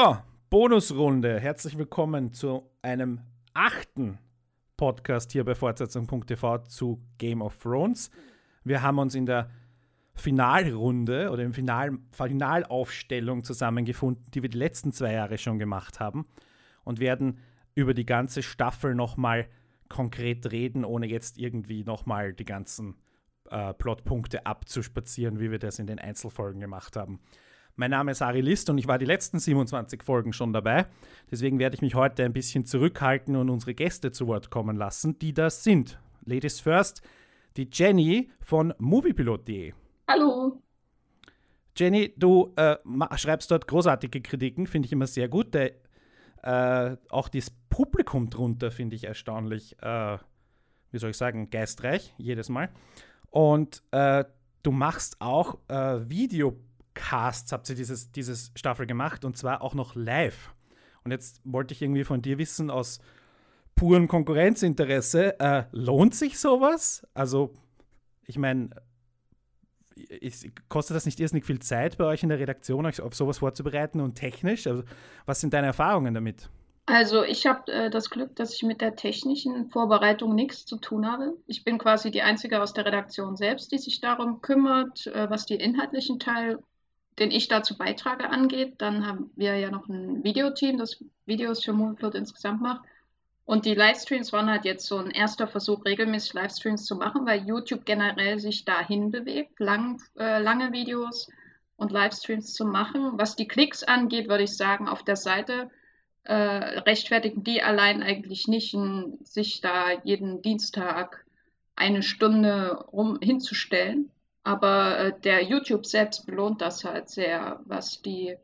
So, Bonusrunde. Herzlich willkommen zu einem achten Podcast hier bei Fortsetzung.tv zu Game of Thrones. Wir haben uns in der Finalrunde oder im Final, Finalaufstellung zusammengefunden, die wir die letzten zwei Jahre schon gemacht haben und werden über die ganze Staffel nochmal konkret reden, ohne jetzt irgendwie nochmal die ganzen äh, Plotpunkte abzuspazieren, wie wir das in den Einzelfolgen gemacht haben. Mein Name ist Ari List und ich war die letzten 27 Folgen schon dabei. Deswegen werde ich mich heute ein bisschen zurückhalten und unsere Gäste zu Wort kommen lassen, die das sind. Ladies first, die Jenny von moviepilot.de. Hallo. Jenny, du äh, schreibst dort großartige Kritiken, finde ich immer sehr gut. Der, äh, auch das Publikum drunter finde ich erstaunlich, äh, wie soll ich sagen, geistreich, jedes Mal. Und äh, du machst auch äh, Video Casts habt ihr dieses, dieses Staffel gemacht und zwar auch noch live. Und jetzt wollte ich irgendwie von dir wissen, aus purem Konkurrenzinteresse, äh, lohnt sich sowas? Also, ich meine, kostet das nicht irrsinnig viel Zeit bei euch in der Redaktion, euch auf sowas vorzubereiten und technisch? Also, was sind deine Erfahrungen damit? Also ich habe äh, das Glück, dass ich mit der technischen Vorbereitung nichts zu tun habe. Ich bin quasi die Einzige aus der Redaktion selbst, die sich darum kümmert, äh, was die inhaltlichen Teil den ich dazu beitrage, angeht. Dann haben wir ja noch ein Videoteam, das Videos für Moonfloat insgesamt macht. Und die Livestreams waren halt jetzt so ein erster Versuch, regelmäßig Livestreams zu machen, weil YouTube generell sich dahin bewegt, lang, äh, lange Videos und Livestreams zu machen. Was die Klicks angeht, würde ich sagen, auf der Seite äh, rechtfertigen die allein eigentlich nicht, in, sich da jeden Dienstag eine Stunde rum hinzustellen. Aber äh, der YouTube selbst belohnt das halt sehr, was die,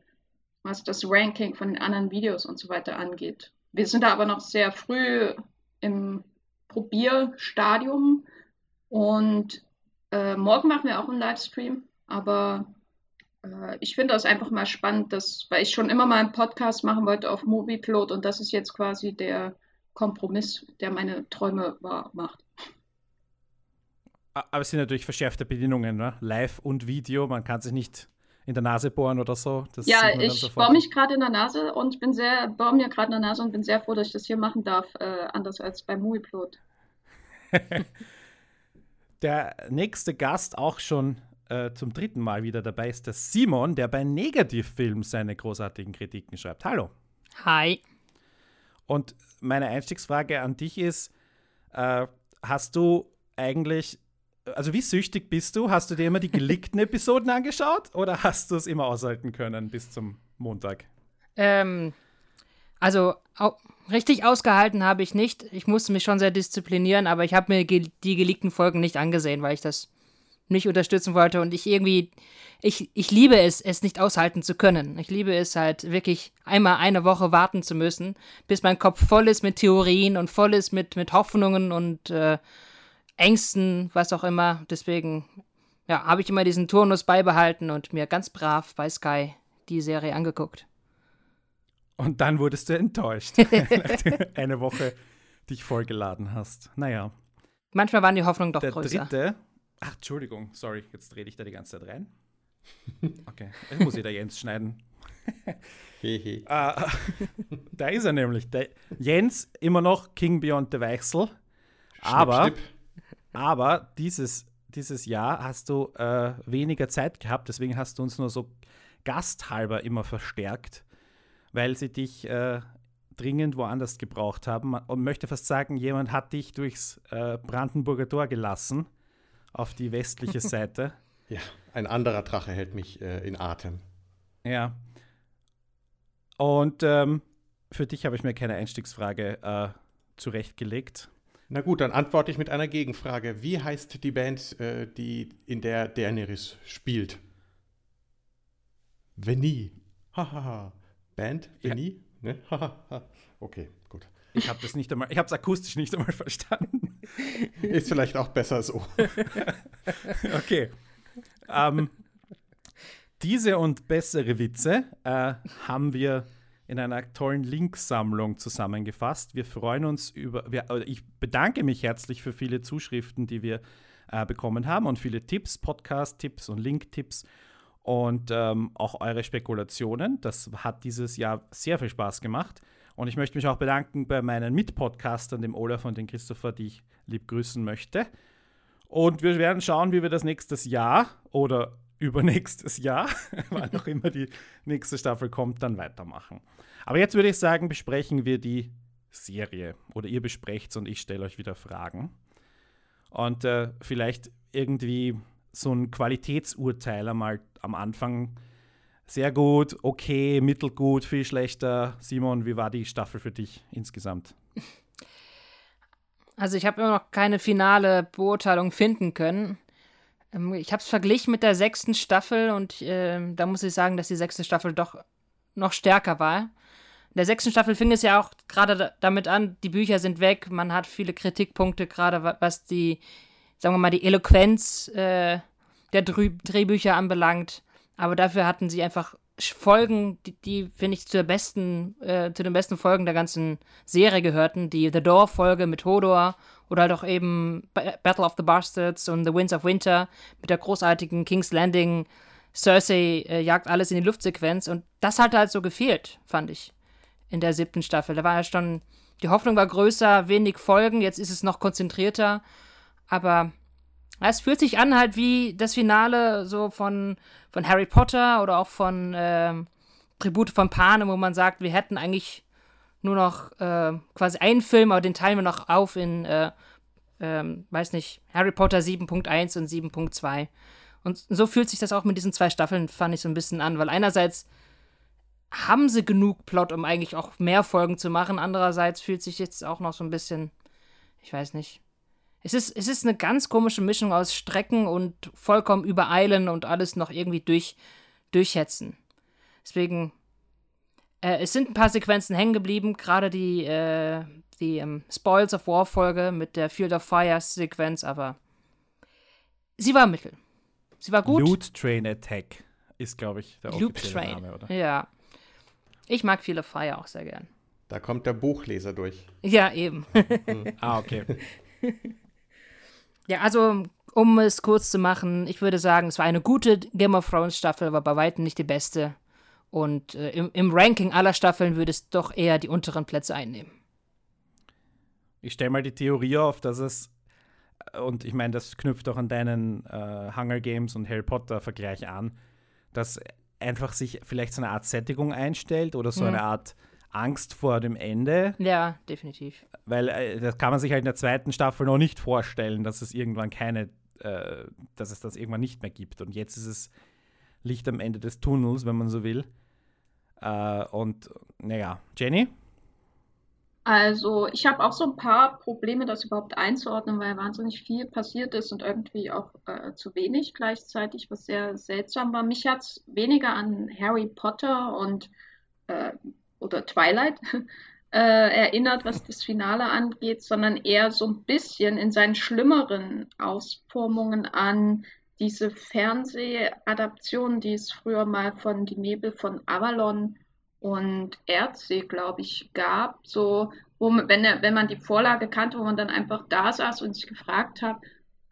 was das Ranking von den anderen Videos und so weiter angeht. Wir sind da aber noch sehr früh im Probierstadium und äh, morgen machen wir auch einen Livestream, aber äh, ich finde das einfach mal spannend, dass, weil ich schon immer mal einen Podcast machen wollte auf Movieplot und das ist jetzt quasi der Kompromiss, der meine Träume wahr macht. Aber es sind natürlich verschärfte Bedingungen, ne? Live und Video. Man kann sich nicht in der Nase bohren oder so. Das ja, ich bohre mich gerade in der Nase und bin sehr, bohre mir gerade in der Nase und bin sehr froh, dass ich das hier machen darf, äh, anders als beim Movieplot. der nächste Gast auch schon äh, zum dritten Mal wieder dabei ist der Simon, der bei Negativfilm seine großartigen Kritiken schreibt. Hallo. Hi. Und meine Einstiegsfrage an dich ist: äh, Hast du eigentlich also wie süchtig bist du? Hast du dir immer die geleakten Episoden angeschaut oder hast du es immer aushalten können bis zum Montag? Ähm, also au richtig ausgehalten habe ich nicht. Ich musste mich schon sehr disziplinieren, aber ich habe mir ge die geleakten Folgen nicht angesehen, weil ich das nicht unterstützen wollte und ich irgendwie, ich, ich liebe es, es nicht aushalten zu können. Ich liebe es halt wirklich einmal eine Woche warten zu müssen, bis mein Kopf voll ist mit Theorien und voll ist mit, mit Hoffnungen und äh, Ängsten, was auch immer. Deswegen ja, habe ich immer diesen Turnus beibehalten und mir ganz brav bei Sky die Serie angeguckt. Und dann wurdest du enttäuscht, eine Woche dich vollgeladen hast. Naja. Manchmal waren die Hoffnungen doch Der größer. dritte, ach, Entschuldigung, sorry, jetzt rede ich da die ganze Zeit rein. Okay, das muss jeder Jens schneiden. Hehe. uh, da ist er nämlich. Der Jens, immer noch King Beyond the Weichsel. Aber, schnipp. Aber dieses, dieses Jahr hast du äh, weniger Zeit gehabt, deswegen hast du uns nur so gasthalber immer verstärkt, weil sie dich äh, dringend woanders gebraucht haben. Und möchte fast sagen, jemand hat dich durchs äh, Brandenburger Tor gelassen, auf die westliche Seite. Ja, ein anderer Drache hält mich äh, in Atem. Ja. Und ähm, für dich habe ich mir keine Einstiegsfrage äh, zurechtgelegt. Na gut, dann antworte ich mit einer Gegenfrage. Wie heißt die Band, äh, die in der Daenerys spielt? Veni. Hahaha. Band? Veni? Ja. Ne? Hahaha. okay, gut. Ich habe das nicht einmal, ich habe es akustisch nicht einmal verstanden. Ist vielleicht auch besser so. okay. Ähm, diese und bessere Witze äh, haben wir in einer tollen Linksammlung zusammengefasst. Wir freuen uns über, wir, ich bedanke mich herzlich für viele Zuschriften, die wir äh, bekommen haben und viele Tipps, Podcast-Tipps und Link-Tipps. und ähm, auch eure Spekulationen. Das hat dieses Jahr sehr viel Spaß gemacht. Und ich möchte mich auch bedanken bei meinen Mitpodcastern, dem Olaf und dem Christopher, die ich lieb grüßen möchte. Und wir werden schauen, wie wir das nächstes Jahr oder übernächstes Jahr, wann auch immer die nächste Staffel kommt, dann weitermachen. Aber jetzt würde ich sagen, besprechen wir die Serie. Oder ihr besprecht es und ich stelle euch wieder Fragen. Und äh, vielleicht irgendwie so ein Qualitätsurteil einmal am Anfang. Sehr gut, okay, mittelgut, viel schlechter. Simon, wie war die Staffel für dich insgesamt? Also ich habe immer noch keine finale Beurteilung finden können. Ähm, ich habe es verglichen mit der sechsten Staffel und äh, da muss ich sagen, dass die sechste Staffel doch noch stärker war. In der sechsten Staffel fing es ja auch gerade damit an, die Bücher sind weg, man hat viele Kritikpunkte, gerade was die, sagen wir mal, die Eloquenz äh, der Dreh Drehbücher anbelangt. Aber dafür hatten sie einfach Folgen, die, die finde ich, zur besten, äh, zu den besten Folgen der ganzen Serie gehörten. Die The Door-Folge mit Hodor oder halt auch eben Battle of the Bastards und The Winds of Winter mit der großartigen King's Landing. Cersei äh, jagt alles in die Luftsequenz und das hat halt so gefehlt, fand ich, in der siebten Staffel. Da war ja schon, die Hoffnung war größer, wenig Folgen, jetzt ist es noch konzentrierter, aber es fühlt sich an halt wie das Finale so von, von Harry Potter oder auch von äh, Tribute von Panem, wo man sagt, wir hätten eigentlich nur noch äh, quasi einen Film, aber den teilen wir noch auf in, äh, ähm, weiß nicht, Harry Potter 7.1 und 7.2. Und so fühlt sich das auch mit diesen zwei Staffeln, fand ich so ein bisschen an, weil einerseits haben sie genug Plot, um eigentlich auch mehr Folgen zu machen, andererseits fühlt sich jetzt auch noch so ein bisschen, ich weiß nicht, es ist, es ist eine ganz komische Mischung aus Strecken und vollkommen übereilen und alles noch irgendwie durch, durchhetzen. Deswegen, äh, es sind ein paar Sequenzen hängen geblieben, gerade die, äh, die ähm, Spoils of War Folge mit der Field of Fire Sequenz, aber sie war mittel. Sie war gut. Loot Train Attack ist, glaube ich, der Loot offizielle Train. Name, oder? Ja. Ich mag Field of Fire auch sehr gern. Da kommt der Buchleser durch. Ja, eben. ah, okay. Ja, also um es kurz zu machen, ich würde sagen, es war eine gute Game of Thrones Staffel, aber bei weitem nicht die beste. Und äh, im, im, Ranking aller Staffeln würde es doch eher die unteren Plätze einnehmen. Ich stelle mal die Theorie auf, dass es, äh, und ich meine, das knüpft auch an deinen äh, Hunger Games und Harry Potter Vergleich an, dass einfach sich vielleicht so eine Art Sättigung einstellt oder so mhm. eine Art Angst vor dem Ende. Ja, definitiv. Weil äh, das kann man sich halt in der zweiten Staffel noch nicht vorstellen, dass es irgendwann keine, äh, dass es das irgendwann nicht mehr gibt. Und jetzt ist es Licht am Ende des Tunnels, wenn man so will. Äh, und naja, Jenny? Also, ich habe auch so ein paar Probleme, das überhaupt einzuordnen, weil wahnsinnig viel passiert ist und irgendwie auch äh, zu wenig gleichzeitig, was sehr seltsam war. Mich hat es weniger an Harry Potter und äh, oder Twilight äh, erinnert, was das Finale angeht, sondern eher so ein bisschen in seinen schlimmeren Ausformungen an diese Fernsehadaption, die es früher mal von Die Nebel von Avalon und Erdsee, glaube ich, gab, so wo wenn, er, wenn man die Vorlage kannte, wo man dann einfach da saß und sich gefragt hat,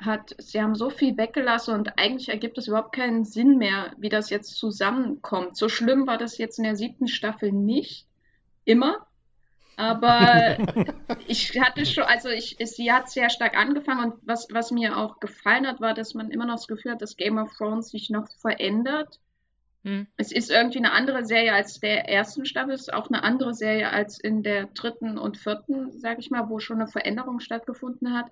hat, sie haben so viel weggelassen und eigentlich ergibt es überhaupt keinen Sinn mehr, wie das jetzt zusammenkommt. So schlimm war das jetzt in der siebten Staffel nicht, immer. Aber ich hatte schon, also ich, sie hat sehr stark angefangen und was, was mir auch gefallen hat, war, dass man immer noch das Gefühl hat, dass Game of Thrones sich noch verändert. Hm. Es ist irgendwie eine andere Serie als der ersten Staffel, es ist auch eine andere Serie als in der dritten und vierten, sage ich mal, wo schon eine Veränderung stattgefunden hat.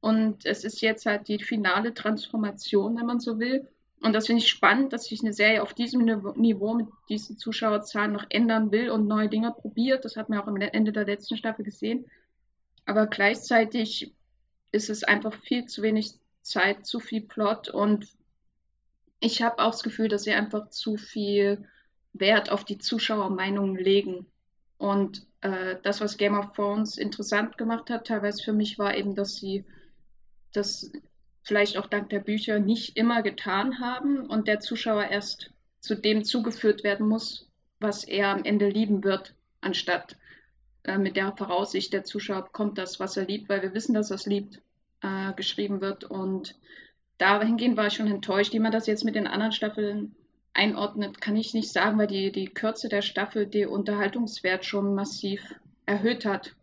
Und es ist jetzt halt die finale Transformation, wenn man so will. Und das finde ich spannend, dass sich eine Serie auf diesem Niveau mit diesen Zuschauerzahlen noch ändern will und neue Dinge probiert. Das hat man auch am Ende der letzten Staffel gesehen. Aber gleichzeitig ist es einfach viel zu wenig Zeit, zu viel Plot und ich habe auch das Gefühl, dass sie einfach zu viel Wert auf die Zuschauermeinungen legen. Und äh, das, was Game of Thrones interessant gemacht hat, teilweise für mich, war eben, dass sie das vielleicht auch dank der Bücher nicht immer getan haben und der Zuschauer erst zu dem zugeführt werden muss, was er am Ende lieben wird, anstatt äh, mit der Voraussicht, der Zuschauer bekommt das, was er liebt, weil wir wissen, dass er es liebt, äh, geschrieben wird. Und dahingehend war ich schon enttäuscht, wie man das jetzt mit den anderen Staffeln einordnet, kann ich nicht sagen, weil die, die Kürze der Staffel den Unterhaltungswert schon massiv erhöht hat,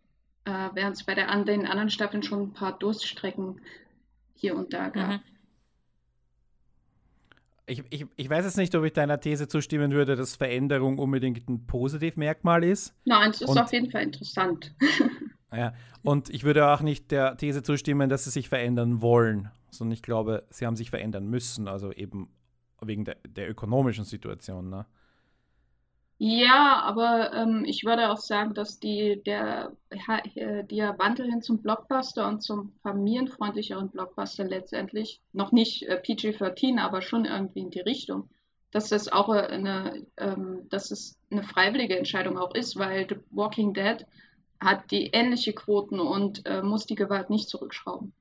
äh, während es bei der, an den anderen Staffeln schon ein paar Durststrecken hier und da gab. Mhm. Ich, ich, ich weiß jetzt nicht, ob ich deiner These zustimmen würde, dass Veränderung unbedingt ein Positivmerkmal ist. Nein, es ist und, auf jeden Fall interessant. ja, und ich würde auch nicht der These zustimmen, dass sie sich verändern wollen, sondern ich glaube, sie haben sich verändern müssen, also eben wegen der, der ökonomischen Situation. Ne? Ja, aber ähm, ich würde auch sagen, dass die, der, der Wandel hin zum Blockbuster und zum familienfreundlicheren Blockbuster letztendlich, noch nicht äh, PG-13, aber schon irgendwie in die Richtung, dass das auch eine, ähm, dass es eine freiwillige Entscheidung auch ist, weil The Walking Dead hat die ähnliche Quoten und äh, muss die Gewalt nicht zurückschrauben.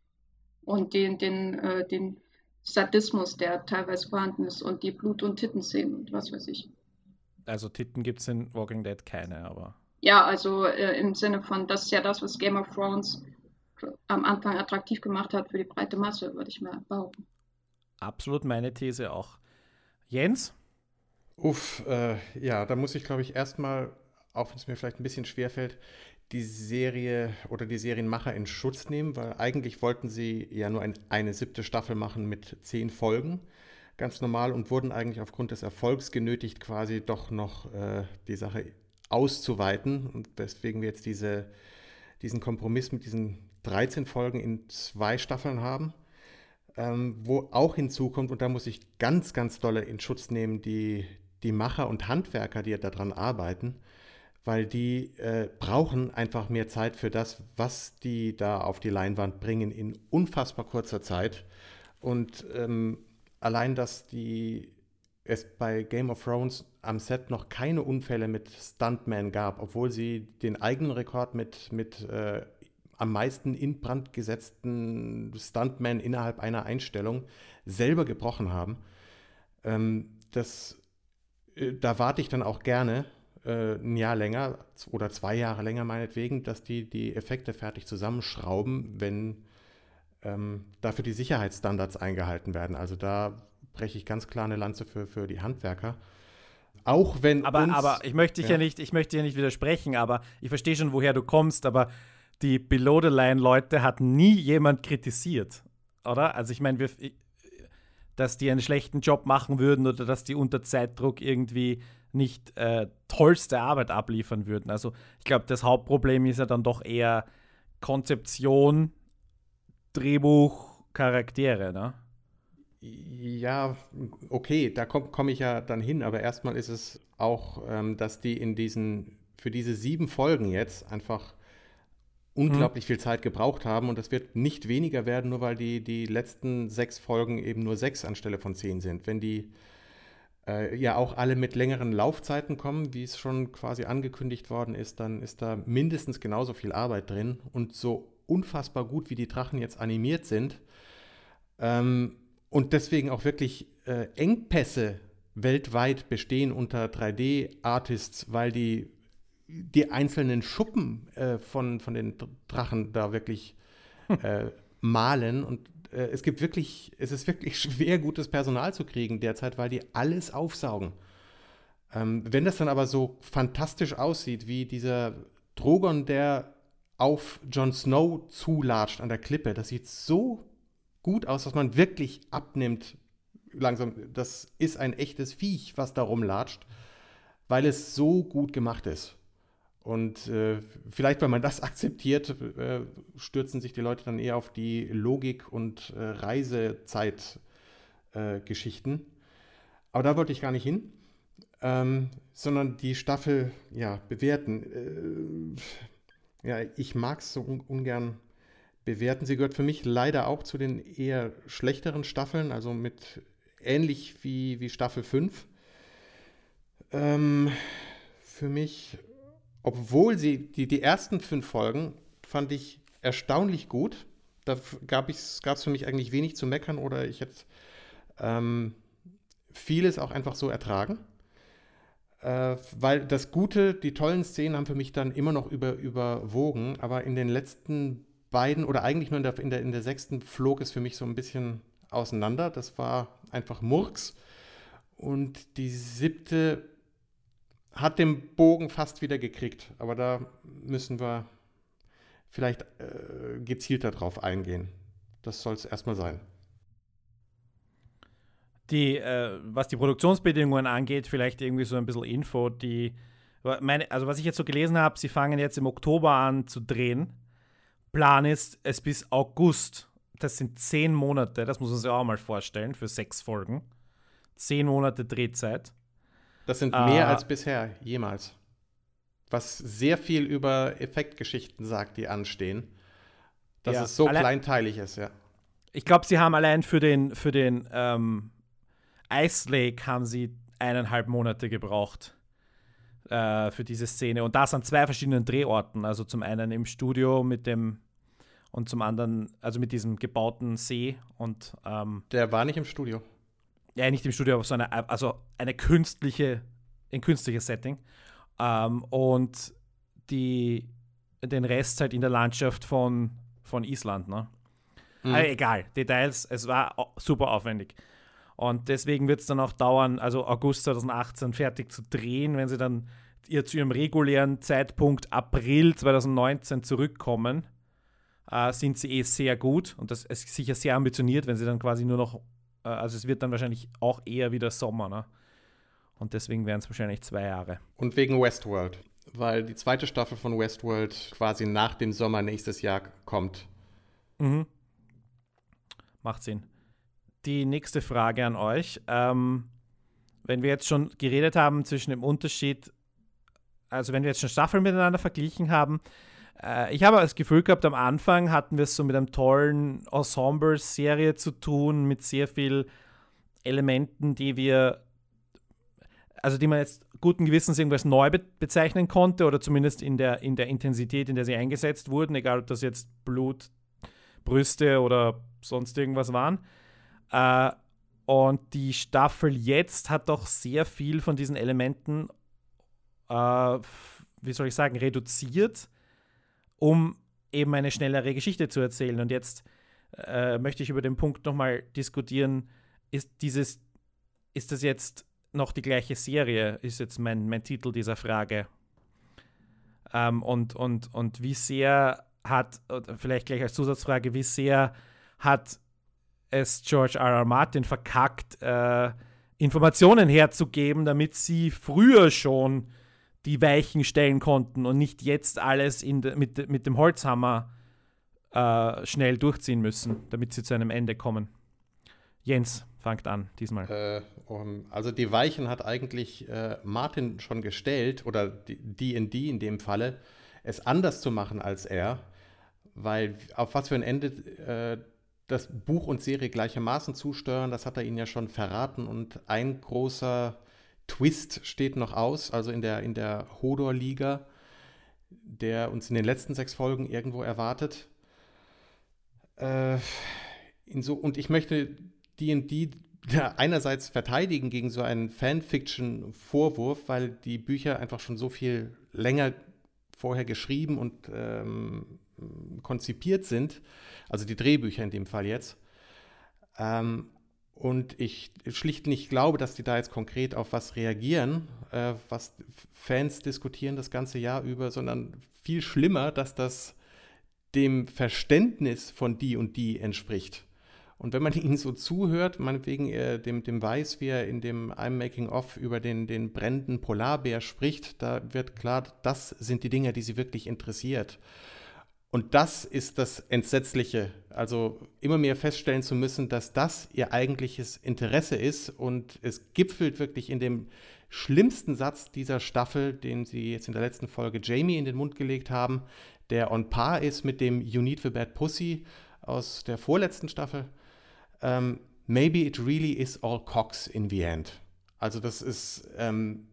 Und den, den, äh, den Sadismus, der teilweise vorhanden ist und die Blut- und Tittenszenen und was weiß ich. Also Titten gibt es in Walking Dead keine, aber. Ja, also äh, im Sinne von, das ist ja das, was Game of Thrones am Anfang attraktiv gemacht hat für die breite Masse, würde ich mal behaupten. Absolut meine These auch. Jens? Uff, äh, ja, da muss ich, glaube ich, erstmal, auch wenn es mir vielleicht ein bisschen schwerfällt, die Serie oder die Serienmacher in Schutz nehmen, weil eigentlich wollten sie ja nur ein, eine siebte Staffel machen mit zehn Folgen ganz normal und wurden eigentlich aufgrund des Erfolgs genötigt, quasi doch noch äh, die Sache auszuweiten. Und weswegen wir jetzt diese, diesen Kompromiss mit diesen 13 Folgen in zwei Staffeln haben. Ähm, wo auch hinzukommt, und da muss ich ganz, ganz dolle in Schutz nehmen, die, die Macher und Handwerker, die daran arbeiten, weil die äh, brauchen einfach mehr Zeit für das, was die da auf die Leinwand bringen in unfassbar kurzer Zeit. Und ähm, allein, dass die es bei Game of Thrones am Set noch keine Unfälle mit Stuntman gab, obwohl sie den eigenen Rekord mit, mit äh, am meisten in Brand gesetzten Stuntman innerhalb einer Einstellung selber gebrochen haben. Ähm, das, äh, da warte ich dann auch gerne äh, ein Jahr länger oder zwei Jahre länger meinetwegen, dass die die Effekte fertig zusammenschrauben, wenn ähm, dafür die Sicherheitsstandards eingehalten werden. Also da breche ich ganz klar eine Lanze für, für die Handwerker. Auch wenn. Aber, uns, aber ich möchte dich ja. ja. nicht, ich möchte ja nicht widersprechen, aber ich verstehe schon, woher du kommst, aber die Below-the-Line-Leute hat nie jemand kritisiert, oder? Also ich meine, dass die einen schlechten Job machen würden oder dass die unter Zeitdruck irgendwie nicht äh, tollste Arbeit abliefern würden. Also ich glaube, das Hauptproblem ist ja dann doch eher Konzeption Drehbuch, Charaktere, ne? Ja, okay, da komme komm ich ja dann hin, aber erstmal ist es auch, ähm, dass die in diesen, für diese sieben Folgen jetzt einfach unglaublich mhm. viel Zeit gebraucht haben und das wird nicht weniger werden, nur weil die, die letzten sechs Folgen eben nur sechs anstelle von zehn sind. Wenn die äh, ja auch alle mit längeren Laufzeiten kommen, wie es schon quasi angekündigt worden ist, dann ist da mindestens genauso viel Arbeit drin und so unfassbar gut, wie die Drachen jetzt animiert sind. Ähm, und deswegen auch wirklich äh, Engpässe weltweit bestehen unter 3D-Artists, weil die, die einzelnen Schuppen äh, von, von den Drachen da wirklich äh, malen. Und äh, es gibt wirklich, es ist wirklich schwer, gutes Personal zu kriegen derzeit, weil die alles aufsaugen. Ähm, wenn das dann aber so fantastisch aussieht, wie dieser Drogon, der auf Jon Snow zulatscht an der Klippe. Das sieht so gut aus, dass man wirklich abnimmt. Langsam, das ist ein echtes Viech, was da rumlatscht, weil es so gut gemacht ist. Und äh, vielleicht, wenn man das akzeptiert, äh, stürzen sich die Leute dann eher auf die Logik- und äh, Reisezeitgeschichten. Äh, Aber da wollte ich gar nicht hin, ähm, sondern die Staffel ja, bewerten. Ja, ich mag es so un ungern bewerten. Sie gehört für mich leider auch zu den eher schlechteren Staffeln, also mit ähnlich wie, wie Staffel 5. Ähm, für mich, obwohl sie die, die ersten fünf Folgen fand ich erstaunlich gut. Da gab es für mich eigentlich wenig zu meckern oder ich hätte ähm, vieles auch einfach so ertragen. Äh, weil das Gute, die tollen Szenen haben für mich dann immer noch über, überwogen, aber in den letzten beiden oder eigentlich nur in der, in, der, in der sechsten flog es für mich so ein bisschen auseinander. Das war einfach Murks. Und die siebte hat den Bogen fast wieder gekriegt. Aber da müssen wir vielleicht äh, gezielter drauf eingehen. Das soll es erstmal sein. Die, äh, was die Produktionsbedingungen angeht, vielleicht irgendwie so ein bisschen Info. Die, meine, also was ich jetzt so gelesen habe, sie fangen jetzt im Oktober an zu drehen. Plan ist es bis August. Das sind zehn Monate, das muss man sich auch mal vorstellen, für sechs Folgen. Zehn Monate Drehzeit. Das sind mehr äh, als bisher, jemals. Was sehr viel über Effektgeschichten sagt, die anstehen. Dass ja, es so kleinteilig ist, ja. Ich glaube, sie haben allein für den, für den ähm, Ice Lake haben sie eineinhalb Monate gebraucht äh, für diese Szene. Und das an zwei verschiedenen Drehorten. Also zum einen im Studio mit dem und zum anderen, also mit diesem gebauten See und ähm, Der war nicht im Studio ja, nicht im Studio, aber so eine, also eine künstliche, ein künstliches Setting. Ähm, und die, den Rest halt in der Landschaft von, von Island, ne? Mhm. Aber egal, Details, es war super aufwendig. Und deswegen wird es dann auch dauern, also August 2018 fertig zu drehen, wenn sie dann ihr zu ihrem regulären Zeitpunkt April 2019 zurückkommen, äh, sind sie eh sehr gut und das ist sicher sehr ambitioniert, wenn sie dann quasi nur noch äh, also es wird dann wahrscheinlich auch eher wieder Sommer, ne? Und deswegen wären es wahrscheinlich zwei Jahre. Und wegen Westworld, weil die zweite Staffel von Westworld quasi nach dem Sommer nächstes Jahr kommt. Mhm. Macht Sinn. Die nächste Frage an euch. Ähm, wenn wir jetzt schon geredet haben zwischen dem Unterschied, also wenn wir jetzt schon Staffeln miteinander verglichen haben, äh, ich habe das Gefühl gehabt, am Anfang hatten wir es so mit einem tollen Ensemble-Serie zu tun, mit sehr viel Elementen, die wir, also die man jetzt guten Gewissens irgendwas neu be bezeichnen konnte oder zumindest in der, in der Intensität, in der sie eingesetzt wurden, egal ob das jetzt Blut, Brüste oder sonst irgendwas waren. Äh, und die Staffel jetzt hat doch sehr viel von diesen Elementen, äh, wie soll ich sagen, reduziert um eben eine schnellere Geschichte zu erzählen. Und jetzt äh, möchte ich über den Punkt nochmal diskutieren, ist dieses, ist das jetzt noch die gleiche Serie, ist jetzt mein, mein Titel dieser Frage. Ähm, und, und, und wie sehr hat, vielleicht gleich als Zusatzfrage, wie sehr hat es George R. R. Martin verkackt, äh, Informationen herzugeben, damit sie früher schon die Weichen stellen konnten und nicht jetzt alles de, mit, mit dem Holzhammer äh, schnell durchziehen müssen, damit sie zu einem Ende kommen. Jens fangt an diesmal. Äh, um, also die Weichen hat eigentlich äh, Martin schon gestellt, oder D&D in dem Falle, es anders zu machen als er, weil auf was für ein Ende äh, das Buch und Serie gleichermaßen zusteuern, das hat er ihnen ja schon verraten und ein großer Twist steht noch aus, also in der, in der Hodor-Liga, der uns in den letzten sechs Folgen irgendwo erwartet. Äh, so, und ich möchte D&D einerseits verteidigen gegen so einen Fanfiction-Vorwurf, weil die Bücher einfach schon so viel länger vorher geschrieben und ähm, konzipiert sind, also die Drehbücher in dem Fall jetzt. Ähm, und ich schlicht nicht glaube, dass die da jetzt konkret auf was reagieren, äh, was Fans diskutieren das ganze Jahr über, sondern viel schlimmer, dass das dem Verständnis von die und die entspricht. Und wenn man ihnen so zuhört, meinetwegen äh, dem, dem Weiß, wie er in dem I'm Making Off über den, den brennenden Polarbär spricht, da wird klar, das sind die Dinge, die sie wirklich interessiert. Und das ist das Entsetzliche. Also immer mehr feststellen zu müssen, dass das ihr eigentliches Interesse ist. Und es gipfelt wirklich in dem schlimmsten Satz dieser Staffel, den sie jetzt in der letzten Folge Jamie in den Mund gelegt haben, der on par ist mit dem You Need the Bad Pussy aus der vorletzten Staffel. Ähm, maybe it really is all Cox in the end. Also das ist ähm,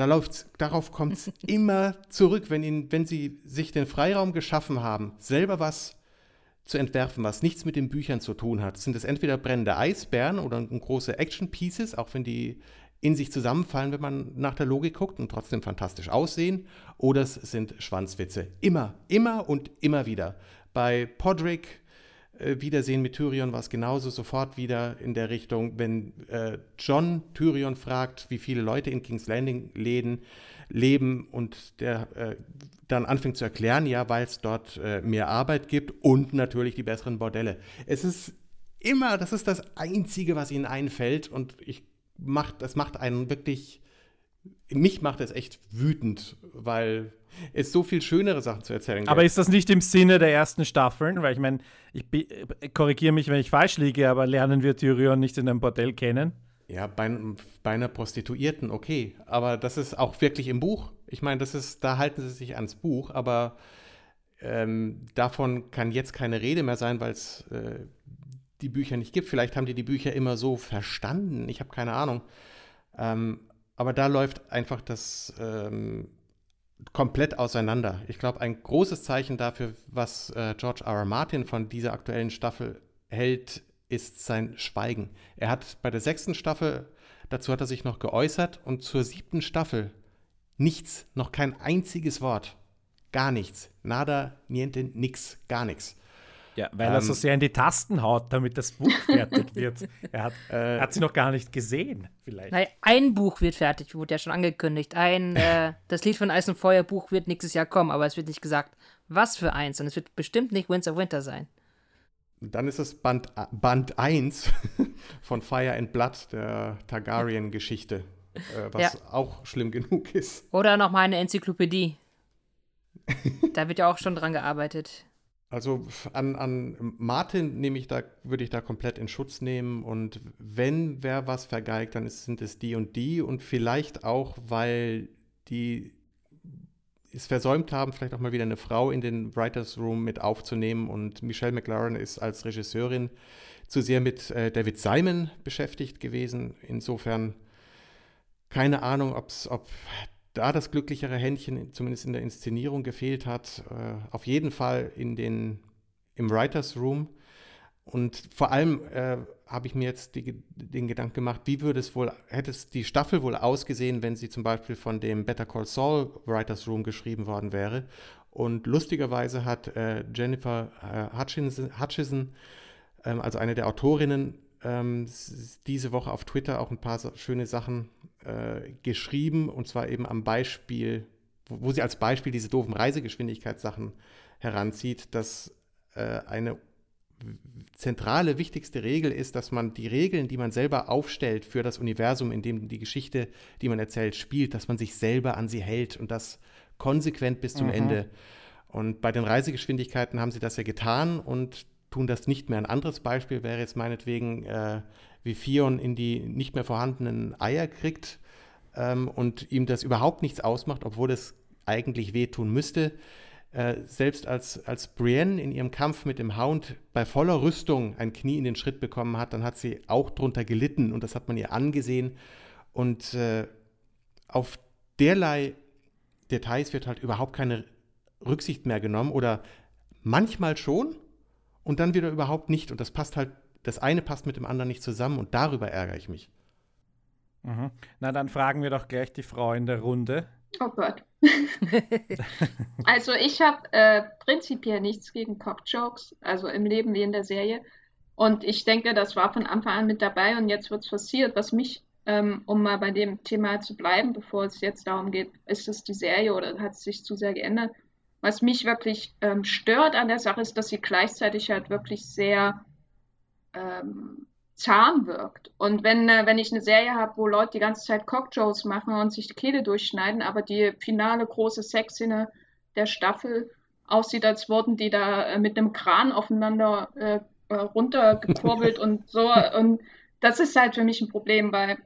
da läuft's, darauf kommt es immer zurück, wenn, ihnen, wenn sie sich den Freiraum geschaffen haben, selber was zu entwerfen, was nichts mit den Büchern zu tun hat. Sind es entweder brennende Eisbären oder große Action-Pieces, auch wenn die in sich zusammenfallen, wenn man nach der Logik guckt und trotzdem fantastisch aussehen, oder es sind Schwanzwitze. Immer, immer und immer wieder. Bei Podrick, Wiedersehen mit Tyrion war es genauso sofort wieder in der Richtung, wenn äh, John Tyrion fragt, wie viele Leute in King's Landing läden, leben und der äh, dann anfängt zu erklären, ja, weil es dort äh, mehr Arbeit gibt und natürlich die besseren Bordelle. Es ist immer, das ist das Einzige, was ihnen einfällt und ich macht, das macht einen wirklich, mich macht es echt wütend, weil es so viel schönere Sachen zu erzählen gibt. Aber ist das nicht im Sinne der ersten Staffeln? Weil ich meine, ich korrigiere mich, wenn ich falsch liege, aber lernen wir Tyrion nicht in einem Bordell kennen? Ja, bei, bei, einer Prostituierten, okay. Aber das ist auch wirklich im Buch. Ich meine, das ist, da halten sie sich ans Buch, aber ähm, davon kann jetzt keine Rede mehr sein, weil es äh, die Bücher nicht gibt. Vielleicht haben die die Bücher immer so verstanden. Ich habe keine Ahnung. Ähm, aber da läuft einfach das ähm, komplett auseinander. Ich glaube, ein großes Zeichen dafür, was äh, George R. R. Martin von dieser aktuellen Staffel hält, ist sein Schweigen. Er hat bei der sechsten Staffel, dazu hat er sich noch geäußert, und zur siebten Staffel nichts, noch kein einziges Wort. Gar nichts. Nada, niente, nix, gar nichts. Ja, weil ähm, er so ähm, sehr in die Tasten haut, damit das Buch fertig wird. Er hat, äh, er hat sie noch gar nicht gesehen, vielleicht. Nein, ein Buch wird fertig, wurde ja schon angekündigt. Ein, äh, das Lied von Eis und Feuer Buch wird nächstes Jahr kommen, aber es wird nicht gesagt, was für eins. Und es wird bestimmt nicht Winds of Winter sein. Dann ist es Band, Band 1 von Fire and Blood, der Targaryen-Geschichte, äh, was ja. auch schlimm genug ist. Oder nochmal eine Enzyklopädie. da wird ja auch schon dran gearbeitet. Also an, an Martin nehme ich da, würde ich da komplett in Schutz nehmen und wenn wer was vergeigt, dann ist, sind es die und die und vielleicht auch, weil die es versäumt haben, vielleicht auch mal wieder eine Frau in den Writers Room mit aufzunehmen und Michelle McLaren ist als Regisseurin zu sehr mit äh, David Simon beschäftigt gewesen. Insofern keine Ahnung, ob's, ob da das glücklichere Händchen zumindest in der Inszenierung gefehlt hat. Äh, auf jeden Fall in den, im Writers Room. Und vor allem äh, habe ich mir jetzt die, den Gedanken gemacht, wie würde es wohl, hätte es die Staffel wohl ausgesehen, wenn sie zum Beispiel von dem Better Call Saul Writers Room geschrieben worden wäre. Und lustigerweise hat äh, Jennifer äh, Hutchinson, Hutchison, ähm, also eine der Autorinnen, ähm, diese Woche auf Twitter auch ein paar schöne Sachen äh, geschrieben und zwar eben am Beispiel, wo, wo, sie als Beispiel diese doofen Reisegeschwindigkeitssachen heranzieht, dass äh, eine zentrale, wichtigste Regel ist, dass man die Regeln, die man selber aufstellt für das Universum, in dem die Geschichte, die man erzählt, spielt, dass man sich selber an sie hält und das konsequent bis zum mhm. Ende. Und bei den Reisegeschwindigkeiten haben sie das ja getan und tun das nicht mehr. Ein anderes Beispiel wäre jetzt meinetwegen, äh, wie Fion in die nicht mehr vorhandenen Eier kriegt ähm, und ihm das überhaupt nichts ausmacht, obwohl es eigentlich wehtun müsste. Äh, selbst als, als Brienne in ihrem Kampf mit dem Hound bei voller Rüstung ein Knie in den Schritt bekommen hat, dann hat sie auch drunter gelitten und das hat man ihr angesehen. Und äh, auf derlei Details wird halt überhaupt keine Rücksicht mehr genommen oder manchmal schon, und dann wieder überhaupt nicht. Und das passt halt, das eine passt mit dem anderen nicht zusammen und darüber ärgere ich mich. Mhm. Na, dann fragen wir doch gleich die Frau in der Runde. Oh Gott. also ich habe äh, prinzipiell nichts gegen Cock-Jokes, also im Leben wie in der Serie. Und ich denke, das war von Anfang an mit dabei und jetzt wird es passiert. Was mich, ähm, um mal bei dem Thema zu bleiben, bevor es jetzt darum geht, ist es die Serie oder hat es sich zu sehr geändert, was mich wirklich ähm, stört an der Sache ist, dass sie gleichzeitig halt wirklich sehr ähm, zahm wirkt. Und wenn, äh, wenn ich eine Serie habe, wo Leute die ganze Zeit Cockjoes machen und sich die Kehle durchschneiden, aber die finale große Sexszene der Staffel aussieht, als wurden die da äh, mit einem Kran aufeinander äh, äh runtergekurbelt und so. Und das ist halt für mich ein Problem, weil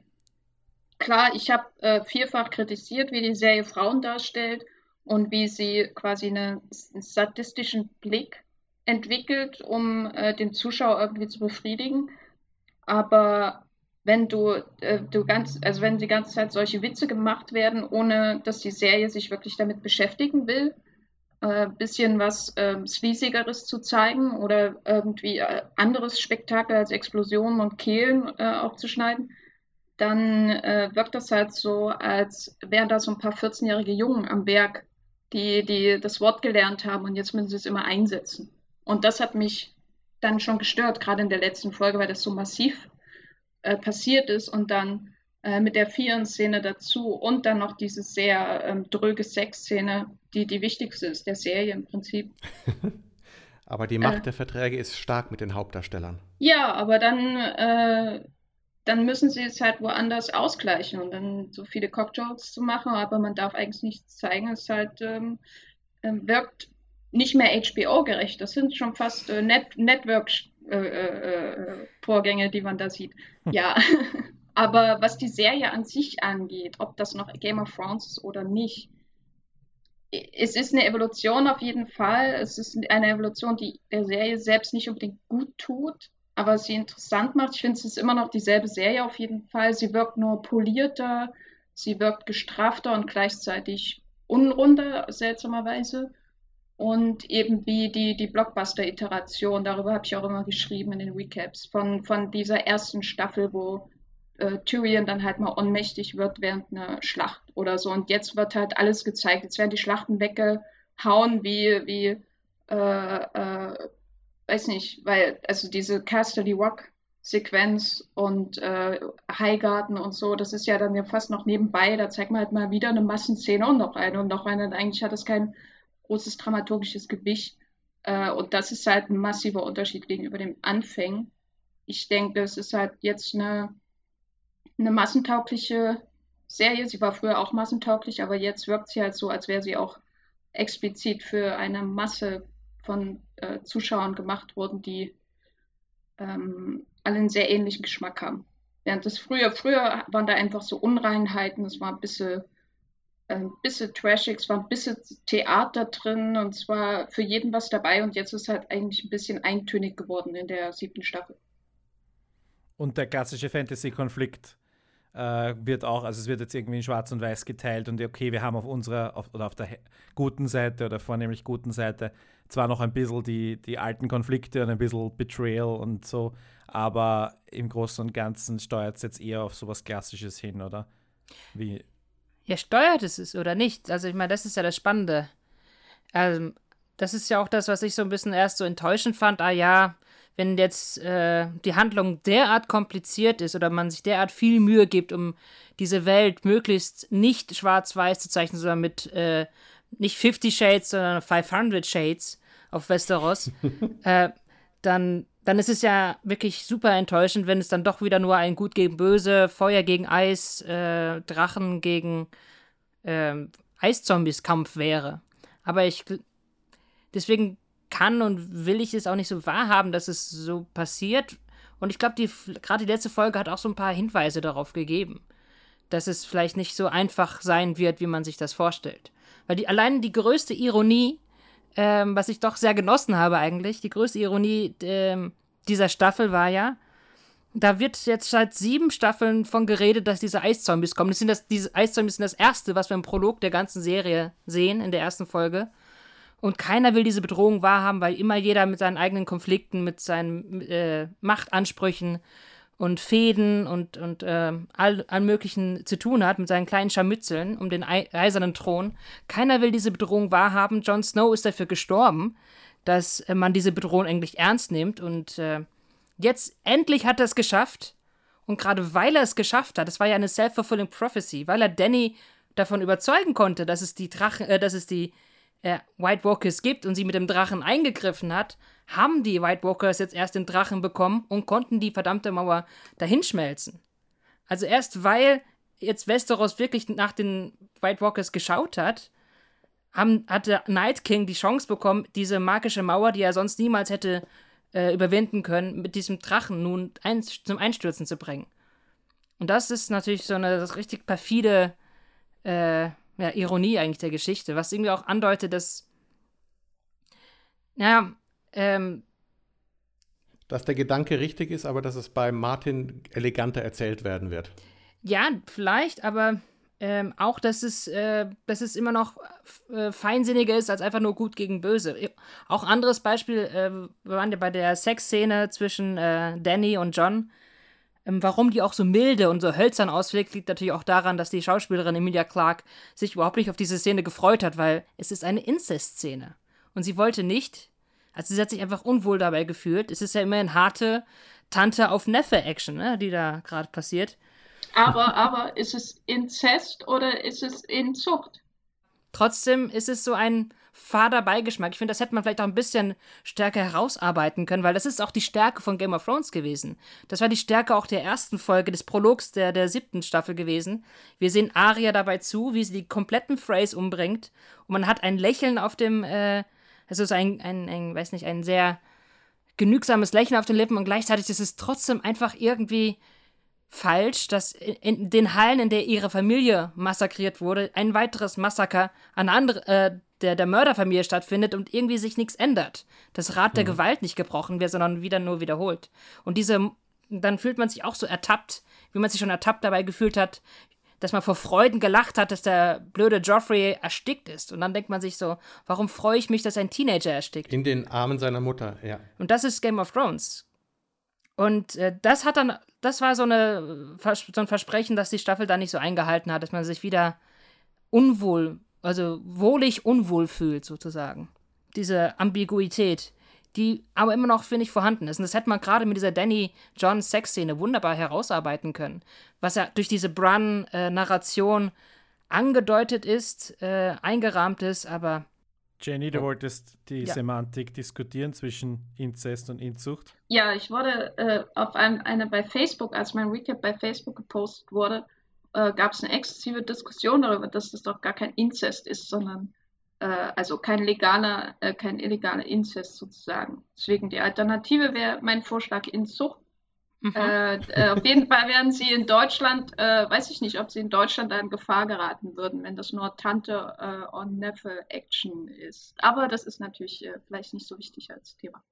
klar, ich habe äh, vielfach kritisiert, wie die Serie Frauen darstellt und wie sie quasi eine, einen statistischen Blick entwickelt, um äh, den Zuschauer irgendwie zu befriedigen. Aber wenn du, äh, du ganz, also wenn die ganze Zeit solche Witze gemacht werden, ohne dass die Serie sich wirklich damit beschäftigen will, äh, bisschen was äh, Sleasigeres zu zeigen oder irgendwie äh, anderes Spektakel als Explosionen und Kehlen äh, aufzuschneiden, dann äh, wirkt das halt so, als wären da so ein paar 14-jährige Jungen am Werk, die, die das Wort gelernt haben und jetzt müssen sie es immer einsetzen. Und das hat mich dann schon gestört, gerade in der letzten Folge, weil das so massiv äh, passiert ist und dann äh, mit der Vieren-Szene dazu und dann noch diese sehr ähm, dröge Sex-Szene, die die wichtigste ist der Serie im Prinzip. aber die Macht äh, der Verträge ist stark mit den Hauptdarstellern. Ja, aber dann, äh, dann müssen sie es halt woanders ausgleichen und dann so viele Cocktails zu machen, aber man darf eigentlich nichts zeigen, es halt ähm, ähm wirkt nicht mehr HBO-gerecht. Das sind schon fast äh, Net Network-Vorgänge, äh, äh, die man da sieht. Ja. Aber was die Serie an sich angeht, ob das noch Game of Thrones ist oder nicht, es ist eine Evolution auf jeden Fall. Es ist eine Evolution, die der Serie selbst nicht unbedingt gut tut, aber sie interessant macht. Ich finde, es ist immer noch dieselbe Serie auf jeden Fall. Sie wirkt nur polierter, sie wirkt gestrafter und gleichzeitig unrunder, seltsamerweise. Und eben wie die, die Blockbuster-Iteration, darüber habe ich auch immer geschrieben in den Recaps, von, von dieser ersten Staffel, wo äh, Tyrion dann halt mal ohnmächtig wird während einer Schlacht oder so. Und jetzt wird halt alles gezeigt. Jetzt werden die Schlachten weggehauen, wie, wie, äh, äh, weiß nicht, weil, also diese Casterly Rock Sequenz und äh, Highgarten und so, das ist ja dann ja fast noch nebenbei. Da zeigt man halt mal wieder eine Massenszene und noch eine und noch eine. Und eigentlich hat das kein großes dramaturgisches Gewicht. Äh, und das ist halt ein massiver Unterschied gegenüber dem Anfängen. Ich denke, es ist halt jetzt eine eine massentaugliche Serie. Sie war früher auch massentauglich, aber jetzt wirkt sie halt so, als wäre sie auch explizit für eine Masse von äh, Zuschauern gemacht worden, die ähm, alle einen sehr ähnlichen Geschmack haben. Während das früher, früher waren da einfach so Unreinheiten, es war ein bisschen, ein bisschen trashig, es war ein bisschen Theater drin und zwar für jeden was dabei und jetzt ist halt eigentlich ein bisschen eintönig geworden in der siebten Staffel. Und der klassische Fantasy-Konflikt äh, wird auch, also es wird jetzt irgendwie in Schwarz und Weiß geteilt und okay, wir haben auf unserer, auf, oder auf der guten Seite oder vornehmlich guten Seite zwar noch ein bisschen die, die alten Konflikte und ein bisschen Betrayal und so, aber im Großen und Ganzen steuert es jetzt eher auf sowas Klassisches hin, oder? Wie? Ja, steuert es es oder nicht? Also ich meine, das ist ja das Spannende. Also, das ist ja auch das, was ich so ein bisschen erst so enttäuschend fand. Ah ja, wenn jetzt äh, die Handlung derart kompliziert ist oder man sich derart viel Mühe gibt, um diese Welt möglichst nicht schwarz-weiß zu zeichnen, sondern mit äh, nicht 50 Shades, sondern 500 Shades auf Westeros, äh, dann, dann ist es ja wirklich super enttäuschend, wenn es dann doch wieder nur ein Gut gegen Böse, Feuer gegen Eis, äh, Drachen gegen ähm, Eiszombies-Kampf wäre. Aber ich. Deswegen kann und will ich es auch nicht so wahrhaben, dass es so passiert. Und ich glaube, gerade die letzte Folge hat auch so ein paar Hinweise darauf gegeben, dass es vielleicht nicht so einfach sein wird, wie man sich das vorstellt. Weil die, allein die größte Ironie, ähm, was ich doch sehr genossen habe eigentlich, die größte Ironie ähm, dieser Staffel war ja, da wird jetzt seit sieben Staffeln von geredet, dass diese Eiszombies kommen. Das sind das, diese Eiszombies sind das erste, was wir im Prolog der ganzen Serie sehen, in der ersten Folge. Und keiner will diese Bedrohung wahrhaben, weil immer jeder mit seinen eigenen Konflikten, mit seinen äh, Machtansprüchen und Fäden und, und äh, all, all Möglichen zu tun hat, mit seinen kleinen Scharmützeln um den eisernen Thron. Keiner will diese Bedrohung wahrhaben. Jon Snow ist dafür gestorben, dass äh, man diese Bedrohung eigentlich ernst nimmt. Und äh, jetzt endlich hat er es geschafft. Und gerade weil er es geschafft hat, das war ja eine self-fulfilling prophecy, weil er Danny davon überzeugen konnte, dass es die Drachen, äh, dass es die äh, White Walkers gibt und sie mit dem Drachen eingegriffen hat, haben die White Walkers jetzt erst den Drachen bekommen und konnten die verdammte Mauer dahinschmelzen. Also erst weil jetzt Westeros wirklich nach den White Walkers geschaut hat, haben, hat der Night King die Chance bekommen, diese magische Mauer, die er sonst niemals hätte äh, überwinden können, mit diesem Drachen nun ein, zum Einstürzen zu bringen. Und das ist natürlich so eine richtig perfide äh, ja, Ironie eigentlich der Geschichte, was irgendwie auch andeutet, dass, naja, ähm, dass der Gedanke richtig ist, aber dass es bei Martin eleganter erzählt werden wird. Ja, vielleicht, aber ähm, auch, dass es, äh, dass es immer noch äh, feinsinniger ist als einfach nur gut gegen böse. Auch anderes Beispiel, äh, wir waren ja bei der Sexszene zwischen äh, Danny und John. Ähm, warum die auch so milde und so hölzern ausfällt, liegt natürlich auch daran, dass die Schauspielerin Emilia Clarke sich überhaupt nicht auf diese Szene gefreut hat, weil es ist eine Inzest-Szene. Und sie wollte nicht, Also sie hat sich einfach unwohl dabei gefühlt. Es ist ja immerhin harte Tante auf Neffe-Action, ne, die da gerade passiert. Aber, aber ist es Inzest oder ist es Inzucht? Trotzdem ist es so ein fader Beigeschmack. Ich finde, das hätte man vielleicht auch ein bisschen stärker herausarbeiten können, weil das ist auch die Stärke von Game of Thrones gewesen. Das war die Stärke auch der ersten Folge des Prologs der, der siebten Staffel gewesen. Wir sehen Arya dabei zu, wie sie die kompletten Phrase umbringt und man hat ein Lächeln auf dem, äh, es ist ein, ein, ein, weiß nicht, ein sehr genügsames Lächeln auf den Lippen und gleichzeitig ist es trotzdem einfach irgendwie falsch, dass in den Hallen, in der ihre Familie massakriert wurde, ein weiteres Massaker an andere, äh, der, der Mörderfamilie stattfindet und irgendwie sich nichts ändert. Das Rad der mhm. Gewalt nicht gebrochen wird, sondern wieder nur wiederholt. Und diese, dann fühlt man sich auch so ertappt, wie man sich schon ertappt dabei gefühlt hat, dass man vor Freuden gelacht hat, dass der blöde Joffrey erstickt ist. Und dann denkt man sich so, warum freue ich mich, dass ein Teenager erstickt? In den Armen seiner Mutter, ja. Und das ist Game of Thrones. Und äh, das hat dann, das war so, eine, so ein Versprechen, dass die Staffel da nicht so eingehalten hat, dass man sich wieder unwohl also wohlig unwohl fühlt sozusagen. Diese Ambiguität, die aber immer noch, finde ich, vorhanden ist. Und das hätte man gerade mit dieser Danny-John-Sex-Szene wunderbar herausarbeiten können. Was ja durch diese Brun-Narration angedeutet ist, äh, eingerahmt ist, aber. Jenny, du wolltest die ja. Semantik diskutieren zwischen Inzest und Inzucht? Ja, ich wurde äh, auf einem, eine bei Facebook, als mein Recap bei Facebook gepostet wurde, äh, gab es eine exzessive Diskussion darüber, dass das doch gar kein Inzest ist, sondern äh, also kein legaler, äh, kein illegaler Inzest sozusagen. Deswegen die Alternative wäre mein Vorschlag Inzucht. Mhm. Äh, äh, auf jeden Fall werden sie in Deutschland, äh, weiß ich nicht, ob sie in Deutschland in Gefahr geraten würden, wenn das nur Tante on Neffe Action ist. Aber das ist natürlich vielleicht nicht so wichtig als Thema.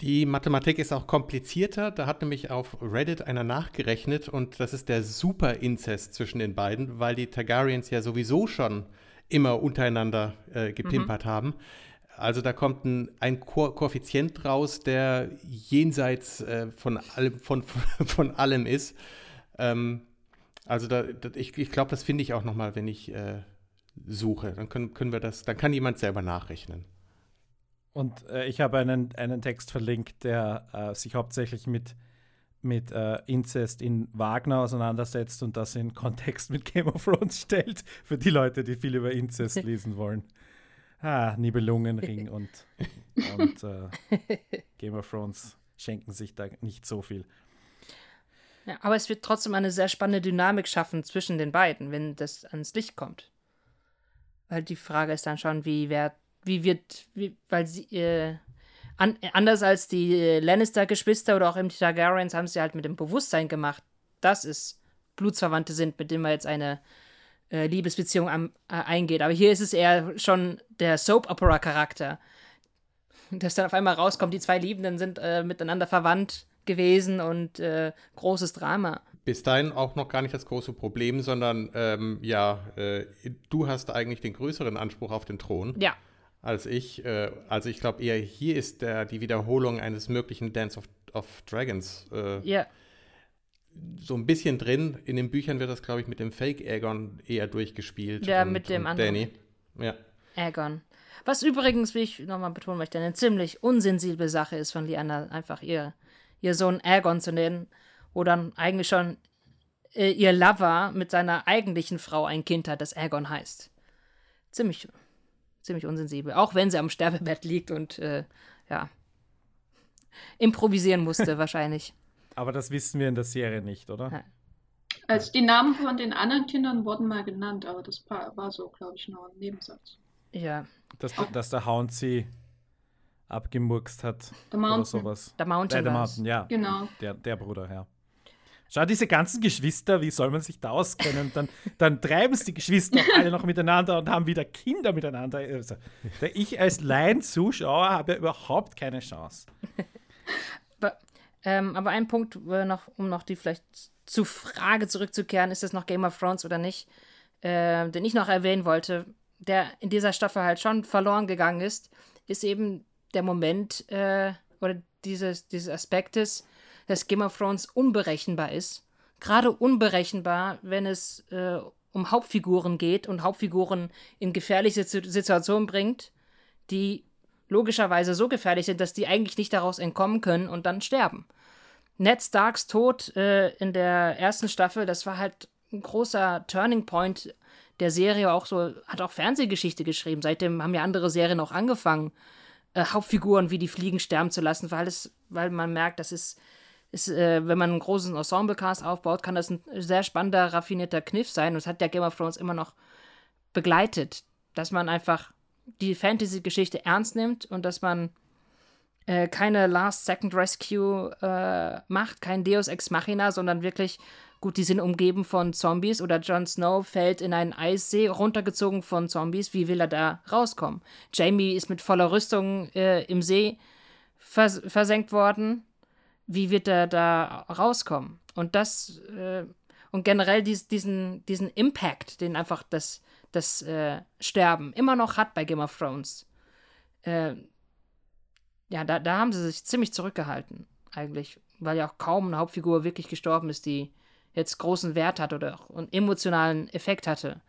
Die Mathematik ist auch komplizierter. Da hat nämlich auf Reddit einer nachgerechnet und das ist der Super-Inzest zwischen den beiden, weil die Targaryens ja sowieso schon immer untereinander äh, gepimpert mhm. haben. Also da kommt ein, ein Ko Koeffizient raus, der jenseits äh, von, allem, von, von allem ist. Ähm, also da, da, ich, ich glaube, das finde ich auch nochmal, wenn ich äh, suche. Dann können, können wir das, dann kann jemand selber nachrechnen. Und äh, ich habe einen, einen Text verlinkt, der äh, sich hauptsächlich mit, mit äh, Inzest in Wagner auseinandersetzt und das in Kontext mit Game of Thrones stellt, für die Leute, die viel über Inzest lesen wollen. Ah, Nibelungenring und, und äh, Game of Thrones schenken sich da nicht so viel. Ja, aber es wird trotzdem eine sehr spannende Dynamik schaffen zwischen den beiden, wenn das ans Licht kommt. Weil die Frage ist dann schon, wie wer wie wird, wie, weil sie, äh, an, anders als die Lannister-Geschwister oder auch im Targaryens haben sie halt mit dem Bewusstsein gemacht, dass es Blutsverwandte sind, mit denen man jetzt eine äh, Liebesbeziehung am, äh, eingeht. Aber hier ist es eher schon der Soap-Opera-Charakter, dass dann auf einmal rauskommt, die zwei Liebenden sind äh, miteinander verwandt gewesen und äh, großes Drama bis dahin auch noch gar nicht das große Problem, sondern ähm, ja, äh, du hast eigentlich den größeren Anspruch auf den Thron. Ja als ich. Äh, also ich glaube eher hier ist der, die Wiederholung eines möglichen Dance of, of Dragons. Äh, ja. So ein bisschen drin. In den Büchern wird das, glaube ich, mit dem Fake Aegon eher durchgespielt. Ja, und, mit dem anderen. Danny. Ja. Aegon. Was übrigens, wie ich nochmal betonen möchte, eine ziemlich unsensible Sache ist von Liana, einfach ihr, ihr Sohn Aegon zu nennen, wo dann eigentlich schon äh, ihr Lover mit seiner eigentlichen Frau ein Kind hat, das Aegon heißt. Ziemlich ziemlich unsensibel. Auch wenn sie am Sterbebett liegt und äh, ja, improvisieren musste wahrscheinlich. Aber das wissen wir in der Serie nicht, oder? Ja. Also die Namen von den anderen Kindern wurden mal genannt, aber das war so, glaube ich, nur ein Nebensatz. Ja. Dass, dass der Hound sie abgemurkst hat. Der Mountain. Oder sowas. Der Mountain. Äh, der Mountain, ja. Genau. Der, der Bruder, ja. Schau, diese ganzen Geschwister, wie soll man sich da auskennen? Dann, dann treiben es die Geschwister alle noch miteinander und haben wieder Kinder miteinander. Also, ich als Laien-Zuschauer habe überhaupt keine Chance. Aber, ähm, aber ein Punkt, äh, noch, um noch die vielleicht zur Frage zurückzukehren, ist es noch Game of Thrones oder nicht, äh, den ich noch erwähnen wollte, der in dieser Staffel halt schon verloren gegangen ist, ist eben der Moment äh, oder dieses, dieses Aspektes, dass Game of Thrones unberechenbar ist. Gerade unberechenbar, wenn es äh, um Hauptfiguren geht und Hauptfiguren in gefährliche Situationen bringt, die logischerweise so gefährlich sind, dass die eigentlich nicht daraus entkommen können und dann sterben. Ned Starks Tod äh, in der ersten Staffel, das war halt ein großer Turning Point der Serie, auch so, hat auch Fernsehgeschichte geschrieben. Seitdem haben ja andere Serien auch angefangen, äh, Hauptfiguren wie die Fliegen sterben zu lassen, weil, es, weil man merkt, das ist, ist äh, wenn man einen großen Ensemblecast aufbaut, kann das ein sehr spannender, raffinierter Kniff sein. Und das hat der Game of Thrones immer noch begleitet, dass man einfach die Fantasy-Geschichte ernst nimmt und dass man äh, keine Last-Second-Rescue äh, macht, kein Deus Ex Machina, sondern wirklich, gut, die sind umgeben von Zombies oder Jon Snow fällt in einen Eissee, runtergezogen von Zombies. Wie will er da rauskommen? Jamie ist mit voller Rüstung äh, im See vers versenkt worden. Wie wird er da rauskommen? Und das, äh, und generell dies, diesen, diesen Impact, den einfach das, das äh, Sterben immer noch hat bei Game of Thrones. Äh, ja, da, da haben sie sich ziemlich zurückgehalten, eigentlich, weil ja auch kaum eine Hauptfigur wirklich gestorben ist, die jetzt großen Wert hat oder auch einen emotionalen Effekt hatte.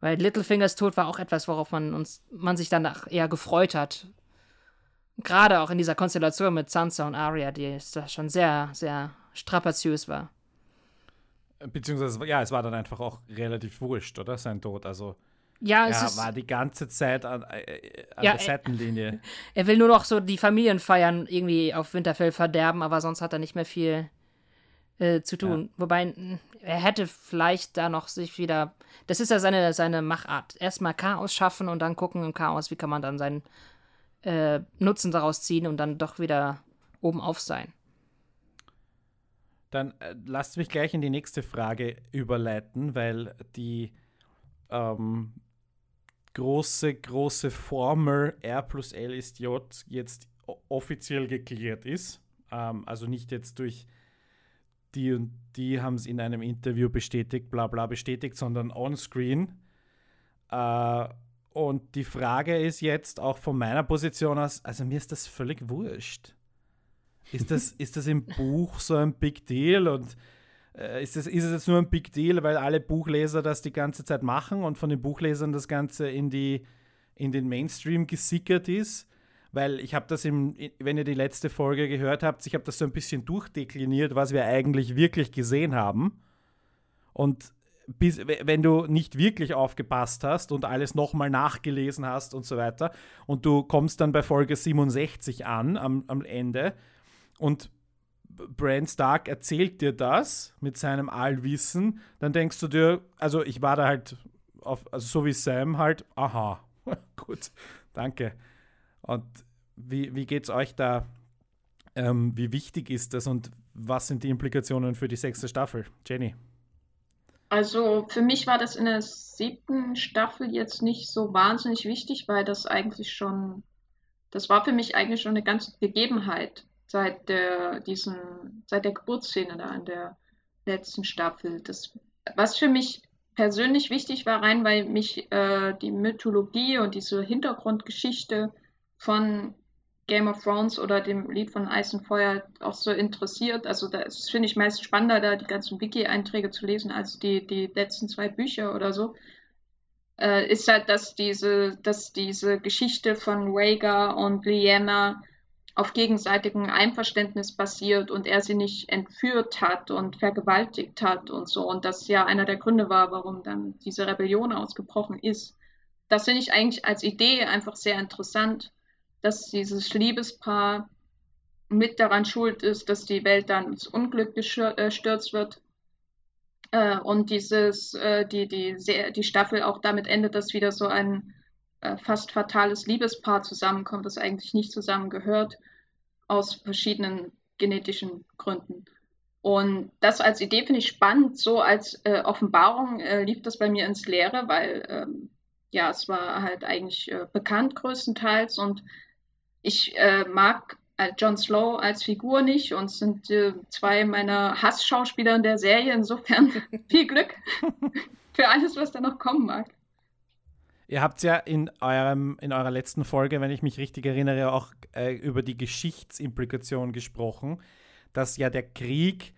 Weil Littlefingers Tod war auch etwas, worauf man uns, man sich danach eher gefreut hat. Gerade auch in dieser Konstellation mit Sansa und Arya, die schon sehr, sehr strapaziös war. Beziehungsweise, ja, es war dann einfach auch relativ wurscht, oder? Sein Tod. Also, ja, es er ist, war die ganze Zeit an, äh, an Ja, der äh, Seitenlinie. er will nur noch so die Familienfeiern irgendwie auf Winterfell verderben, aber sonst hat er nicht mehr viel äh, zu tun. Wobei, mh, er hätte vielleicht da noch sich wieder. Das ist ja seine, seine Machart. Erstmal Chaos schaffen und dann gucken im Chaos, wie kann man dann seinen äh, Nutzen daraus ziehen und dann doch wieder oben auf sein. Dann äh, lasst mich gleich in die nächste Frage überleiten, weil die ähm, große, große Formel R plus L ist J jetzt offiziell geklärt ist. Ähm, also nicht jetzt durch die und die haben es in einem Interview bestätigt, bla bla bestätigt, sondern on-screen. Äh, und die Frage ist jetzt auch von meiner Position aus, also mir ist das völlig wurscht. Ist das, ist das im Buch so ein Big Deal und äh, ist, das, ist es jetzt nur ein Big Deal, weil alle Buchleser das die ganze Zeit machen und von den Buchlesern das Ganze in, die, in den Mainstream gesickert ist? Weil ich habe das, im, wenn ihr die letzte Folge gehört habt, ich habe das so ein bisschen durchdekliniert, was wir eigentlich wirklich gesehen haben. Und bis, wenn du nicht wirklich aufgepasst hast und alles nochmal nachgelesen hast und so weiter und du kommst dann bei Folge 67 an am, am Ende und Bran Stark erzählt dir das mit seinem Allwissen, dann denkst du dir, also ich war da halt, auf, also so wie Sam halt, aha, gut, danke. Und wie, wie es euch da? Ähm, wie wichtig ist das und was sind die Implikationen für die sechste Staffel? Jenny? Also für mich war das in der siebten Staffel jetzt nicht so wahnsinnig wichtig, weil das eigentlich schon, das war für mich eigentlich schon eine ganze Gegebenheit seit der, diesen, seit der Geburtsszene da in der letzten Staffel. Das, was für mich persönlich wichtig war, rein, weil mich äh, die Mythologie und diese Hintergrundgeschichte von Game of Thrones oder dem Lied von Eis und Feuer auch so interessiert. Also das finde ich meist spannender, da die ganzen Wiki-Einträge zu lesen, als die, die letzten zwei Bücher oder so. Äh, ist halt, dass diese, dass diese Geschichte von Rhaegar und Lyanna auf gegenseitigem Einverständnis basiert und er sie nicht entführt hat und vergewaltigt hat und so. Und das ja einer der Gründe war, warum dann diese Rebellion ausgebrochen ist. Das finde ich eigentlich als Idee einfach sehr interessant dass dieses Liebespaar mit daran schuld ist, dass die Welt dann ins Unglück gestürzt wird. Äh, und dieses, äh, die, die, die Staffel auch damit endet, dass wieder so ein äh, fast fatales Liebespaar zusammenkommt, das eigentlich nicht zusammengehört, aus verschiedenen genetischen Gründen. Und das als Idee finde ich spannend. So als äh, Offenbarung äh, lief das bei mir ins Leere, weil ähm, ja, es war halt eigentlich äh, bekannt größtenteils und ich äh, mag äh, Jon Slow als Figur nicht und sind äh, zwei meiner Hassschauspieler in der Serie. Insofern viel Glück für alles, was da noch kommen mag. Ihr habt ja in, eurem, in eurer letzten Folge, wenn ich mich richtig erinnere, auch äh, über die Geschichtsimplikation gesprochen, dass ja der Krieg,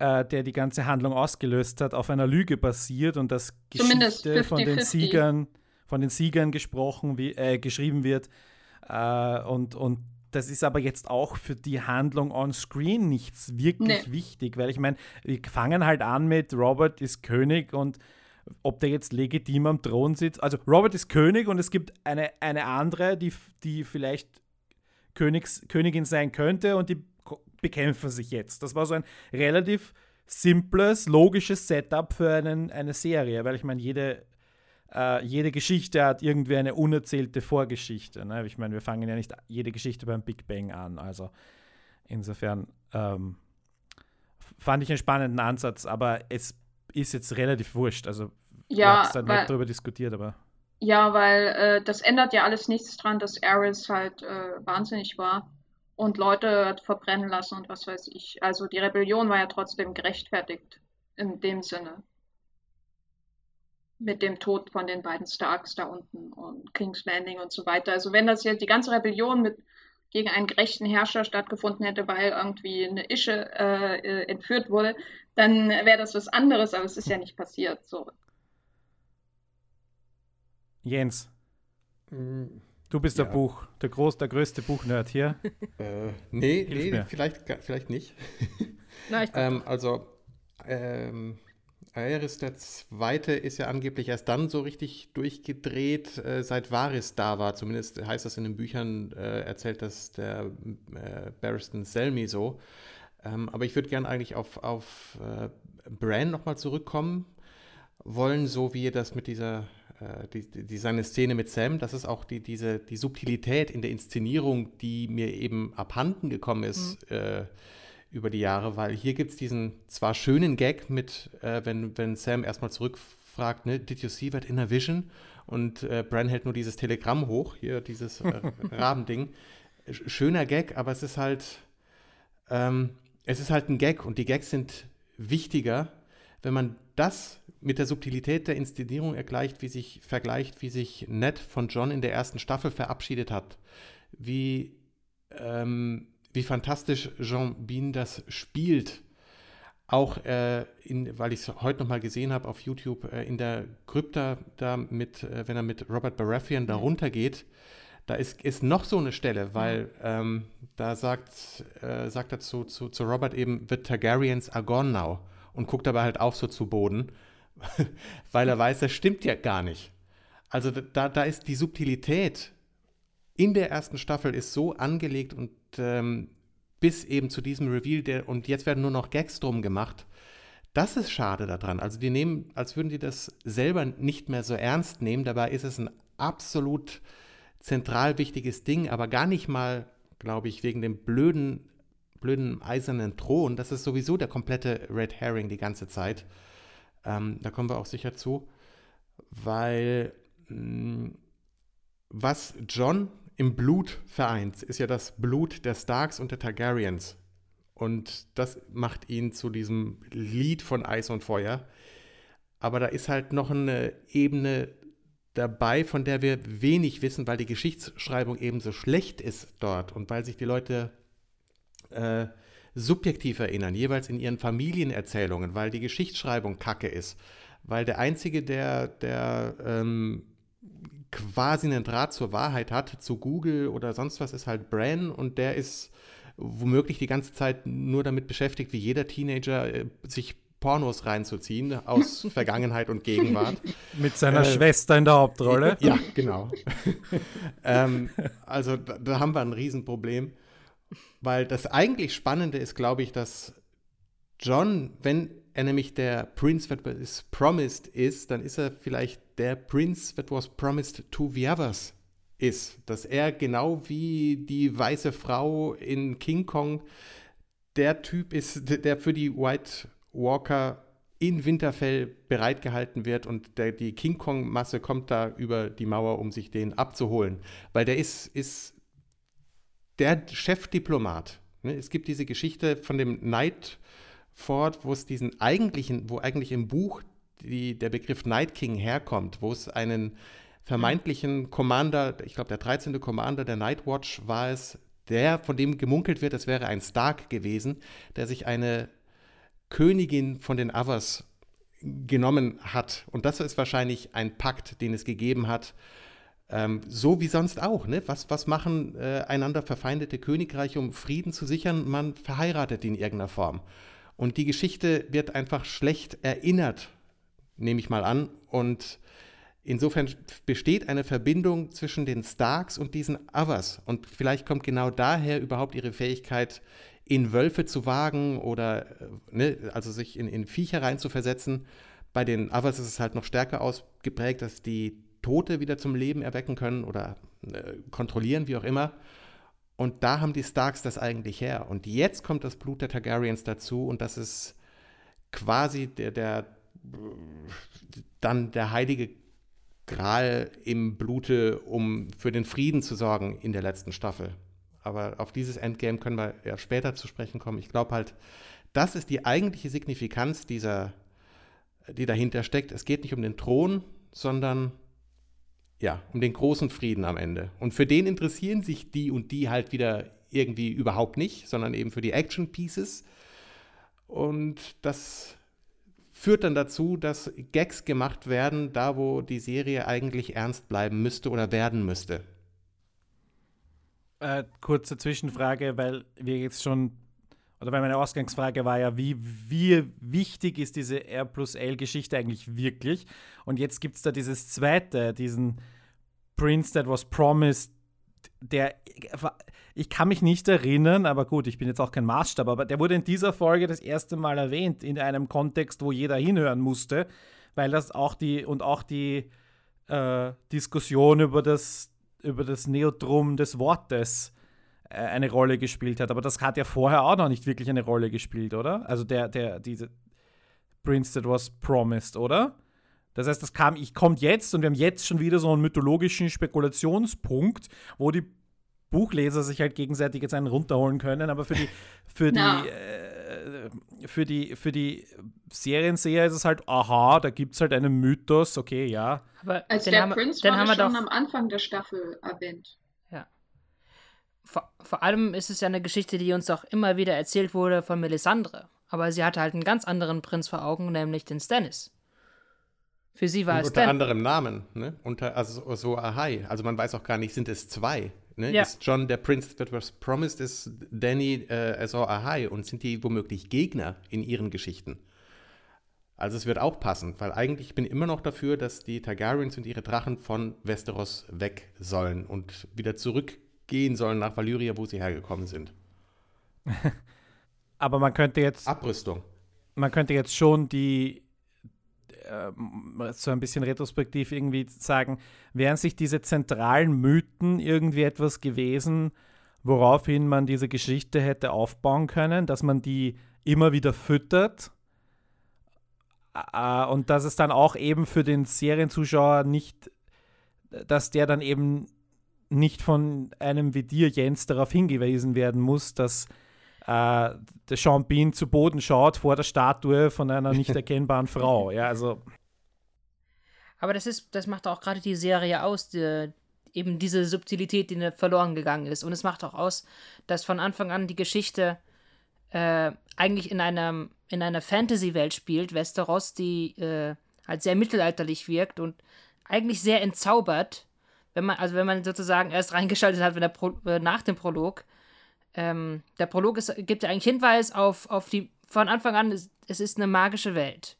äh, der die ganze Handlung ausgelöst hat, auf einer Lüge basiert und dass Geschichte von den 50-50. Siegern, von den Siegern gesprochen, wie, äh, geschrieben wird, Äh, und, und das ist aber jetzt auch für die Handlung on screen nichts wirklich nee. wichtig, weil ich meine, wir fangen halt an mit Robert ist König und ob der jetzt legitim am Thron sitzt. Also Robert ist König und es gibt eine, eine andere, die, die vielleicht Königs, Königin sein könnte und die bekämpfen sich jetzt. Das war so ein relativ simples, logisches Setup für einen, eine Serie, weil ich meine, jede, äh, jede Geschichte hat irgendwie eine unerzählte Vorgeschichte. Ne? Ich meine, wir fangen ja nicht jede Geschichte beim Big Bang an. Also insofern ähm, fand ich einen spannenden Ansatz, aber es ist jetzt relativ wurscht. Also ja, wir haben nicht darüber diskutiert, aber. Ja, weil äh, das ändert ja alles nichts dran, dass Ares halt äh, wahnsinnig war und Leute hat verbrennen lassen und was weiß ich. Also die Rebellion war ja trotzdem gerechtfertigt in dem Sinne. Mit dem Tod von den beiden Starks da unten und King's Landing und so weiter. Also wenn das jetzt die ganze Rebellion mit gegen einen gerechten Herrscher stattgefunden hätte, weil irgendwie eine Ische äh, äh entführt wurde, dann wäre das was anderes, aber es ist ja nicht passiert. So. Jens. Mm, du bist ja. der Buch, der groß, der größte Buchnerd hier. Äh, nee, nee vielleicht, vielleicht nicht. Na, ich ähm, also, ähm, Aeris der Zweite ist ja angeblich erst dann so richtig durchgedreht, äh, seit Varys da war. Zumindest heißt das in den Büchern, äh, erzählt das der äh, Barristan Selmy so. Ähm, aber ich würde gerne eigentlich auf, auf äh, Bran nochmal zurückkommen wollen, so wie ihr das mit dieser äh, die, die, seine Szene mit Sam, das ist auch die, diese, die Subtilität in der Inszenierung, die mir eben abhanden gekommen ist mhm. äh, über die Jahre, weil hier gibt es diesen zwar schönen Gag mit, äh, wenn, wenn Sam erstmal zurückfragt, ne, did you see that in a vision? Und äh, Bran hält nur dieses Telegramm hoch, hier dieses äh, Rabending. Schöner Gag, aber es ist halt, ähm, es ist halt ein Gag und die Gags sind wichtiger, wenn man das mit der Subtilität der Inszenierung ergleicht, wie sich, vergleicht, wie sich Ned von John in der ersten Staffel verabschiedet hat, wie, ähm, wie fantastisch Jean Bean das spielt. Auch, äh, in, weil ich es heute nochmal gesehen habe auf YouTube, äh, in der Krypta, da mit, äh, wenn er mit Robert Baratheon da runtergeht, da ist, ist noch so eine Stelle, weil ähm, da sagt, äh, sagt er zu, zu, zu Robert eben, the Targaryens are gone now und guckt dabei halt auch so zu Boden. weil er weiß, das stimmt ja gar nicht. Also da, da ist die Subtilität in der ersten Staffel ist so angelegt und ähm, bis eben zu diesem Reveal, der, und jetzt werden nur noch Gags drum gemacht. Das ist schade daran. Also die nehmen, als würden die das selber nicht mehr so ernst nehmen. Dabei ist es ein absolut zentral wichtiges Ding, aber gar nicht mal, glaube ich, wegen dem blöden, blöden eisernen Thron. Das ist sowieso der komplette Red Herring die ganze Zeit. Ähm, da kommen wir auch sicher zu, weil mh, mm, was John im Blut vereint, ist ja das Blut der Starks und der Targaryens. Und das macht ihn zu diesem Lied von Eis und Feuer. Aber da ist halt noch eine Ebene dabei, von der wir wenig wissen, weil die Geschichtsschreibung eben so schlecht ist dort und weil sich die Leute äh, subjektiv erinnern, jeweils in ihren Familienerzählungen, weil die Geschichtsschreibung kacke ist. Weil der Einzige, der, der ähm, quasi einen Draht zur Wahrheit hat, zu Google oder sonst was, ist halt Bran und der ist womöglich die ganze Zeit nur damit beschäftigt, wie jeder Teenager äh, sich Pornos reinzuziehen aus Vergangenheit und Gegenwart. Mit seiner äh, Schwester in der Hauptrolle. Ja, genau. ähm, also da, da, haben wir ein Riesenproblem. Weil das eigentlich Spannende ist, glaube ich, dass John, wenn er nämlich der Prince that was promised ist, dann ist er vielleicht der Prince that was promised to the others ist. Dass er genau wie die weiße Frau in King Kong der Typ ist, der für die White Walker in Winterfell bereitgehalten wird und der, die King Kong-Masse kommt da über die Mauer, um sich den abzuholen. Weil der ist, ist der Chefdiplomat. Ne? Es gibt diese Geschichte von dem Night Fort, wo es diesen eigentlichen, wo eigentlich im Buch die, der Begriff Night King herkommt, wo es einen vermeintlichen Commander, ich glaube der 13. Commander der Night Watch war es, der, von dem gemunkelt wird, es wäre ein Stark gewesen, der sich eine Königin von den Others genommen hat. Und das ist wahrscheinlich ein Pakt, den es gegeben hat, Ähm, so wie sonst auch. Ne? Was, was machen äh, einander verfeindete Königreiche, um Frieden zu sichern? Man verheiratet in irgendeiner Form. Und die Geschichte wird einfach schlecht erinnert, nehme ich mal an. Und insofern besteht eine Verbindung zwischen den Starks und diesen Others. Und vielleicht kommt genau daher überhaupt ihre Fähigkeit, in Wölfe zu wagen oder äh, ne, also sich in, in Viecher reinzuversetzen. Bei den Others ist es halt noch stärker ausgeprägt, dass die Tote wieder zum Leben erwecken können oder äh, kontrollieren, wie auch immer. Und da haben die Starks das eigentlich her. Und jetzt kommt das Blut der Targaryens dazu und das ist quasi der, der dann der heilige Gral im Blute, um für den Frieden zu sorgen in der letzten Staffel. Aber auf dieses Endgame können wir ja später zu sprechen kommen. Ich glaube halt, das ist die eigentliche Signifikanz dieser, die dahinter steckt. Es geht nicht um den Thron, sondern ja, um den großen Frieden am Ende. Und für den interessieren sich die und die halt wieder irgendwie überhaupt nicht, sondern eben für die Action Pieces. Und das führt dann dazu, dass Gags gemacht werden, da wo die Serie eigentlich ernst bleiben müsste oder werden müsste. Äh, kurze Zwischenfrage, weil wir jetzt schon, oder weil meine Ausgangsfrage war ja, wie, wie wichtig ist diese R plus L-Geschichte eigentlich wirklich? Und jetzt gibt es da dieses zweite, diesen Prince That Was Promised, der, ich kann mich nicht erinnern, aber gut, ich bin jetzt auch kein Maßstab, aber der wurde in dieser Folge das erste Mal erwähnt, in einem Kontext, wo jeder hinhören musste, weil das auch die, und auch die äh, Diskussion über das über das Neotrum des Wortes äh, eine Rolle gespielt hat. Aber das hat ja vorher auch noch nicht wirklich eine Rolle gespielt, oder? Also der, der, diese Prince that was promised, oder? Das heißt, das kam, ich kommt jetzt und wir haben jetzt schon wieder so einen mythologischen Spekulationspunkt, wo die Buchleser sich halt gegenseitig jetzt einen runterholen können, aber für die, für die, äh, für die, für die Serienseher ist es halt, aha, da gibt es halt einen Mythos, okay, ja. Aber Als der haben, Prince den haben wir schon doch, am Anfang der Staffel erwähnt. Ja. Vor, vor allem ist es ja eine Geschichte, die uns auch immer wieder erzählt wurde von Melisandre. Aber sie hatte halt einen ganz anderen Prinz vor Augen, nämlich den Stannis. Für sie war Und es unter anderem Namen, ne? Unter, also so Ahai. Also man weiß auch gar nicht, sind es zwei? Ne? Ja. Ist John der Prince that was promised, ist Danny äh, Azor Ahai und sind die womöglich Gegner in ihren Geschichten? Also es wird auch passen, weil eigentlich bin ich immer noch dafür, dass die Targaryens und ihre Drachen von Westeros weg sollen und wieder zurückgehen sollen nach Valyria, wo sie hergekommen sind. Aber man könnte jetzt Abrüstung. Man könnte jetzt schon die äh, so ein bisschen retrospektiv irgendwie sagen, wären sich diese zentralen Mythen irgendwie etwas gewesen, woraufhin man diese Geschichte hätte aufbauen können, dass man die immer wieder füttert äh, und dass es dann auch eben für den Serienzuschauer nicht, dass der dann eben nicht von einem wie dir, Jens, darauf hingewiesen werden muss, dass äh, der Sean Bean zu Boden schaut vor der Statue von einer nicht erkennbaren Frau. Ja, also. Aber das ist, das macht auch gerade die Serie aus, die, eben diese Subtilität, die verloren gegangen ist. Und es macht auch aus, dass von Anfang an die Geschichte äh, eigentlich in einem in einer Fantasy-Welt spielt, Westeros, die äh, halt sehr mittelalterlich wirkt und eigentlich sehr entzaubert, wenn man, also wenn man sozusagen erst reingeschaltet hat, wenn der Pro, äh, nach dem Prolog. Ähm, der Prolog ist, gibt ja eigentlich Hinweis auf, auf die, von Anfang an, es, ist eine magische Welt.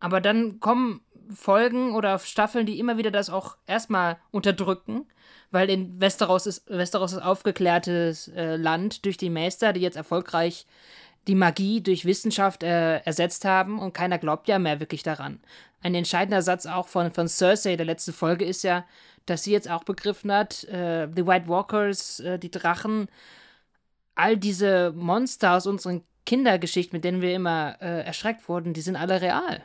Aber dann kommen Folgen oder Staffeln, die immer wieder das auch erstmal unterdrücken, weil in Westeros ist, Westeros ist aufgeklärtes äh, Land durch die Meister, die jetzt erfolgreich die Magie durch Wissenschaft äh, ersetzt haben und keiner glaubt ja mehr wirklich daran. Ein entscheidender Satz auch von, von Cersei der letzten Folge ist ja, dass sie jetzt auch begriffen hat, äh, die White Walkers, äh, die Drachen, all diese Monster aus unseren Kindergeschichten, mit denen wir immer äh, erschreckt wurden, die sind alle real.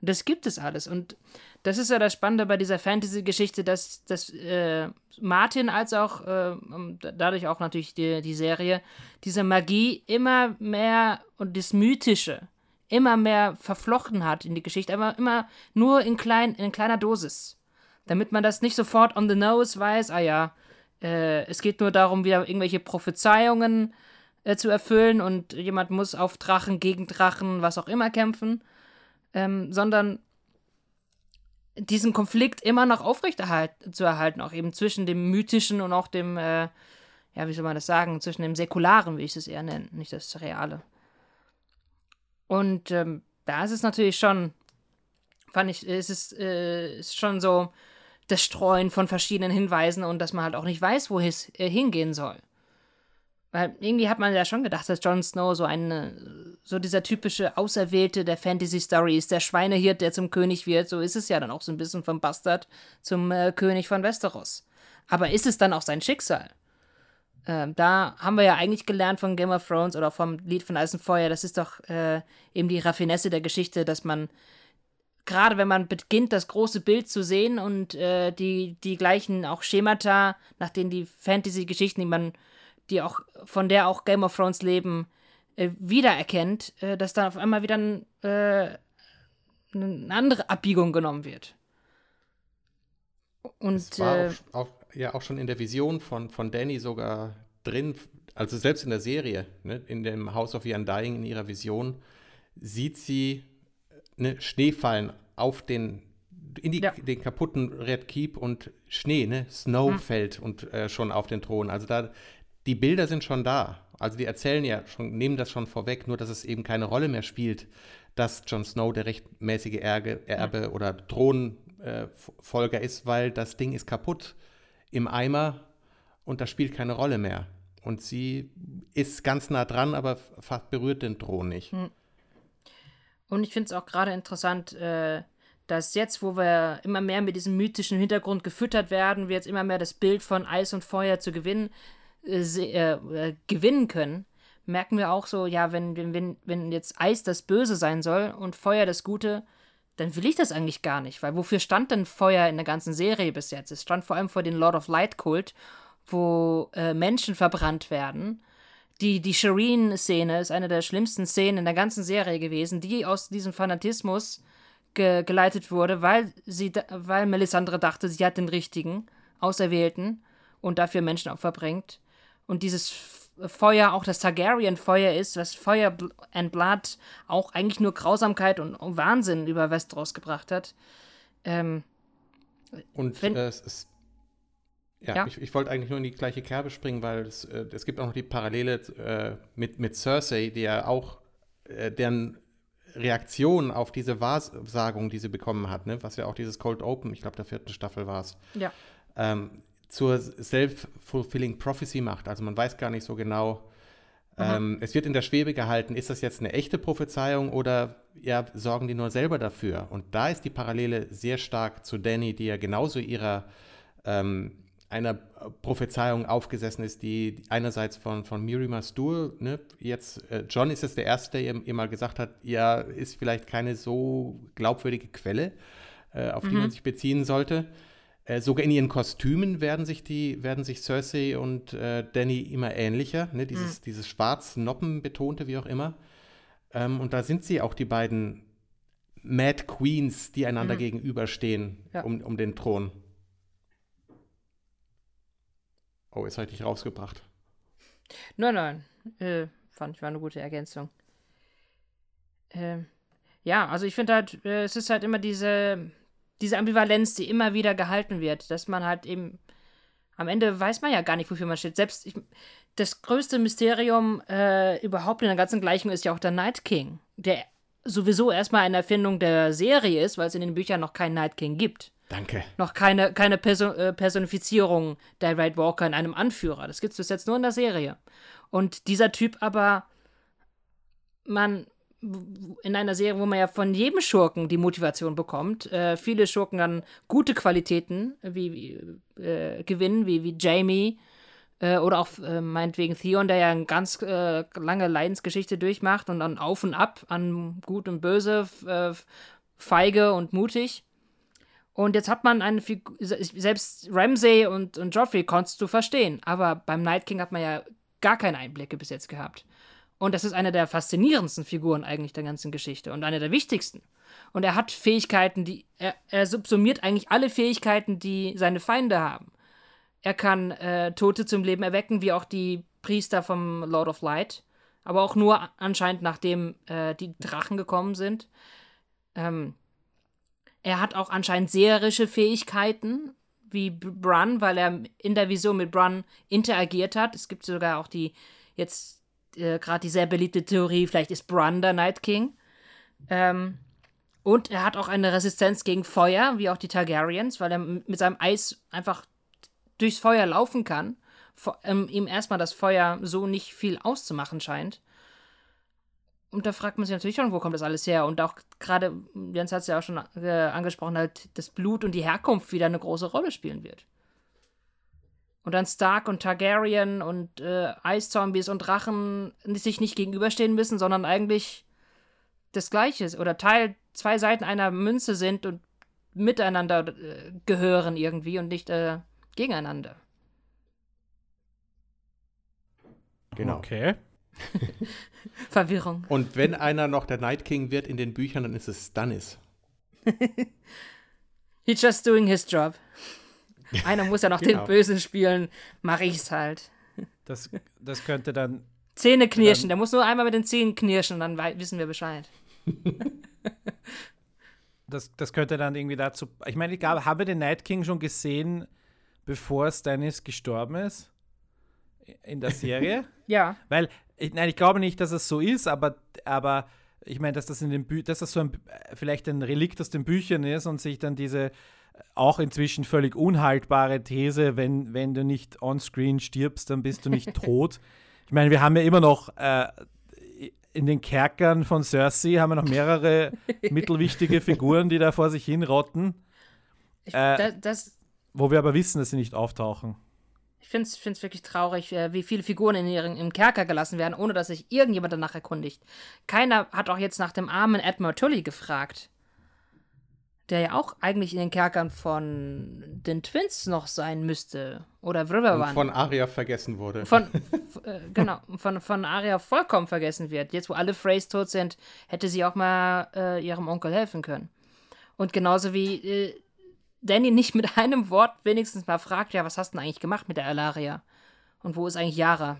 Das gibt es alles. Und das ist ja das Spannende bei dieser Fantasy-Geschichte, dass, dass äh, Martin als auch äh, dadurch auch natürlich die, die Serie diese Magie immer mehr und das Mythische immer mehr verflochten hat in die Geschichte, aber immer nur in, klein, in kleiner Dosis. Damit man das nicht sofort on the nose weiß, ah ja, äh, es geht nur darum, wieder irgendwelche Prophezeiungen äh, zu erfüllen und jemand muss auf Drachen, gegen Drachen, was auch immer kämpfen, ähm, sondern diesen Konflikt immer noch aufrechterhalten zu erhalten, auch eben zwischen dem mythischen und auch dem, äh, ja, wie soll man das sagen, zwischen dem Säkularen, wie ich es eher nenne, nicht das Reale. Und ähm, da ist es natürlich schon, fand ich, es ist, äh, ist schon so das Streuen von verschiedenen Hinweisen und dass man halt auch nicht weiß, wo es äh, hingehen soll. Weil irgendwie hat man ja schon gedacht, dass Jon Snow so eine, so dieser typische Auserwählte der Fantasy-Story ist, der Schweinehirt, der zum König wird. So ist es ja dann auch so ein bisschen vom Bastard zum äh, König von Westeros. Aber ist es dann auch sein Schicksal? Ähm, da haben wir ja eigentlich gelernt von Game of Thrones oder vom Lied von Eis und Feuer, das ist doch äh, eben die Raffinesse der Geschichte, dass man gerade wenn man beginnt, das große Bild zu sehen und äh, die, die gleichen auch Schemata, nach denen die Fantasy-Geschichten, die man die auch, von der auch Game of Thrones leben, äh, wiedererkennt, äh, dass dann auf einmal wieder ein, äh, eine andere Abbiegung genommen wird. Und äh, auch, auch, ja auch schon in der Vision von, von Danny sogar drin, also selbst in der Serie, ne, in dem House of the Undying, in ihrer Vision, sieht sie ne, Schnee fallen auf den in die, ja. den kaputten Red Keep und Schnee, ne? Snow hm. fällt und äh, schon auf den Thron. Also da, die Bilder sind schon da. Also die erzählen ja schon, nehmen das schon vorweg, nur dass es eben keine Rolle mehr spielt, dass Jon Snow der rechtmäßige Erbe, Erbe ja. oder Thronfolger äh, ist, weil das Ding ist kaputt im Eimer und das spielt keine Rolle mehr. Und sie ist ganz nah dran, aber fast berührt den Thron nicht. Hm. Und ich finde es auch gerade interessant, äh, dass jetzt, wo wir immer mehr mit diesem mythischen Hintergrund gefüttert werden, wir jetzt immer mehr das Bild von Eis und Feuer zu gewinnen, äh, äh, gewinnen können, merken wir auch so, ja, wenn, wenn, wenn jetzt Eis das Böse sein soll und Feuer das Gute, dann will ich das eigentlich gar nicht, weil wofür stand denn Feuer in der ganzen Serie bis jetzt? Es stand vor allem vor den Lord of Light Kult, wo äh, Menschen verbrannt werden. Die, die Shireen-Szene ist eine der schlimmsten Szenen in der ganzen Serie gewesen, die aus diesem Fanatismus ge geleitet wurde, weil sie, weil Melisandre dachte, sie hat den richtigen Auserwählten und dafür Menschenopfer bringt und dieses Feuer auch das Targaryen-Feuer ist, was Feuer and Blood auch eigentlich nur Grausamkeit und Wahnsinn über Westeros gebracht hat. Ähm, und äh, es ist ja, ja, ich, ich wollte eigentlich nur in die gleiche Kerbe springen, weil es, äh, es gibt auch noch die Parallele äh, mit, mit Cersei, die ja auch, äh, deren Reaktion auf diese Wahrsagung, die sie bekommen hat, ne? was ja auch dieses Cold Open, ich glaube, der vierten Staffel war es, ja. ähm, zur self-fulfilling prophecy macht. Also man weiß gar nicht so genau. Ähm, es wird in der Schwebe gehalten, ist das jetzt eine echte Prophezeiung oder ja, sorgen die nur selber dafür? Und da ist die Parallele sehr stark zu Danny, die ja genauso ihrer ähm, einer Prophezeiung aufgesessen ist, die einerseits von, von Miri Mastur, ne, jetzt, äh, John ist es der Erste, der ihr, ihr, mal gesagt hat, ja, ist vielleicht keine so glaubwürdige Quelle, äh, auf mhm. die man sich beziehen sollte. Äh, sogar in ihren Kostümen werden sich die, werden sich Cersei und äh, Danny immer ähnlicher, ne? dieses, mhm. dieses schwarz Noppen betonte, wie auch immer. Ähm, und da sind sie auch die beiden Mad Queens, die einander mhm. gegenüberstehen ja. um, um den Thron. Oh, jetzt habe ich dich rausgebracht. Nein, nein. Äh, fand ich war eine gute Ergänzung. Äh, ja, also ich finde halt, äh, es ist halt immer diese diese Ambivalenz, die immer wieder gehalten wird, dass man halt eben am Ende weiß man ja gar nicht, wofür man steht. Selbst ich, das größte Mysterium äh, überhaupt in der ganzen Gleichung ist ja auch der Night King, der sowieso erstmal eine Erfindung der Serie ist, weil es in den Büchern noch keinen Night King gibt. Danke. Noch keine, keine äh, Personifizierung der Red Walker in einem Anführer. Das gibt es bis jetzt nur in der Serie. Und dieser Typ aber, man in einer Serie, wo man ja von jedem Schurken die Motivation bekommt, äh, viele Schurken dann gute Qualitäten wie, wie äh, gewinnen, wie, wie Jamie äh, oder auch äh, meinetwegen Theon, der ja eine ganz äh, lange Leidensgeschichte durchmacht und dann auf und ab an Gut und Böse, feige und mutig. Und jetzt hat man eine Figur, selbst Ramsay und, und Joffrey konntest du verstehen, aber beim Night King hat man ja gar keine Einblicke bis jetzt gehabt. Und das ist eine der faszinierendsten Figuren eigentlich der ganzen Geschichte und eine der wichtigsten. Und er hat Fähigkeiten, die. Er, er subsumiert eigentlich alle Fähigkeiten, die seine Feinde haben. Er kann äh, Tote zum Leben erwecken, wie auch die Priester vom Lord of Light. Aber auch nur anscheinend, nachdem äh, die Drachen gekommen sind. Ähm, Er hat auch anscheinend seherische Fähigkeiten, wie Brun, weil er in der Vision mit Brun interagiert hat. Es gibt sogar auch die jetzt äh, gerade die sehr beliebte Theorie, vielleicht ist Brun der Night King. Ähm, und er hat auch eine Resistenz gegen Feuer, wie auch die Targaryens, weil er mit seinem Eis einfach durchs Feuer laufen kann. Ähm, ihm erstmal das Feuer so nicht viel auszumachen scheint. Und da fragt man sich natürlich schon, wo kommt das alles her? Und auch gerade, Jens hat es ja auch schon äh, angesprochen, halt das Blut und die Herkunft wieder eine große Rolle spielen wird. Und dann Stark und Targaryen und äh, Eiszombies und Drachen sich nicht gegenüberstehen müssen, sondern eigentlich das Gleiche oder Teil zwei Seiten einer Münze sind und miteinander äh, gehören irgendwie und nicht äh, gegeneinander. Genau. Okay. Verwirrung. Und wenn einer noch der Night King wird in den Büchern, dann ist es Stannis. He's just doing his job. Einer muss ja noch genau. den Bösen spielen, mache ich's halt. Das, das könnte dann. Zähne knirschen, der muss nur einmal mit den Zähnen knirschen, dann wissen wir Bescheid. das, das könnte dann irgendwie dazu. Ich meine, ich glaube, habe den Night King schon gesehen, bevor Stannis gestorben ist? In der Serie? ja. Weil, ich, nein, ich glaube nicht, dass es so ist, aber, aber ich meine, dass das in den Bü dass das so ein, vielleicht ein Relikt aus den Büchern ist und sich dann diese auch inzwischen völlig unhaltbare These, wenn, wenn du nicht on-screen stirbst, dann bist du nicht tot. Ich meine, wir haben ja immer noch äh, in den Kerkern von Cersei haben wir noch mehrere mittelwichtige Figuren, die da vor sich hin rotten. Äh, das, das, wo wir aber wissen, dass sie nicht auftauchen. Ich finde es wirklich traurig, äh, wie viele Figuren in ihren, im Kerker gelassen werden, ohne dass sich irgendjemand danach erkundigt. Keiner hat auch jetzt nach dem armen Edmund Tully gefragt der ja auch eigentlich in den Kerkern von den Twins noch sein müsste. Oder Riverrun. Von Aria vergessen wurde. Von, äh, genau, von, von Aria vollkommen vergessen wird. Jetzt, wo alle Freys tot sind, hätte sie auch mal äh, ihrem Onkel helfen können. Und genauso wie äh, Danny nicht mit einem Wort wenigstens mal fragt, ja, was hast du denn eigentlich gemacht mit der Alaria? Und wo ist eigentlich Yara?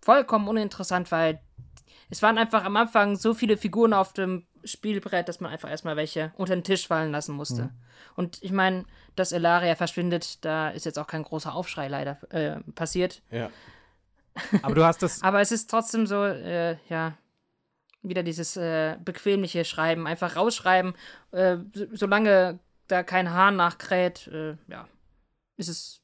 Vollkommen uninteressant, weil es waren einfach am Anfang so viele Figuren auf dem Spielbrett, dass man einfach erstmal welche unter den Tisch fallen lassen musste. Mhm. Und ich meine, dass Elaria verschwindet, da ist jetzt auch kein großer Aufschrei leider äh, passiert. Ja. Aber du hast das. Aber es ist trotzdem so, äh, ja, wieder dieses äh, bequemliche Schreiben, einfach rausschreiben, äh, solange da kein Hahn nachkräht, äh, ja, ist es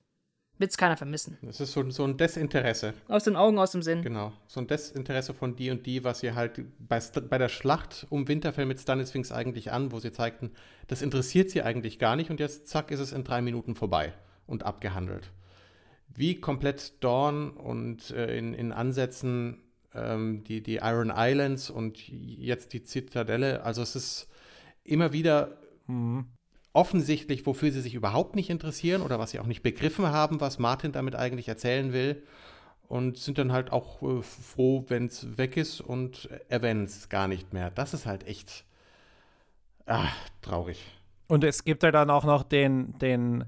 wird es keiner vermissen. Das ist so, so ein Desinteresse. Aus den Augen, aus dem Sinn. Genau. So ein Desinteresse von die und die, was sie halt bei, bei der Schlacht um Winterfell mit Stannis fing es eigentlich an, wo sie zeigten, das interessiert sie eigentlich gar nicht und jetzt zack ist es in drei Minuten vorbei und abgehandelt. Wie komplett Dawn und äh, in, in Ansätzen ähm, die, die Iron Islands und jetzt die Zitadelle, also es ist immer wieder mhm offensichtlich, wofür sie sich überhaupt nicht interessieren oder was sie auch nicht begriffen haben, was Martin damit eigentlich erzählen will. Und sind dann halt auch äh, froh, wenn es weg ist und erwähnen es gar nicht mehr. Das ist halt echt ach, traurig. Und es gibt halt dann auch noch den, den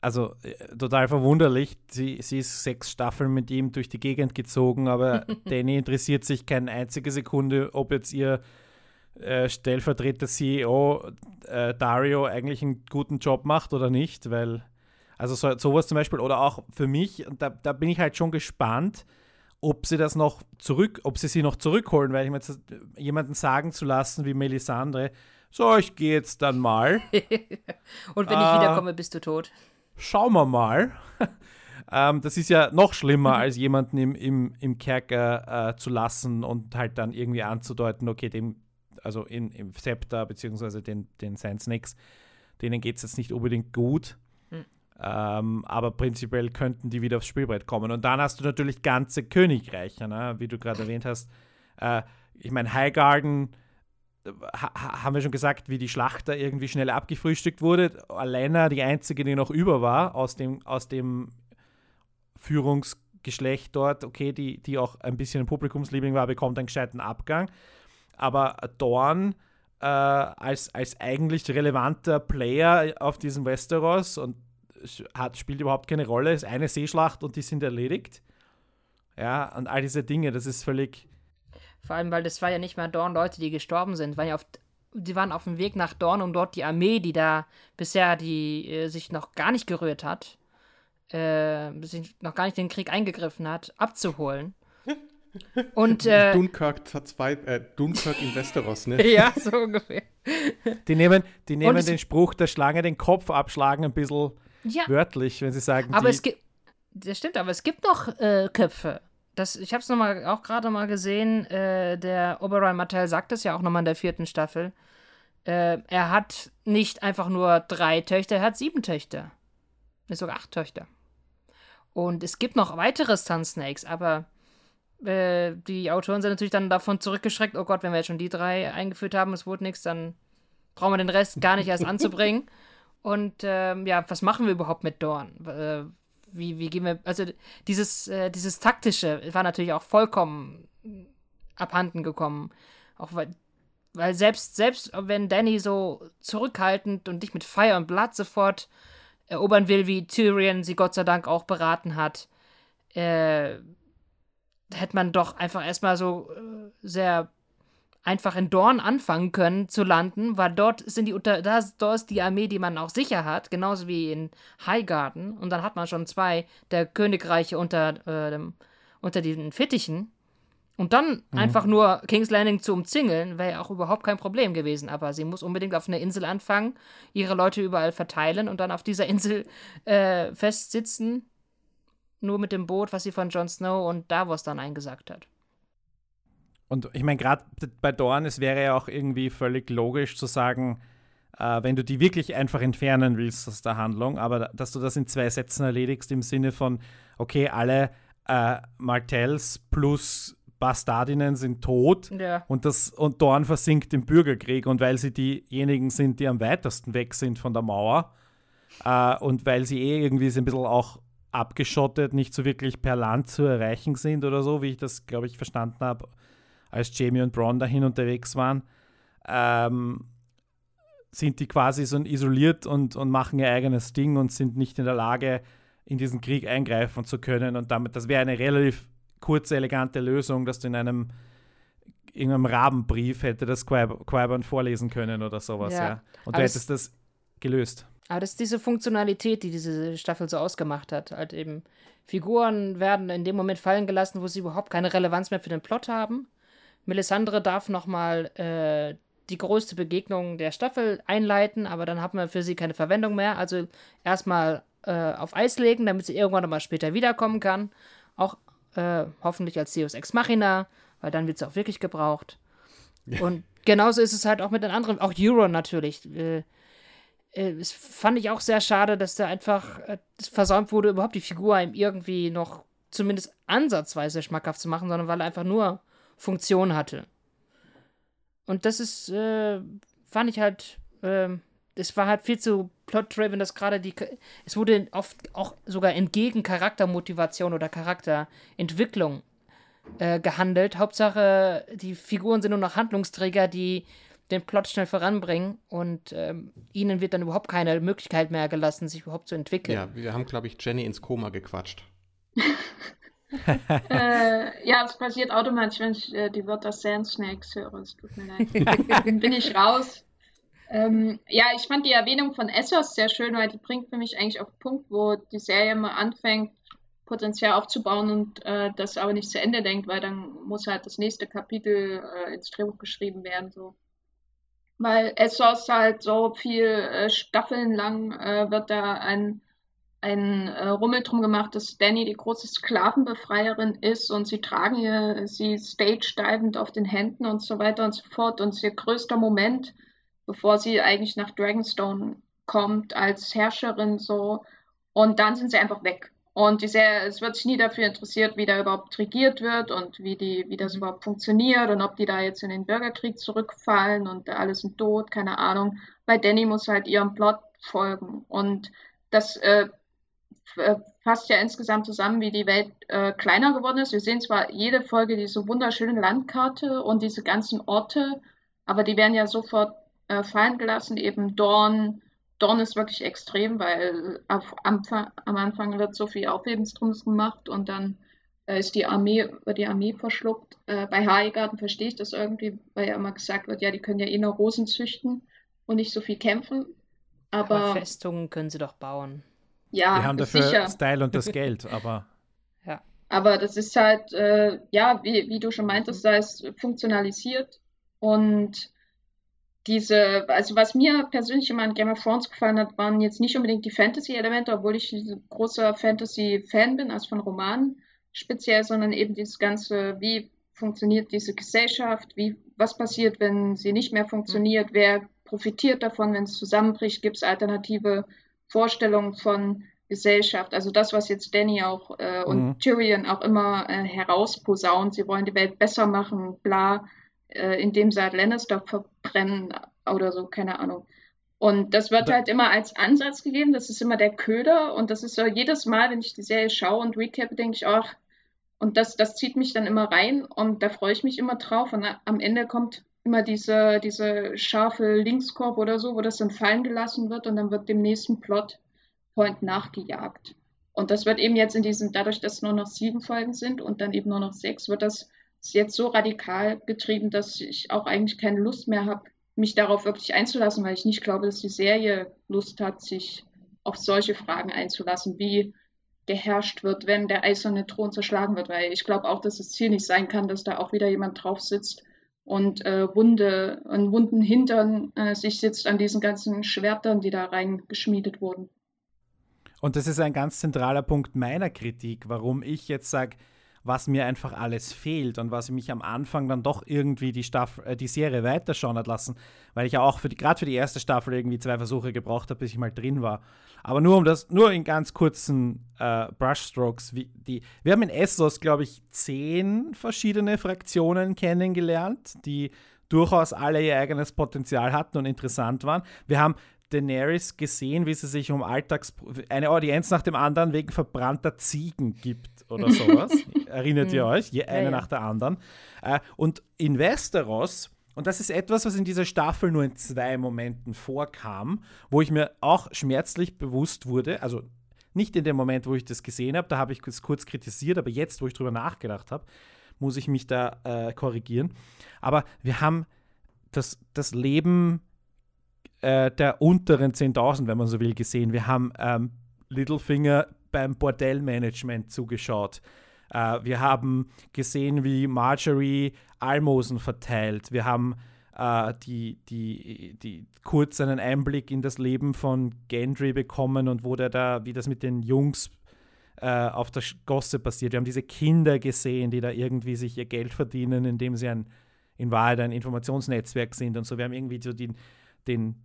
also äh, total verwunderlich, sie, sie ist sechs Staffeln mit ihm durch die Gegend gezogen, aber Danny interessiert sich keine einzige Sekunde, ob jetzt ihr äh, Stellvertreter CEO äh, Dario eigentlich einen guten Job macht oder nicht, weil, also so, sowas zum Beispiel, oder auch für mich, da, da bin ich halt schon gespannt, ob sie das noch zurück, ob sie sie noch zurückholen, weil ich mir jetzt jemanden sagen zu lassen wie Melisandre, so, ich gehe jetzt dann mal. Und wenn äh, ich wiederkomme, bist du tot. Schauen wir mal. ähm, das ist ja noch schlimmer, als jemanden im, im, im Kerker äh, zu lassen und halt dann irgendwie anzudeuten, okay, dem also in, im Scepter beziehungsweise den, den Sand Snakes, denen geht es jetzt nicht unbedingt gut. Hm. Ähm, aber prinzipiell könnten die wieder aufs Spielbrett kommen. Und dann hast du natürlich ganze Königreiche, ne? wie du gerade erwähnt hast. Äh, ich meine, Highgarden ha haben wir schon gesagt, wie die Schlacht da irgendwie schnell abgefrühstückt wurde. Alena, die einzige, die noch über war aus dem, aus dem Führungsgeschlecht dort, okay, die, die auch ein bisschen ein Publikumsliebling war, bekommt einen gescheiten Abgang aber Dorn äh, als, als eigentlich relevanter Player auf diesem Westeros und hat, spielt überhaupt keine Rolle, ist eine Seeschlacht und die sind erledigt. Ja, und all diese Dinge, das ist völlig. Vor allem, weil das war ja nicht mehr Dorn Leute, die gestorben sind, waren ja oft die waren auf dem Weg nach Dorn, um dort die Armee, die da bisher die äh, sich noch gar nicht gerührt hat, äh, sich noch gar nicht den Krieg eingegriffen hat, abzuholen. Und äh, Dunkirk, zwei, äh, Dunkirk in Westeros, ne? ja, so ungefähr. Die nehmen, die nehmen den Spruch der Schlange den Kopf abschlagen ein bisschen Ja, wörtlich, wenn sie sagen, aber die, es gibt, das stimmt, aber es gibt noch äh, Köpfe. Das, ich habe es nochmal auch gerade mal gesehen. Äh, der Oberoi Mattel sagt es ja auch nochmal in der vierten Staffel. Äh, er hat nicht einfach nur drei Töchter, er hat sieben Töchter. Nee, sogar acht Töchter. Und es gibt noch weitere Sun Snakes, aber äh, die Autoren sind natürlich dann davon zurückgeschreckt, oh Gott, wenn wir jetzt schon die drei eingeführt haben, es wurde nichts, dann brauchen wir den Rest gar nicht erst anzubringen. Und ähm, ja, was machen wir überhaupt mit Dorn? Äh, wie, wie gehen wir, also dieses, äh, dieses taktische war natürlich auch vollkommen abhanden gekommen. Auch weil, weil selbst, selbst wenn Danny so zurückhaltend und dich mit Fire und Blood sofort erobern will, wie Tyrion sie Gott sei Dank auch beraten hat, äh, hätte man doch einfach erstmal so äh, sehr einfach in Dorn anfangen können zu landen, weil dort sind die unter, da, ist- dort ist die Armee, die man auch sicher hat, genauso wie in Highgarden. Und dann hat man schon zwei der Königreiche unter, äh, dem, unter diesen Fittichen. Und dann einfach nur King's Landing zu umzingeln, wäre ja auch überhaupt kein Problem gewesen. Aber sie muss unbedingt auf einer Insel anfangen, ihre Leute überall verteilen und dann auf dieser Insel äh, festsitzen. Nur mit dem Boot, was sie von Jon Snow und Davos dann eingesagt hat. Und ich meine, gerade bei Dorn, es wäre ja auch irgendwie völlig logisch zu sagen, äh, wenn du die wirklich einfach entfernen willst aus der Handlung, aber da- dass du das in zwei Sätzen erledigst im Sinne von, okay, alle äh, Martells plus Bastardinnen sind tot Ja. und, das, und Dorn versinkt im Bürgerkrieg und weil sie diejenigen sind, die am weitesten weg sind von der Mauer äh, und weil sie eh irgendwie so ein bisschen auch abgeschottet, nicht so wirklich per Land zu erreichen sind oder so, wie ich das, glaube ich, verstanden habe, als Jamie und Bronn dahin unterwegs waren, ähm, sind die quasi so isoliert und, und machen ihr eigenes Ding und sind nicht in der Lage, in diesen Krieg eingreifen zu können. Und damit, das wäre eine relativ kurze, elegante Lösung, dass du in einem irgendeinem Rabenbrief hätte das Qui- Qui-Gon vorlesen können oder sowas, ja. Ja, Und du aber hättest das gelöst. Aber das ist diese Funktionalität, die diese Staffel so ausgemacht hat. Halt eben, Figuren werden in dem Moment fallen gelassen, wo sie überhaupt keine Relevanz mehr für den Plot haben. Melisandre darf nochmal äh, die größte Begegnung der Staffel einleiten, aber dann haben wir für sie keine Verwendung mehr. Also erstmal äh, auf Eis legen, damit sie irgendwann nochmal später wiederkommen kann. Auch äh, hoffentlich als Deus Ex Machina, weil dann wird sie auch wirklich gebraucht. Und genauso ist es halt auch mit den anderen, auch Euron natürlich. Äh, äh, es fand ich auch sehr schade, dass da einfach äh, versäumt wurde, überhaupt die Figur ihm irgendwie noch zumindest ansatzweise schmackhaft zu machen, sondern weil er einfach nur Funktion hatte. Und das ist, äh, fand ich halt, ähm, es war halt viel zu plot-driven, dass gerade die, es wurde oft auch sogar entgegen Charaktermotivation oder Charakterentwicklung äh, gehandelt. Hauptsache, die Figuren sind nur noch Handlungsträger, die den Plot schnell voranbringen und ähm, ihnen wird dann überhaupt keine Möglichkeit mehr gelassen, sich überhaupt zu entwickeln. Ja, wir haben, glaube ich, Jenny ins Koma gequatscht. Äh, ja, es passiert automatisch, wenn ich äh, die Wörter Sand Snakes höre. Es tut mir leid. Dann bin ich raus. Ähm, ja, ich fand die Erwähnung von Essos sehr schön, weil die bringt für mich eigentlich auf den Punkt, wo die Serie mal anfängt, Potenzial aufzubauen und äh, das aber nicht zu Ende denkt, weil dann muss halt das nächste Kapitel äh, ins Drehbuch geschrieben werden. So. Weil Essos halt so viel äh, Staffeln lang äh, wird da ein ein äh, Rummel drum gemacht, dass Danny die große Sklavenbefreierin ist und sie tragen ihr, sie stage-divend auf den Händen und so weiter und so fort. Und ihr größter Moment, bevor sie eigentlich nach Dragonstone kommt als Herrscherin so. Und dann sind sie einfach weg. Und Serie, es wird sich nie dafür interessiert, wie da überhaupt regiert wird und wie, die, wie das überhaupt funktioniert und ob die da jetzt in den Bürgerkrieg zurückfallen und alle sind tot, keine Ahnung. Weil Danny muss halt ihrem Plot folgen. Und das äh, äh, fasst ja insgesamt zusammen, wie die Welt äh, kleiner geworden ist. Wir sehen zwar jede Folge diese wunderschöne Landkarte und diese ganzen Orte, aber die werden ja sofort äh, fallen gelassen. Eben Dorn, Dorn ist wirklich extrem, weil auf Anfang, am Anfang wird so viel Aufhebens drum gemacht und dann Da ist die Armee, wird die Armee verschluckt. Äh, bei Haigarten verstehe ich das irgendwie, weil ja immer gesagt wird, ja, die können ja eh nur Rosen züchten und nicht so viel kämpfen. Aber, aber Festungen können sie doch bauen. Ja, die haben dafür sicher. Style und das Geld, aber. ja. Aber das ist halt, äh, ja, wie, wie du schon meintest, da ist funktionalisiert und diese, also was mir persönlich immer an Game of Thrones gefallen hat, waren jetzt nicht unbedingt die Fantasy-Elemente, obwohl ich ein großer Fantasy-Fan bin, also von Romanen speziell, sondern eben dieses ganze, wie funktioniert diese Gesellschaft, wie, was passiert, wenn sie nicht mehr funktioniert, mhm. wer profitiert davon, wenn es zusammenbricht, gibt es alternative Vorstellungen von Gesellschaft. Also das, was jetzt Danny auch äh, und mhm. Tyrion auch immer äh, herausposaunt, sie wollen die Welt besser machen, bla äh, indem sie halt Lannister verbrennen oder so, keine Ahnung. Und das wird halt immer als Ansatz gegeben, das ist immer der Köder und das ist so jedes Mal, wenn ich die Serie schaue und recap, denke ich, ach, und das, das zieht mich dann immer rein und da freue ich mich immer drauf und am Ende kommt immer diese, diese scharfe Linkskorb oder so, wo das dann fallen gelassen wird und dann wird dem nächsten Plotpoint nachgejagt. Und das wird eben jetzt in diesen, dadurch, dass nur noch sieben Folgen sind und dann eben nur noch sechs, wird das ist jetzt so radikal getrieben, dass ich auch eigentlich keine Lust mehr habe, mich darauf wirklich einzulassen, weil ich nicht glaube, dass die Serie Lust hat, sich auf solche Fragen einzulassen, wie geherrscht wird, wenn der eiserne Thron zerschlagen wird, weil ich glaube auch, dass das Ziel nicht sein kann, dass da auch wieder jemand drauf sitzt und äh, Wunde, an wunden Hintern äh, sich sitzt an diesen ganzen Schwertern, die da reingeschmiedet wurden. Und das ist ein ganz zentraler Punkt meiner Kritik, warum ich jetzt sage, was mir einfach alles fehlt und was mich am Anfang dann doch irgendwie die, Staffel, äh, die Serie weiterschauen hat lassen, weil ich ja auch gerade für die erste Staffel irgendwie zwei Versuche gebraucht habe, bis ich mal drin war. Aber nur um das, nur in ganz kurzen äh, Brushstrokes, wie die, wir haben in Essos, glaube ich, zehn verschiedene Fraktionen kennengelernt, die durchaus alle ihr eigenes Potenzial hatten und interessant waren. Wir haben Daenerys gesehen, wie sie sich um Alltags eine Audienz nach dem anderen wegen verbrannter Ziegen gibt oder sowas. Erinnert ihr hm. euch? Je eine ja, nach der anderen. Äh, und in Westeros, und das ist etwas, was in dieser Staffel nur in zwei Momenten vorkam, wo ich mir auch schmerzlich bewusst wurde, also nicht in dem Moment, wo ich das gesehen habe, da habe ich es kurz kritisiert, aber jetzt, wo ich drüber nachgedacht habe, muss ich mich da äh, korrigieren. Aber wir haben das, das Leben äh, der unteren 10.000, wenn man so will, gesehen. Wir haben ähm, Littlefinger beim Bordellmanagement zugeschaut. Äh, wir haben gesehen, wie Marjorie Almosen verteilt. Wir haben äh, die, die, die kurz einen Einblick in das Leben von Gendry bekommen und wo der da, wie das mit den Jungs äh, auf der Gosse passiert. Wir haben diese Kinder gesehen, die da irgendwie sich ihr Geld verdienen, indem sie ein, in Wahrheit ein Informationsnetzwerk sind und so. Wir haben irgendwie so den, den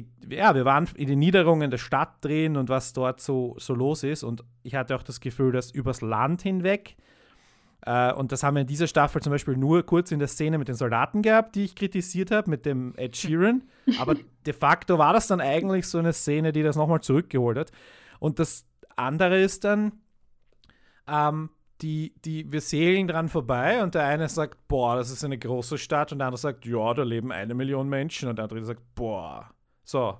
die, ja, wir waren in den Niederungen der Stadt drin und was dort so, so los ist. Und ich hatte auch das Gefühl, dass übers Land hinweg, äh, und das haben wir in dieser Staffel zum Beispiel nur kurz in der Szene mit den Soldaten gehabt, die ich kritisiert habe, mit dem Ed Sheeran. Aber de facto war das dann eigentlich so eine Szene, die das nochmal zurückgeholt hat. Und das andere ist dann, ähm, die, die, wir segeln dran vorbei und der eine sagt, boah, das ist eine große Stadt und der andere sagt, ja, da leben eine Million Menschen und der andere sagt, boah, so,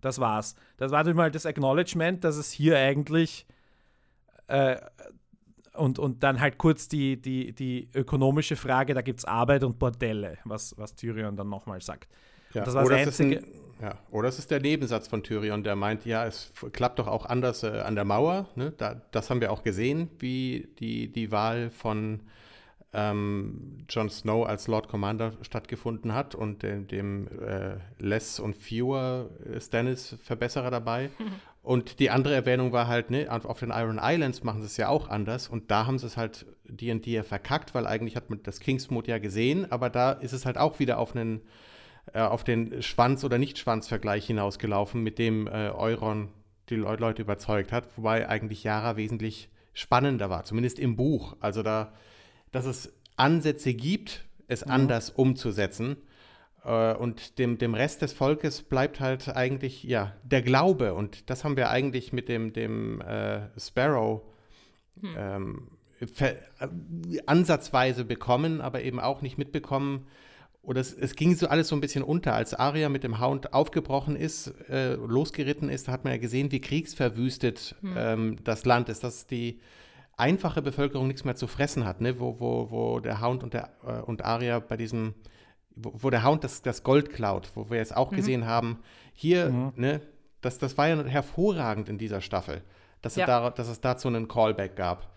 das war's. Das war mal das Acknowledgement, dass es hier eigentlich äh, und, und dann halt kurz die, die, die ökonomische Frage, da gibt es Arbeit und Bordelle, was, was Tyrion dann nochmal sagt. Ja, das oder, das ein, ja, oder es ist der Nebensatz von Tyrion, der meint, ja, es klappt doch auch anders äh, an der Mauer. Ne? Da, das haben wir auch gesehen, wie die, die Wahl von ähm, Jon Snow als Lord Commander stattgefunden hat und dem, dem äh, Less und Fewer Stannis Verbesserer dabei. Mhm. Und die andere Erwähnung war halt, ne, auf den Iron Islands machen sie es ja auch anders und da haben sie es halt D&D verkackt, weil eigentlich hat man das Kingsmood ja gesehen, aber da ist es halt auch wieder auf einen äh, auf den Schwanz- oder Nicht-Schwanz-Vergleich hinausgelaufen, mit dem äh, Euron die Le Leute überzeugt hat, wobei eigentlich Yara wesentlich spannender war, zumindest im Buch. Also da dass es Ansätze gibt, es mhm. anders umzusetzen. Äh, und dem, dem Rest des Volkes bleibt halt eigentlich ja der Glaube. Und das haben wir eigentlich mit dem, dem äh, Sparrow hm. ähm, äh, ansatzweise bekommen, aber eben auch nicht mitbekommen. Oder es, es, ging so alles so ein bisschen unter. Als Aria mit dem Hound aufgebrochen ist, äh, losgeritten ist, da hat man ja gesehen, wie kriegsverwüstet hm. ähm, das Land ist. Dass die einfache Bevölkerung nichts mehr zu fressen hat, ne? wo, wo, wo der Hound und, der, äh, und Arya bei diesem, wo, wo, der Hound das, das Gold klaut, wo wir jetzt auch mhm. gesehen haben, hier, mhm. ne, das, das war ja hervorragend in dieser Staffel, dass, ja. es, da, dass es dazu einen Callback gab.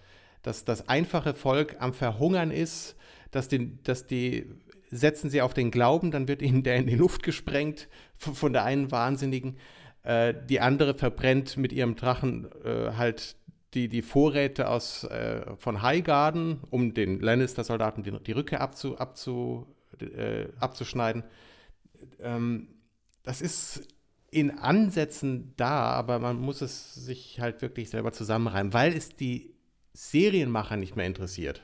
Dass das einfache Volk am Verhungern ist, dass die, dass die setzen sie auf den Glauben, dann wird ihnen der in die Luft gesprengt von der einen Wahnsinnigen. Äh, die andere verbrennt mit ihrem Drachen äh, halt die, die Vorräte aus, äh, von Highgarden, um den Lannister-Soldaten die, die Rücke abzu, abzu, äh, abzuschneiden. Ähm, das ist in Ansätzen da, aber man muss es sich halt wirklich selber zusammenreimen, weil es die Serienmacher nicht mehr interessiert.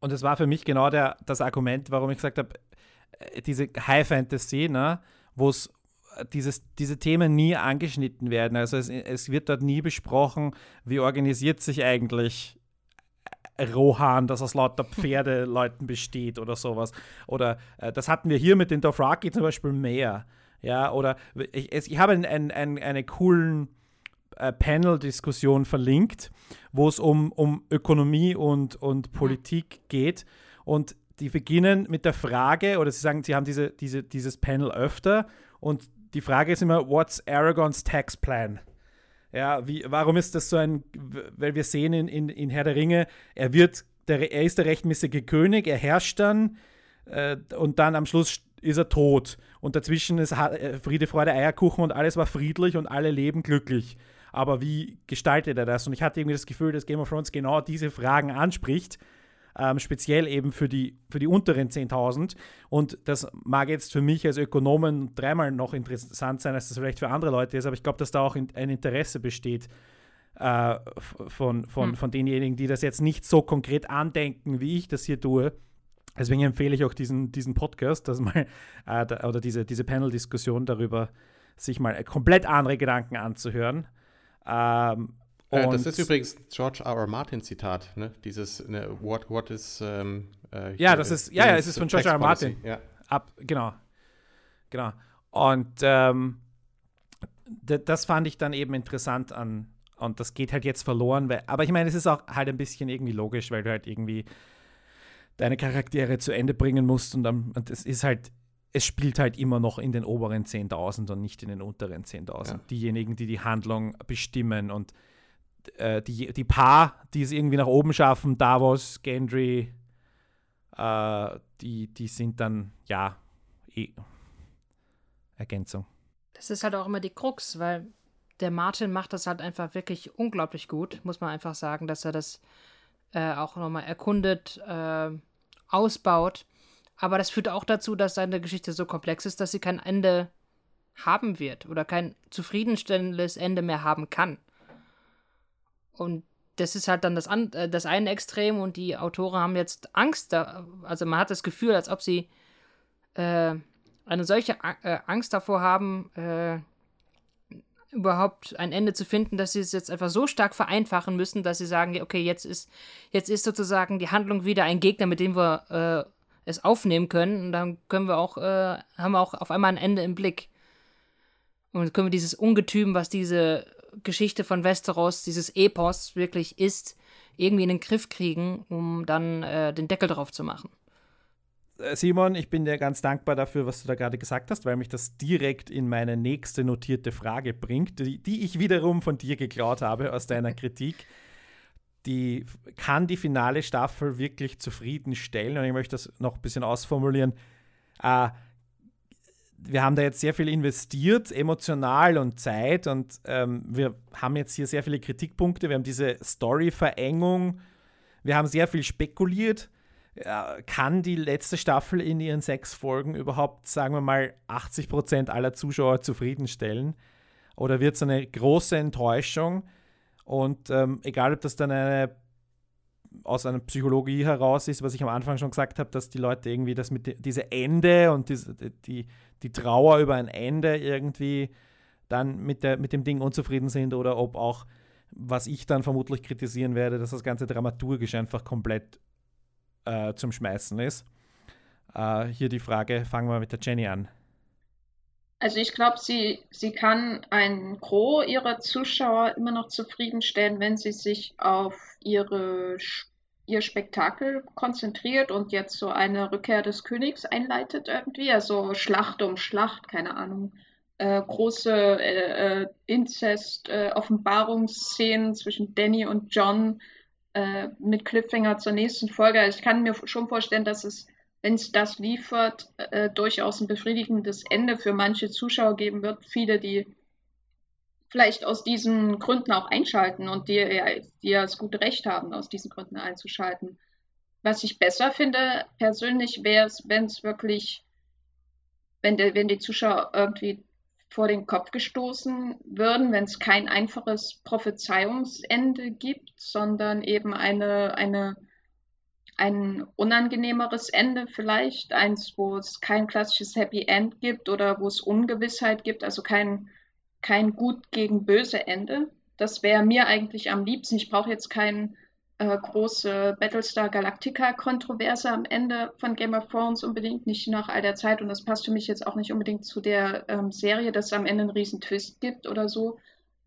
Und es war für mich genau der, das Argument, warum ich gesagt habe, äh, diese High Fantasy, ne, wo es dieses, diese Themen nie angeschnitten werden. Also es, es wird dort nie besprochen, wie organisiert sich eigentlich Rohan, das aus lauter Pferdeleuten besteht oder sowas. Oder äh, das hatten wir hier mit den Dothraki zum Beispiel mehr. Ja, oder ich, ich habe ein, ein, ein, eine coolen äh, Panel-Diskussion verlinkt, wo es um, um Ökonomie und, und Politik geht. Und die beginnen mit der Frage, oder sie sagen, sie haben diese, diese, dieses Panel öfter und die Frage ist immer, what's Aragons tax plan? Ja, wie, warum ist das so ein, weil wir sehen in, in, in Herr der Ringe, er wird, der, er ist der rechtmäßige König, er herrscht dann äh, und dann am Schluss ist er tot. Und dazwischen ist äh, Friede, Freude, Eierkuchen und alles war friedlich und alle leben glücklich. Aber wie gestaltet er das? Und ich hatte irgendwie das Gefühl, dass Game of Thrones genau diese Fragen anspricht ähm, speziell eben für die, für die unteren 10.000. Und das mag jetzt für mich als Ökonomen dreimal noch interessant sein, als das vielleicht für andere Leute ist, aber ich glaube, dass da auch in, ein Interesse besteht äh, von, von, hm. von denjenigen, die das jetzt nicht so konkret andenken, wie ich das hier tue. Deswegen empfehle ich auch diesen, diesen Podcast, dass mal, äh, da, oder diese, diese Panel-Diskussion darüber, sich mal komplett andere Gedanken anzuhören. Ähm, äh, das ist übrigens George R. R. Martin Zitat, ne? Dieses ne, What What is ähm, äh, Ja, das ist ja, ja, es ist von George R. R. Martin. Ja. Ab, genau, genau. Und ähm, das fand ich dann eben interessant an und das geht halt jetzt verloren, weil, aber ich meine, es ist auch halt ein bisschen irgendwie logisch, weil du halt irgendwie deine Charaktere zu Ende bringen musst und, dann, und es ist halt es spielt halt immer noch in den oberen 10.000 und nicht in den unteren 10.000. Ja. Diejenigen, die die Handlung bestimmen und äh, die, die Paar, die es irgendwie nach oben schaffen, Davos, Gendry, äh, die, die sind dann, ja, eh Ergänzung. Das ist halt auch immer die Krux, weil der Martin macht das halt einfach wirklich unglaublich gut, muss man einfach sagen, dass er das äh, auch nochmal erkundet, äh, ausbaut. Aber das führt auch dazu, dass seine Geschichte so komplex ist, dass sie kein Ende haben wird oder kein zufriedenstellendes Ende mehr haben kann. Und das ist halt dann das, an, äh, das eine Extrem und die Autoren haben jetzt Angst, da, also man hat das Gefühl, als ob sie äh, eine solche äh, Angst davor haben, äh, überhaupt ein Ende zu finden, dass sie es jetzt einfach so stark vereinfachen müssen, dass sie sagen, okay, jetzt ist, jetzt ist sozusagen die Handlung wieder ein Gegner, mit dem wir äh, es aufnehmen können und dann können wir auch, äh, haben wir auch auf einmal ein Ende im Blick. Und können wir dieses Ungetüm, was diese Geschichte von Westeros, dieses Epos wirklich ist, irgendwie in den Griff kriegen, um dann äh, den Deckel drauf zu machen. Äh, Simon, ich bin dir ganz dankbar dafür, was du da gerade gesagt hast, weil mich das direkt in meine nächste notierte Frage bringt, die, die ich wiederum von dir geklaut habe aus deiner Kritik. Die kann die finale Staffel wirklich zufriedenstellen und ich möchte das noch ein bisschen ausformulieren. Äh, wir haben da jetzt sehr viel investiert, emotional und Zeit und ähm, wir haben jetzt hier sehr viele Kritikpunkte. Wir haben diese Story-Verengung, wir haben sehr viel spekuliert. Äh, kann die letzte Staffel in ihren sechs Folgen überhaupt, sagen wir mal, 80 Prozent aller Zuschauer zufriedenstellen? Oder wird es eine große Enttäuschung? Und ähm, egal, ob das dann eine aus einer Psychologie heraus ist, was ich am Anfang schon gesagt habe, dass die Leute irgendwie das mit die, diese Ende und diese, die, die Trauer über ein Ende irgendwie dann mit, der, mit dem Ding unzufrieden sind oder ob auch, was ich dann vermutlich kritisieren werde, dass das ganze dramaturgisch einfach komplett äh, zum Schmeißen ist. Äh, hier die Frage, fangen wir mit der Jenny an. Also ich glaube, sie, sie kann ein Gros ihrer Zuschauer immer noch zufriedenstellen, wenn sie sich auf ihre, ihr Spektakel konzentriert und jetzt so eine Rückkehr des Königs einleitet irgendwie. Also Schlacht um Schlacht, keine Ahnung. Äh, große äh, äh Inzest-Offenbarungsszenen äh, zwischen Danny und John äh, mit Cliffhanger zur nächsten Folge. Also ich kann mir schon vorstellen, dass es wenn es das liefert, äh, durchaus ein befriedigendes Ende für manche Zuschauer geben wird. Viele, die vielleicht aus diesen Gründen auch einschalten und die, die ja das gute Recht haben, aus diesen Gründen einzuschalten. Was ich besser finde, persönlich wäre es, wenn es wirklich, wenn, der, wenn die Zuschauer irgendwie vor den Kopf gestoßen würden, wenn es kein einfaches Prophezeiungsende gibt, sondern eben eine, eine ein unangenehmeres Ende vielleicht, eins, wo es kein klassisches Happy End gibt oder wo es Ungewissheit gibt, also kein, kein gut gegen böse Ende. Das wäre mir eigentlich am liebsten. Ich brauche jetzt keine äh, große Battlestar Galactica-Kontroverse am Ende von Game of Thrones unbedingt, nicht nach all der Zeit. Und das passt für mich jetzt auch nicht unbedingt zu der ähm, Serie, dass es am Ende einen riesen Twist gibt oder so.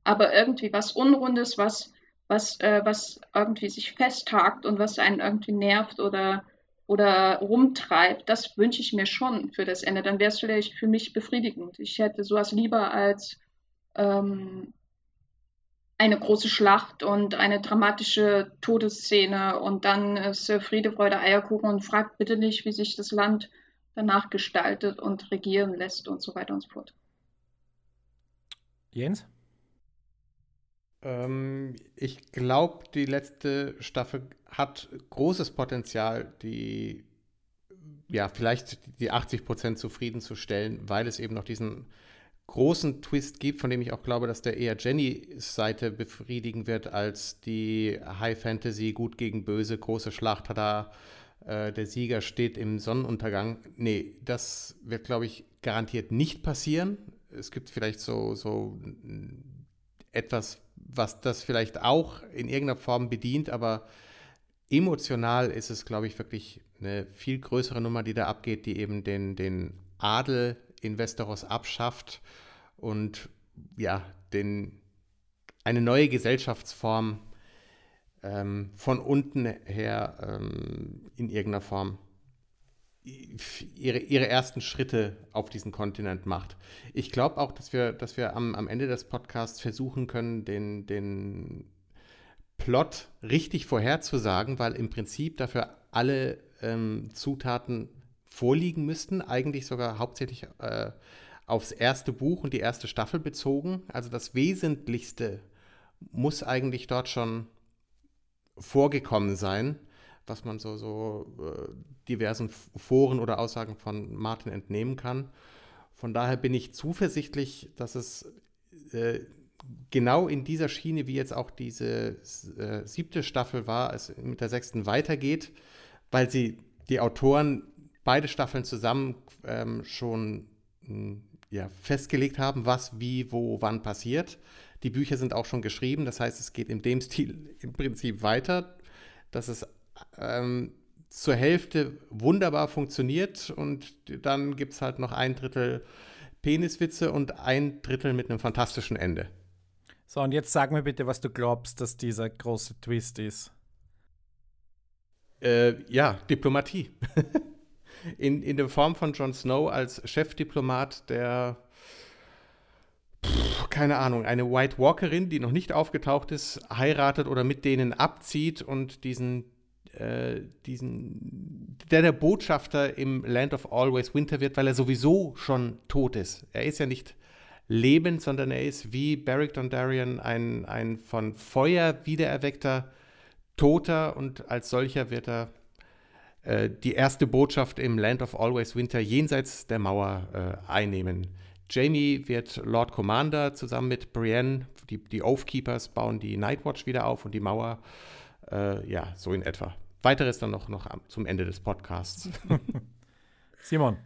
Aber irgendwie was Unrundes, was was, äh, was irgendwie sich festhakt und was einen irgendwie nervt oder, oder rumtreibt, das wünsche ich mir schon für das Ende. Dann wäre es vielleicht für mich befriedigend. Ich hätte sowas lieber als ähm, eine große Schlacht und eine dramatische Todesszene und dann ist äh, Friede, Freude, Eierkuchen und fragt bitte nicht, wie sich das Land danach gestaltet und regieren lässt und so weiter und so fort. Jens? Ähm, ich glaube, die letzte Staffel hat großes Potenzial, die ja vielleicht die 80 Prozent zufriedenzustellen, weil es eben noch diesen großen Twist gibt, von dem ich auch glaube, dass der eher Jennys Seite befriedigen wird, als die High Fantasy gut gegen böse große Schlacht. Da äh, der Sieger steht im Sonnenuntergang. Nee, das wird, glaube ich, garantiert nicht passieren. Es gibt vielleicht so, so etwas was das vielleicht auch in irgendeiner Form bedient, aber emotional ist es, glaube ich, wirklich eine viel größere Nummer, die da abgeht, die eben den, den Adel in Westeros abschafft und ja, den, eine neue Gesellschaftsform ähm, von unten her ähm, in irgendeiner Form ihre, ihre ersten Schritte auf diesen Kontinent macht. Ich glaube auch, dass wir, dass wir am, am Ende des Podcasts versuchen können, den, den Plot richtig vorherzusagen, weil im Prinzip dafür alle ähm, Zutaten vorliegen müssten, eigentlich sogar hauptsächlich äh, aufs erste Buch und die erste Staffel bezogen. Also das Wesentlichste muss eigentlich dort schon vorgekommen sein was man so, so äh, diversen Foren oder Aussagen von Martin entnehmen kann. Von daher bin ich zuversichtlich, dass es äh, genau in dieser Schiene, wie jetzt auch diese äh, siebte Staffel war, es mit der sechsten weitergeht, weil sie die Autoren beide Staffeln zusammen ähm, schon mh, hm, ja, festgelegt haben, was, wie, wo, wann passiert. Die Bücher sind auch schon geschrieben, das heißt, es geht in dem Stil im Prinzip weiter, dass es ähm, zur Hälfte wunderbar funktioniert und dann gibt es halt noch ein Drittel Peniswitze und ein Drittel mit einem fantastischen Ende. So, und jetzt sag mir bitte, was du glaubst, dass dieser große Twist ist. Äh, ja, Diplomatie. in, in der Form von Jon Snow als Chefdiplomat, der, pff, keine Ahnung, eine White Walkerin, die noch nicht aufgetaucht ist, heiratet oder mit denen abzieht und diesen äh, diesen, der der Botschafter im Land of Always Winter wird, weil er sowieso schon tot ist. Er ist ja nicht lebend, sondern er ist wie Beric Dondarrion ein, ein von Feuer wiedererweckter Toter und als solcher wird er äh, die erste Botschaft im Land of Always Winter jenseits der Mauer äh, einnehmen. Jamie wird Lord Commander zusammen mit Brienne, die, die Oathkeepers bauen die Nightwatch wieder auf und die Mauer äh, ja, so in etwa. Weiteres dann noch, noch zum Ende des Podcasts. Simon.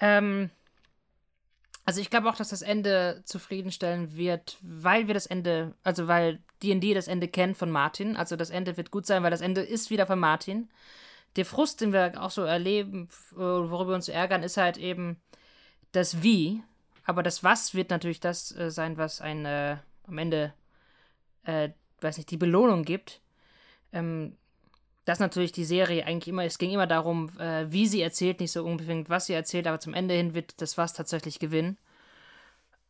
Ähm, also ich glaube auch, dass das Ende zufriedenstellen wird, weil wir das Ende, also weil D&D das Ende kennt von Martin. Also das Ende wird gut sein, weil das Ende ist wieder von Martin. Der Frust, den wir auch so erleben, worüber wir uns ärgern, ist halt eben das Wie. Aber das Was wird natürlich das äh, sein, was ein äh, am Ende, äh, weiß nicht, die Belohnung gibt. Ähm, dass natürlich die Serie eigentlich immer, es ging immer darum, äh, wie sie erzählt, nicht so unbedingt, was sie erzählt, aber zum Ende hin wird das Was tatsächlich gewinnen.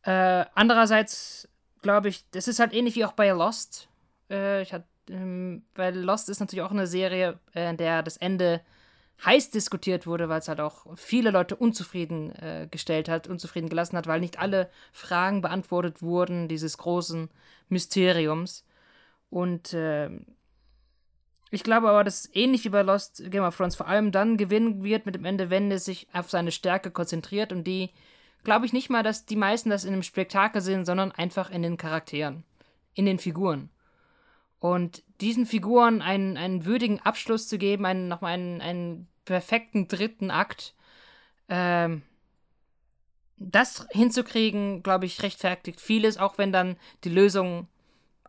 Äh, andererseits glaube ich, das ist halt ähnlich wie auch bei Lost. Äh, ich hatte ähm, weil Lost ist natürlich auch eine Serie, äh, in der das Ende heiß diskutiert wurde, weil es halt auch viele Leute unzufrieden äh, gestellt hat, unzufrieden gelassen hat, weil nicht alle Fragen beantwortet wurden, dieses großen Mysteriums. Und äh, ich glaube aber, dass ähnlich wie bei Lost Game of Thrones vor allem dann gewinnen wird mit dem Ende, wenn es sich auf seine Stärke konzentriert und die glaube ich nicht mal, dass die meisten das in einem Spektakel sehen, sondern einfach in den Charakteren, in den Figuren. Und diesen Figuren einen, einen würdigen Abschluss zu geben, einen, nochmal einen, einen perfekten dritten Akt, ähm, das hinzukriegen, glaube ich, rechtfertigt vieles, auch wenn dann die Lösung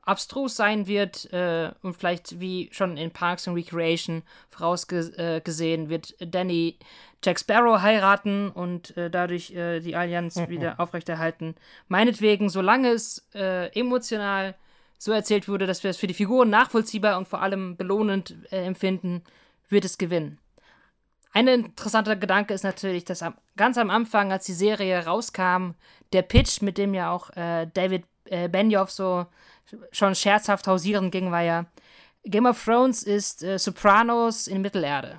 abstrus sein wird äh, und vielleicht wie schon in Parks and Recreation vorausgesehen äh, wird Danny Jack Sparrow heiraten und äh, dadurch äh, die Allianz mhm. wieder aufrechterhalten. Meinetwegen, solange es äh, emotional so erzählt wurde, dass wir es für die Figuren nachvollziehbar und vor allem belohnend äh, empfinden, wird es gewinnen. Ein interessanter Gedanke ist natürlich, dass am, ganz am Anfang, als die Serie rauskam, der Pitch, mit dem ja auch David Benioff so schon scherzhaft hausieren ging, war ja, Game of Thrones ist äh, Sopranos in Mittelerde.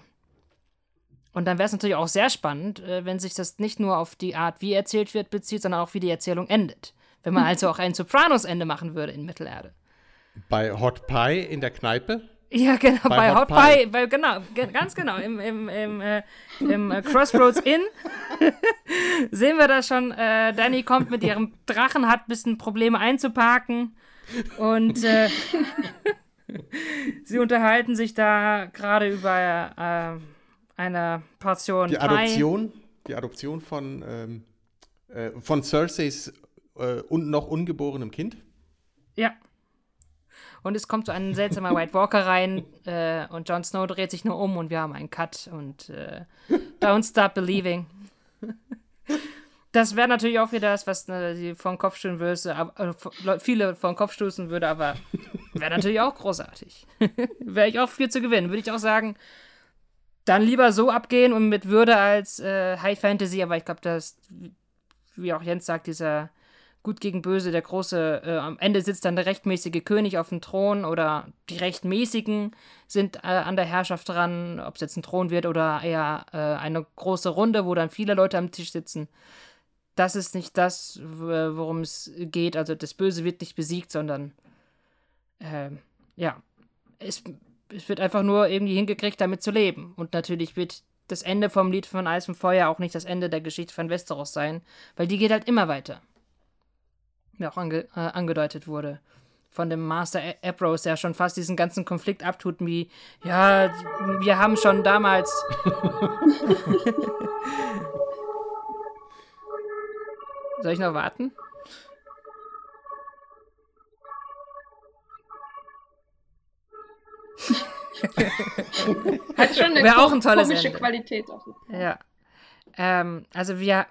Und dann wäre es natürlich auch sehr spannend, äh, wenn sich das nicht nur auf die Art, wie erzählt wird, bezieht, sondern auch, wie die Erzählung endet. Wenn man also auch ein Sopranos-Ende machen würde in Mittelerde. Bei Hot Pie in der Kneipe? Ja, genau, bei, bei Hot, Hot Pie, Pie bei, genau, ganz genau, im, im, im, äh, im äh, Crossroads Inn sehen wir das schon. Äh, Danny kommt mit ihrem Drachen, hat ein bisschen Probleme einzuparken und äh, sie unterhalten sich da gerade über äh, eine Portion Die Adoption, Pie. die Adoption von, ähm, äh, von Cerseis äh, und noch ungeborenem Kind. Ja. Und es kommt so ein seltsamer White Walker rein äh, und Jon Snow dreht sich nur um und wir haben einen Cut und äh, Don't Stop Believing. Das wäre natürlich auch wieder das, was äh, vor den Kopf stoßen würde, äh, viele vor den Kopf stoßen würde, aber wäre natürlich auch großartig. wäre ich auch viel zu gewinnen. Würde ich auch sagen, dann lieber so abgehen und mit Würde als äh, High Fantasy, aber ich glaube, dass, wie auch Jens sagt, dieser Gut gegen Böse, der große, äh, am Ende sitzt dann der rechtmäßige König auf dem Thron oder die rechtmäßigen sind äh, an der Herrschaft dran, ob es jetzt ein Thron wird oder eher äh, eine große Runde, wo dann viele Leute am Tisch sitzen. Das ist nicht das, worum es geht. Also das Böse wird nicht besiegt, sondern ähm, ja, es, es wird einfach nur irgendwie hingekriegt, damit zu leben. Und natürlich wird das Ende vom Lied von Eis und Feuer auch nicht das Ende der Geschichte von Westeros sein, weil die geht halt immer weiter ja auch ange, äh, angedeutet wurde von dem Master Apros, der schon fast diesen ganzen Konflikt abtut, wie, ja, wir haben schon damals. Soll ich noch warten? Hat schon eine Wäre auch ein tolles komische Ende. Qualität. Ja. Ähm, also wir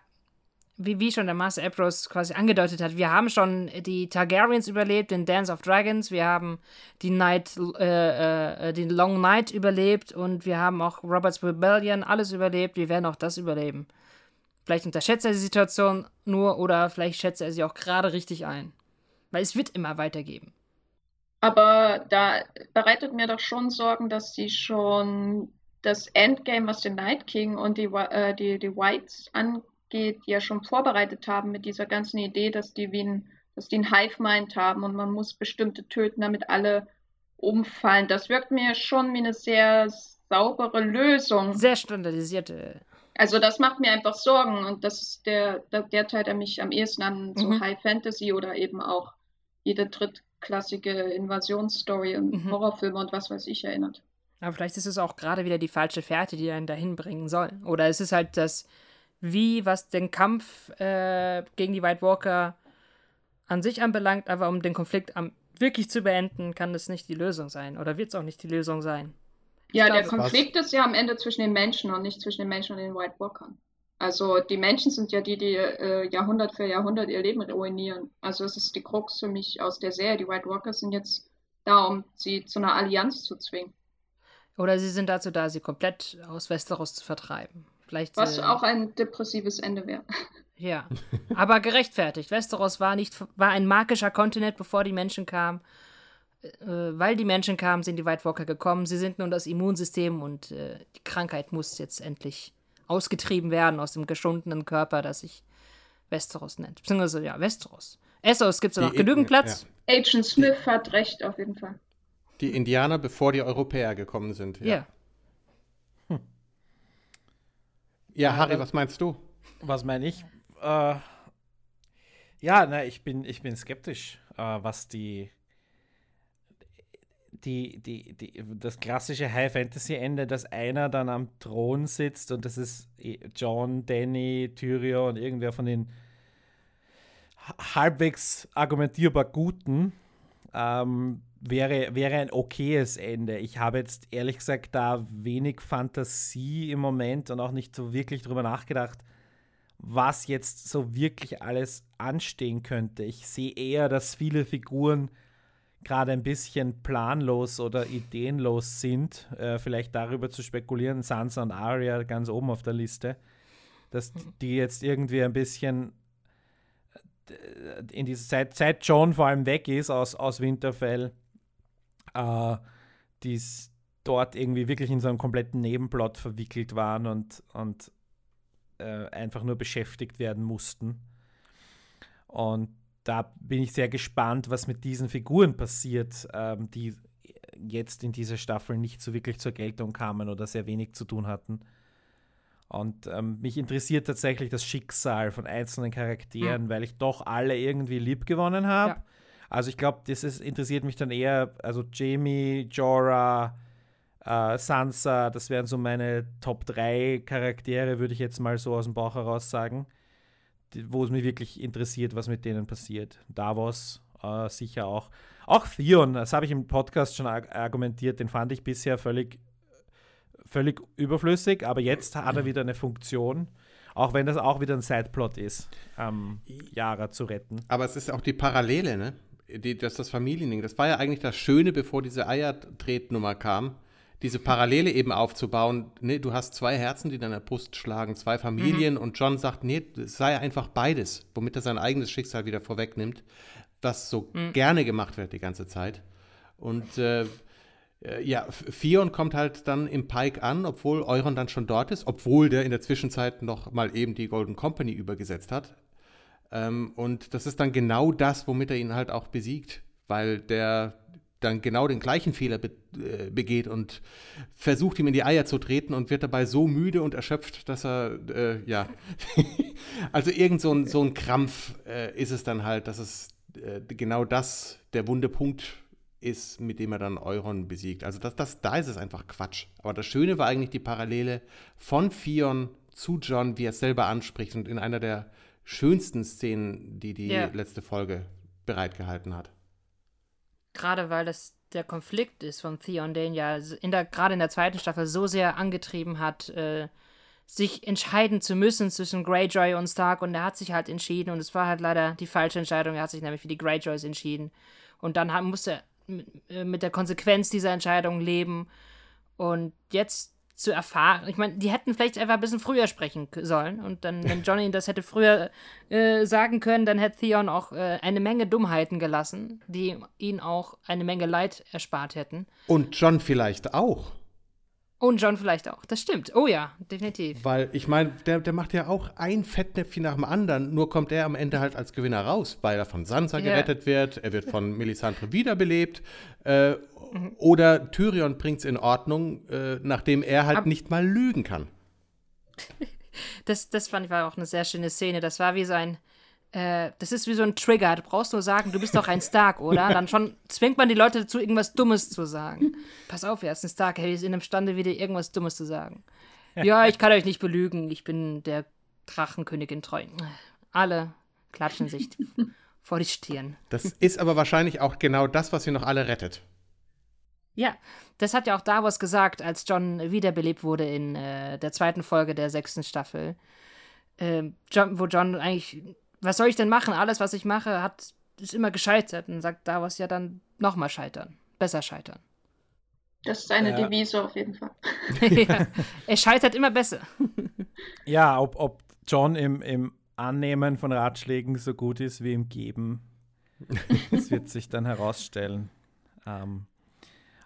wie, wie schon der Master Apros quasi angedeutet hat, wir haben schon die Targaryens überlebt, den Dance of Dragons, wir haben die Night, äh, äh, den Long Night überlebt und wir haben auch Roberts Rebellion, alles überlebt, wir werden auch das überleben. Vielleicht unterschätzt er die Situation nur oder vielleicht schätzt er sie auch gerade richtig ein. Weil es wird immer weitergeben. Aber da bereitet mir doch schon Sorgen, dass sie schon das Endgame, was den Night King und die, äh, die, die Whites angeht, geht, ja schon vorbereitet haben mit dieser ganzen Idee, dass die wie ein, dass die ein Hive-Mind haben und man muss bestimmte töten, damit alle umfallen. Das wirkt mir schon wie eine sehr saubere Lösung. Sehr standardisierte. Also das macht mir einfach Sorgen und das ist der, der, der Teil, der mich am ehesten an so mhm. High Fantasy oder eben auch jede drittklassige Invasionsstory und mhm. Horrorfilme und was weiß ich erinnert. Aber vielleicht ist es auch gerade wieder die falsche Fährte, die einen dahin bringen soll. Oder es ist halt das wie was den Kampf äh, gegen die White Walker an sich anbelangt, aber um den Konflikt am, wirklich zu beenden, kann das nicht die Lösung sein oder wird es auch nicht die Lösung sein. Ja, der Konflikt ist ja am Ende zwischen den Menschen und nicht zwischen den Menschen und den White Walkern. Also die Menschen sind ja die, die äh, Jahrhundert für Jahrhundert ihr Leben ruinieren. Also es ist die Krux für mich aus der Serie. Die White Walkers sind jetzt da, um sie zu einer Allianz zu zwingen. Oder sie sind dazu da, sie komplett aus Westeros zu vertreiben. Vielleicht, Was äh, auch ein depressives Ende wäre. Ja, aber gerechtfertigt. Westeros war nicht war ein magischer Kontinent, bevor die Menschen kamen. Äh, weil die Menschen kamen, sind die White Walker gekommen. Sie sind nun das Immunsystem und äh, die Krankheit muss jetzt endlich ausgetrieben werden aus dem geschundenen Körper, das sich Westeros nennt. Beziehungsweise, ja, Westeros. Essos gibt es noch Die- genügend Platz. Agent Smith hat recht, auf jeden Fall. Die Indianer, bevor die Europäer gekommen sind. Ja. Ja, Harry, aber- was meinst du? Was meine ich? Äh, ja, na, ich bin, ich bin skeptisch, äh, was die, die, die, die, das klassische High-Fantasy-Ende, dass einer dann am Thron sitzt und das ist eh John, Danny, Tyrion und irgendwer von den ha- halbwegs argumentierbar Guten, ähm, wäre, wäre ein okayes Ende. Ich habe jetzt ehrlich gesagt da wenig Fantasie im Moment und auch nicht so wirklich drüber nachgedacht, was jetzt so wirklich alles anstehen könnte. Ich sehe eher, dass viele Figuren gerade ein bisschen planlos oder ideenlos sind. Äh, vielleicht darüber zu spekulieren, Sansa und Arya ganz oben auf der Liste, dass die jetzt irgendwie ein bisschen äh, in dieser Zeit, seit John vor allem weg ist aus, aus Winterfell, äh, die dort irgendwie wirklich in so einen kompletten Nebenplot verwickelt waren und, und äh, einfach nur beschäftigt werden mussten. Und da bin ich sehr gespannt, was mit diesen Figuren passiert, ähm, die jetzt in dieser Staffel nicht so wirklich zur Geltung kamen oder sehr wenig zu tun hatten. Und ähm, mich interessiert tatsächlich das Schicksal von einzelnen Charakteren, weil ich doch alle irgendwie lieb gewonnen habe. Ja. Also ich glaube, das ist, interessiert mich dann eher, also Jamie, Jorah, äh, Sansa, das wären so meine Top 3 Charaktere, würde ich jetzt mal so aus dem Bauch heraus sagen, wo es mich wirklich interessiert, was mit denen passiert. Davos äh, sicher auch. Auch Theon, das habe ich im Podcast schon arg argumentiert, den fand ich bisher völlig, völlig überflüssig, aber jetzt hat er wieder eine Funktion, auch wenn das auch wieder ein Sideplot ist, ähm, Yara zu retten. Aber es ist auch die Parallele, ne? Die, das, das Familiending. Das war ja eigentlich das Schöne, bevor diese Eiertretnummer kam. Diese Parallele eben aufzubauen. Ne, du hast zwei Herzen, die deiner Brust schlagen, zwei Familien und John sagt, nee, es sei einfach beides, womit er sein eigenes Schicksal wieder vorwegnimmt, was so gerne gemacht wird die ganze Zeit. Und äh, äh, ja, Fion kommt halt dann im Pike an, obwohl Euron dann schon dort ist, obwohl der in der Zwischenzeit noch mal eben die Golden Company übergesetzt hat. Ähm, und das ist dann genau das, womit er ihn halt auch besiegt, weil der dann genau den gleichen Fehler be äh, begeht und versucht ihm in die Eier zu treten und wird dabei so müde und erschöpft, dass er, äh, ja, also irgend so ein, so ein Krampf äh, ist es dann halt, dass es äh, genau das der wunde Punkt ist, mit dem er dann Euron besiegt. Also das, das, da ist es einfach Quatsch. Aber das Schöne war eigentlich die Parallele von Fion zu John, wie er es selber anspricht und in einer der schönsten Szenen, die die Ja. letzte Folge bereitgehalten hat. Gerade weil das der Konflikt ist von Theon, den ja in der, gerade in der zweiten Staffel so sehr angetrieben hat, äh, sich entscheiden zu müssen zwischen Greyjoy und Stark. Und er hat sich halt entschieden und es war halt leider die falsche Entscheidung. Er hat sich nämlich für die Greyjoys entschieden. Und dann musste er äh, mit der Konsequenz dieser Entscheidung leben. Und jetzt zu erfahren, ich meine, die hätten vielleicht einfach ein bisschen früher sprechen sollen und dann, wenn Johnny das hätte früher äh, sagen können, dann hätte Theon auch äh, eine Menge Dummheiten gelassen, die ihn auch eine Menge Leid erspart hätten. Und John vielleicht auch. Und John vielleicht auch. Das stimmt. Oh ja, definitiv. Weil ich meine, der, der macht ja auch ein Fettnäpfchen nach dem anderen, nur kommt er am Ende halt als Gewinner raus, weil er von Sansa Ja. gerettet wird, er wird von Melisandre wiederbelebt äh, oder Tyrion bringt es in Ordnung, äh, nachdem er halt Ab- nicht mal lügen kann. Das, das fand ich war auch eine sehr schöne Szene. Das war wie so ein. Äh, das ist wie so ein Trigger. Du brauchst nur sagen, du bist doch ein Stark, oder? Dann schon zwingt man die Leute dazu, irgendwas Dummes zu sagen. Pass auf, er ist ein Stark, er ist in imstande, wieder irgendwas Dummes zu sagen. Ja, ich kann euch nicht belügen, ich bin der Drachenkönigin treu. Alle klatschen sich vor die Stirn. Das ist aber wahrscheinlich auch genau das, was sie noch alle rettet. Ja, das hat ja auch Davos gesagt, als John wiederbelebt wurde in äh, der zweiten Folge der sechsten Staffel. äh, John, wo John eigentlich, was soll ich denn machen? Alles, was ich mache, hat, ist immer gescheitert. Und sagt Davos ja dann nochmal scheitern. Besser scheitern. Das ist seine Ja. Devise auf jeden Fall. ja, er scheitert immer besser. Ja, ob, ob John im, im Annehmen von Ratschlägen so gut ist wie im Geben, das wird sich dann herausstellen. Ähm,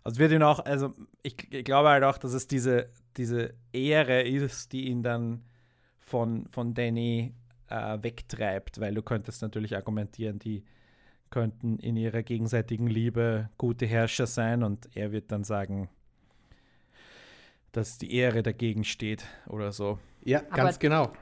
also wird ihn auch, also ich, ich glaube halt auch, dass es diese, diese Ehre ist, die ihn dann von, von Danny äh, wegtreibt, weil du könntest natürlich argumentieren, die könnten in ihrer gegenseitigen Liebe gute Herrscher sein und er wird dann sagen, dass die Ehre dagegen steht oder so. Ja, Aber- ganz genau.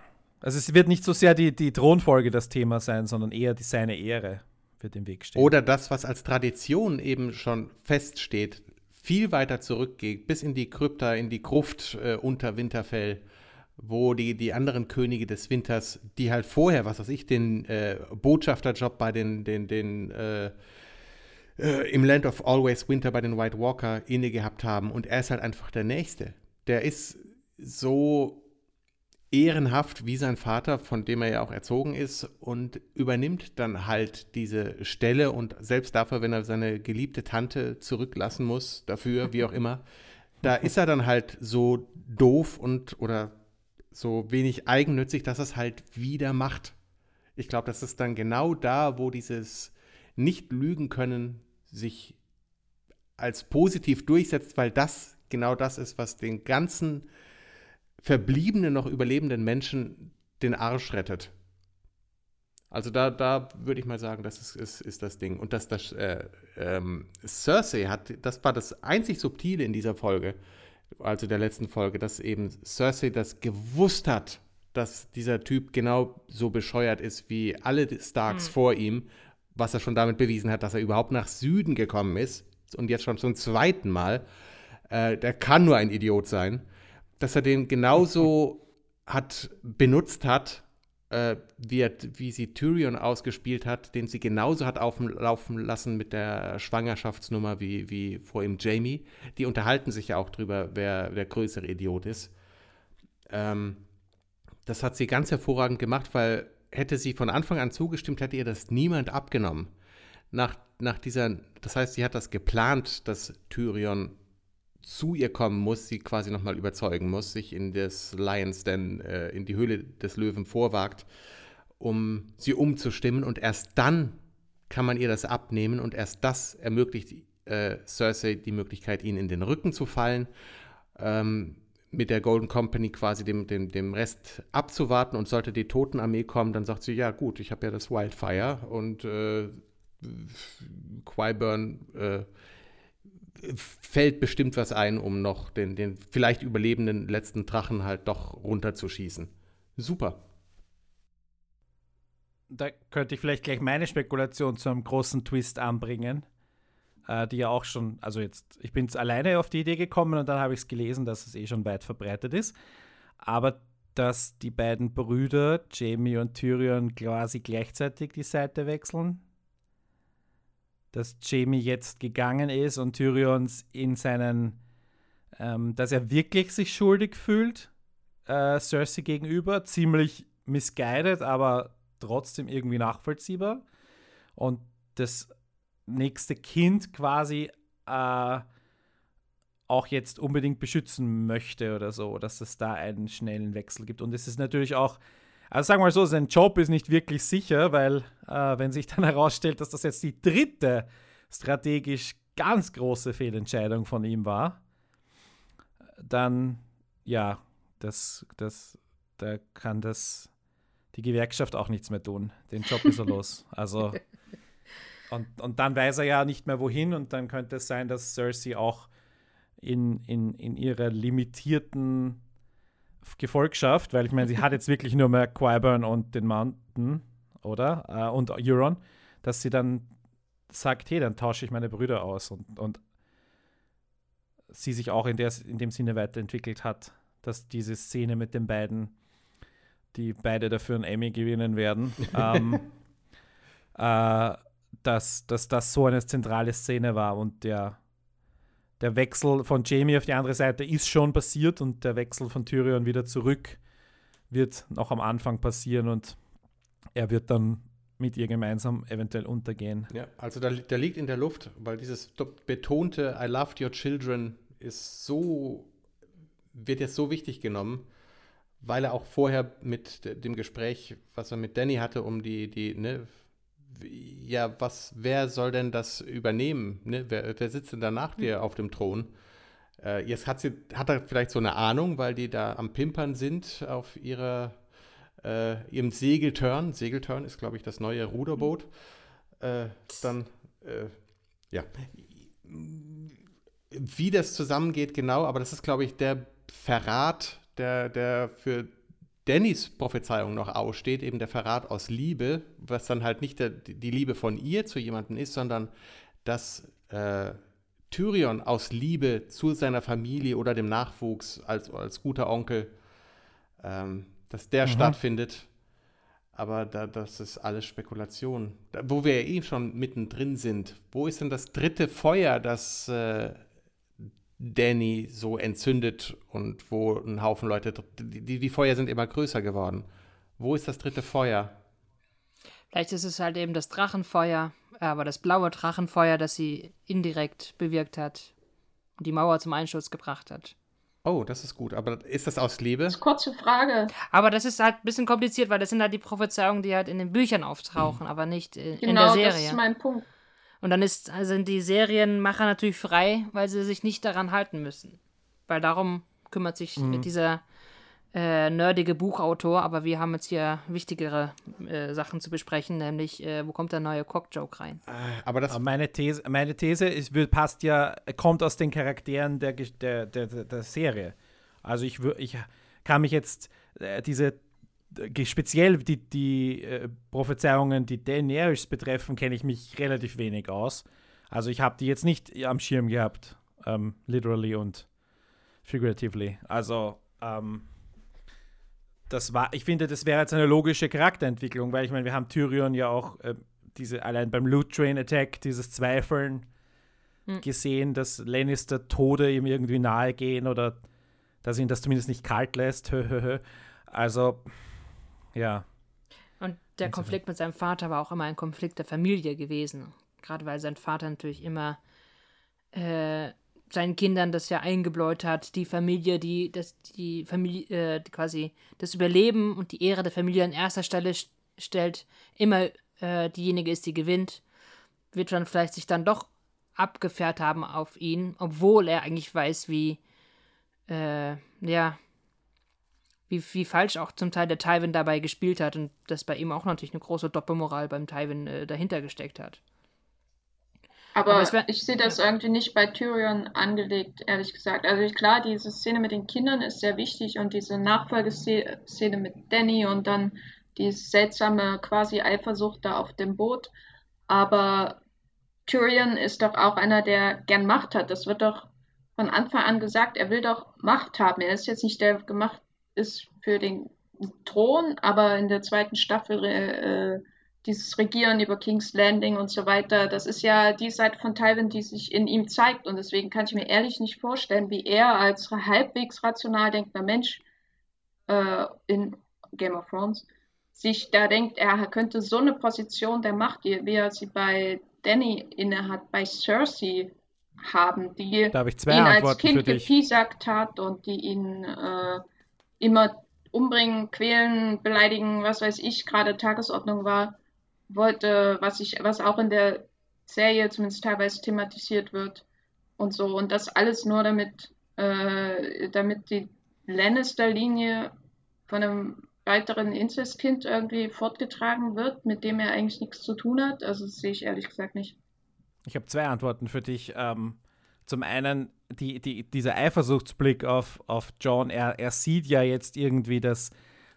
Also es wird nicht so sehr die, die Thronfolge das Thema sein, sondern eher die, seine Ehre wird im Weg stehen. Oder das, was als Tradition eben schon feststeht, viel weiter zurückgeht, bis in die Krypta, in die Gruft äh, unter Winterfell, wo die, die anderen Könige des Winters, die halt vorher, was weiß ich, den äh, Botschafterjob bei den, den, den äh, äh, im Land of Always Winter bei den White Walker inne gehabt haben. Und er ist halt einfach der Nächste. Der ist so ehrenhaft wie sein Vater, von dem er ja auch erzogen ist, und übernimmt dann halt diese Stelle und selbst dafür, wenn er seine geliebte Tante zurücklassen muss, dafür, wie auch immer, da ist er dann halt so doof und oder so wenig eigennützig, dass es halt wieder macht. Ich glaube, das ist dann genau da, wo dieses Nicht-Lügen können sich als positiv durchsetzt, weil das genau das ist, was den ganzen verbliebenen, noch überlebenden Menschen den Arsch rettet. Also da, da würde ich mal sagen, das ist, ist, ist das Ding. Und dass das äh, ähm, Cersei hat, das war das einzig Subtile in dieser Folge, also der letzten Folge, dass eben Cersei das gewusst hat, dass dieser Typ genau so bescheuert ist wie alle Starks vor ihm, was er schon damit bewiesen hat, dass er überhaupt nach Süden gekommen ist und jetzt schon zum zweiten Mal. Äh, der kann nur ein Idiot sein dass er den genauso hat benutzt hat, äh, wie, er, wie sie Tyrion ausgespielt hat, den sie genauso hat auflaufen lassen mit der Schwangerschaftsnummer wie, wie vor ihm Jamie. Die unterhalten sich ja auch drüber, wer der größere Idiot ist. Ähm, das hat sie ganz hervorragend gemacht, weil hätte sie von Anfang an zugestimmt, hätte ihr das niemand abgenommen. Nach, nach dieser, das heißt, sie hat das geplant, dass Tyrion zu ihr kommen muss, sie quasi nochmal überzeugen muss, sich in das Lions Den, äh, in die Höhle des Löwen vorwagt, um sie umzustimmen. Und erst dann kann man ihr das abnehmen und erst das ermöglicht äh, Cersei die Möglichkeit, ihnen in den Rücken zu fallen, ähm, mit der Golden Company quasi dem, dem, dem Rest abzuwarten. Und sollte die Totenarmee kommen, dann sagt sie, ja gut, ich habe ja das Wildfire und äh, Qyburn äh, fällt bestimmt was ein, um noch den, den vielleicht überlebenden letzten Drachen halt doch runterzuschießen. Super. Da könnte ich vielleicht gleich meine Spekulation zu einem großen Twist anbringen, äh, die ja auch schon, also jetzt, ich bin jetzt alleine auf die Idee gekommen und dann habe ich es gelesen, dass es eh schon weit verbreitet ist, aber dass die beiden Brüder, Jamie und Tyrion, quasi gleichzeitig die Seite wechseln. Dass Jamie jetzt gegangen ist und Tyrion in seinen, ähm, dass er wirklich sich schuldig fühlt, äh, Cersei gegenüber, ziemlich misguided, aber trotzdem irgendwie nachvollziehbar. Und das nächste Kind quasi äh, auch jetzt unbedingt beschützen möchte oder so, dass es da einen schnellen Wechsel gibt. Und es ist natürlich auch, also sagen wir mal so, sein Job ist nicht wirklich sicher, weil äh, wenn sich dann herausstellt, dass das jetzt die dritte strategisch ganz große Fehlentscheidung von ihm war, dann ja, das, das, da kann das die Gewerkschaft auch nichts mehr tun. Den Job ist er los. Also und, und dann weiß er ja nicht mehr wohin und dann könnte es sein, dass Cersei auch in, in, in ihrer limitierten Gefolgschaft, weil ich meine, sie hat jetzt wirklich nur mehr Qyburn und den Mountain, oder? Äh, und Euron, dass sie dann sagt, hey, dann tausche ich meine Brüder aus und, und sie sich auch in, der, in dem Sinne weiterentwickelt hat, dass diese Szene mit den beiden, die beide dafür einen Emmy gewinnen werden, ähm, äh, dass, dass das so eine zentrale Szene war und der, der Wechsel von Jamie auf die andere Seite ist schon passiert und der Wechsel von Tyrion wieder zurück wird noch am Anfang passieren und er wird dann mit ihr gemeinsam eventuell untergehen. Ja, also da, da liegt in der Luft, weil dieses betonte I loved your children ist so, wird jetzt so wichtig genommen, weil er auch vorher mit dem Gespräch, was er mit Danny hatte, um die, die, ne, ja, was, wer soll denn das übernehmen? Ne? Wer, wer sitzt denn da nach dir auf dem Thron? Äh, jetzt hat sie, hat er vielleicht so eine Ahnung, weil die da am Pimpern sind auf ihrer, äh, ihrem Segelturn. Segelturn ist, glaube ich, das neue Ruderboot. Äh, dann, äh, ja. Wie das zusammengeht, genau, aber das ist, glaube ich, der Verrat, der, der für Dannys Prophezeiung noch aussteht, eben der Verrat aus Liebe, was dann halt nicht der, die Liebe von ihr zu jemandem ist, sondern dass äh, Tyrion aus Liebe zu seiner Familie oder dem Nachwuchs als, als guter Onkel, ähm, dass der mhm. stattfindet. Aber da, das ist alles Spekulation. Da, wo wir ja eh schon mittendrin sind, wo ist denn das dritte Feuer, das äh, Danny so entzündet und wo ein Haufen Leute, die, die Feuer sind immer größer geworden. Wo ist das dritte Feuer? Vielleicht ist es halt eben das Drachenfeuer, aber das blaue Drachenfeuer, das sie indirekt bewirkt hat und die Mauer zum Einsturz gebracht hat. Oh, das ist gut. Aber ist das aus Liebe? Das ist kurze Frage. Aber das ist halt ein bisschen kompliziert, weil das sind halt die Prophezeiungen, die halt in den Büchern auftauchen, mhm. aber nicht in, genau, in der Serie. Genau, das ist mein Punkt. Und dann ist, sind die Serienmacher natürlich frei, weil sie sich nicht daran halten müssen. Weil darum kümmert sich mhm. dieser äh, nerdige Buchautor, aber wir haben jetzt hier wichtigere äh, Sachen zu besprechen, nämlich äh, wo kommt der neue Cock-Joke rein? Äh, aber das meine These, meine These ist, passt ja, kommt aus den Charakteren der, der, der, der Serie. Also ich, ich kann mich jetzt äh, diese speziell die, die äh, Prophezeiungen, die Daenerys betreffen, kenne ich mich relativ wenig aus. Also ich habe die jetzt nicht am Schirm gehabt, ähm, literally und figuratively. Also ähm, das war, ich finde, das wäre jetzt eine logische Charakterentwicklung, weil ich meine, wir haben Tyrion ja auch äh, diese allein beim Loot Train Attack dieses Zweifeln hm. gesehen, dass Lannister Tode ihm irgendwie nahe gehen oder dass ihn das zumindest nicht kalt lässt. also ja. Und der Konflikt mit seinem Vater war auch immer ein Konflikt der Familie gewesen. Gerade weil sein Vater natürlich immer äh, seinen Kindern das ja eingebläut hat, die Familie, die das, die Familie, äh, quasi das Überleben und die Ehre der Familie an erster Stelle st stellt, immer äh, diejenige ist, die gewinnt, wird dann vielleicht sich dann doch abgefährt haben auf ihn, obwohl er eigentlich weiß, wie, äh, ja, wie, wie falsch auch zum Teil der Tywin dabei gespielt hat und dass bei ihm auch natürlich eine große Doppelmoral beim Tywin äh, dahinter gesteckt hat. Aber, Aber wär, ich sehe das ja. irgendwie nicht bei Tyrion angelegt, ehrlich gesagt. Also klar, diese Szene mit den Kindern ist sehr wichtig und diese Nachfolgeszene mit Danny und dann die seltsame quasi Eifersucht da auf dem Boot. Aber Tyrion ist doch auch einer, der gern Macht hat. Das wird doch von Anfang an gesagt, er will doch Macht haben. Er ist jetzt nicht der gemacht, ist für den Thron, aber in der zweiten Staffel äh, dieses Regieren über King's Landing und so weiter, das ist ja die Seite von Tywin, die sich in ihm zeigt. Und deswegen kann ich mir ehrlich nicht vorstellen, wie er als halbwegs rational denkender Mensch äh, in Game of Thrones sich da denkt, er könnte so eine Position der Macht, wie er sie bei Danny innehat, bei Cersei haben, die ihn als Kind gepiesackt hat und die ihn äh, immer umbringen, quälen, beleidigen, was weiß ich, gerade Tagesordnung war, wollte, was ich, was auch in der Serie zumindest teilweise thematisiert wird und so. Und das alles nur damit, äh, damit die Lannister-Linie von einem weiteren Inzestkind irgendwie fortgetragen wird, mit dem er eigentlich nichts zu tun hat. Also das sehe ich ehrlich gesagt nicht. Ich habe zwei Antworten für dich. Ähm, zum einen die, die, dieser Eifersuchtsblick auf, auf John, er, er sieht ja jetzt irgendwie, dass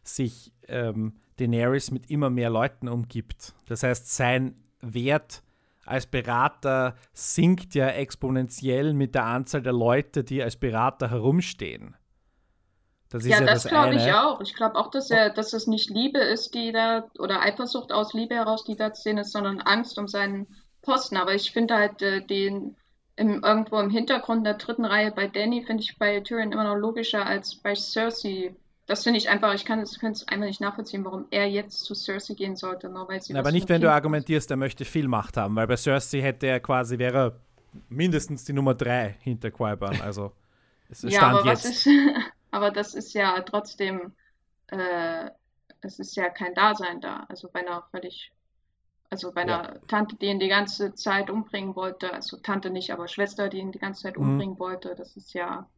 sich ähm, Daenerys mit immer mehr Leuten umgibt. Das heißt, sein Wert als Berater sinkt ja exponentiell mit der Anzahl der Leute, die als Berater herumstehen. Das ja, ja, das, das glaube ich auch. Ich glaube auch, dass er, dass es nicht Liebe ist, die da, oder Eifersucht aus Liebe heraus, die da zu sehen ist, sondern Angst um seinen Posten. Aber ich finde halt äh, den im, irgendwo im Hintergrund der dritten Reihe bei Danny finde ich bei Tyrion immer noch logischer als bei Cersei das finde ich einfach, ich kann es einfach nicht nachvollziehen, warum er jetzt zu Cersei gehen sollte, nur weil sie. Na, aber nicht, wenn du argumentierst, er möchte viel Macht haben, weil bei Cersei hätte er quasi, wäre mindestens die Nummer 3 hinter Qui-Gon, also es ja, stand aber jetzt. Ist, aber das ist ja trotzdem, äh, es ist ja kein Dasein da, also bei einer völlig also bei einer ja. Tante, die ihn die ganze Zeit umbringen wollte, also Tante nicht, aber Schwester, die ihn die ganze Zeit mhm. umbringen wollte, das ist ja,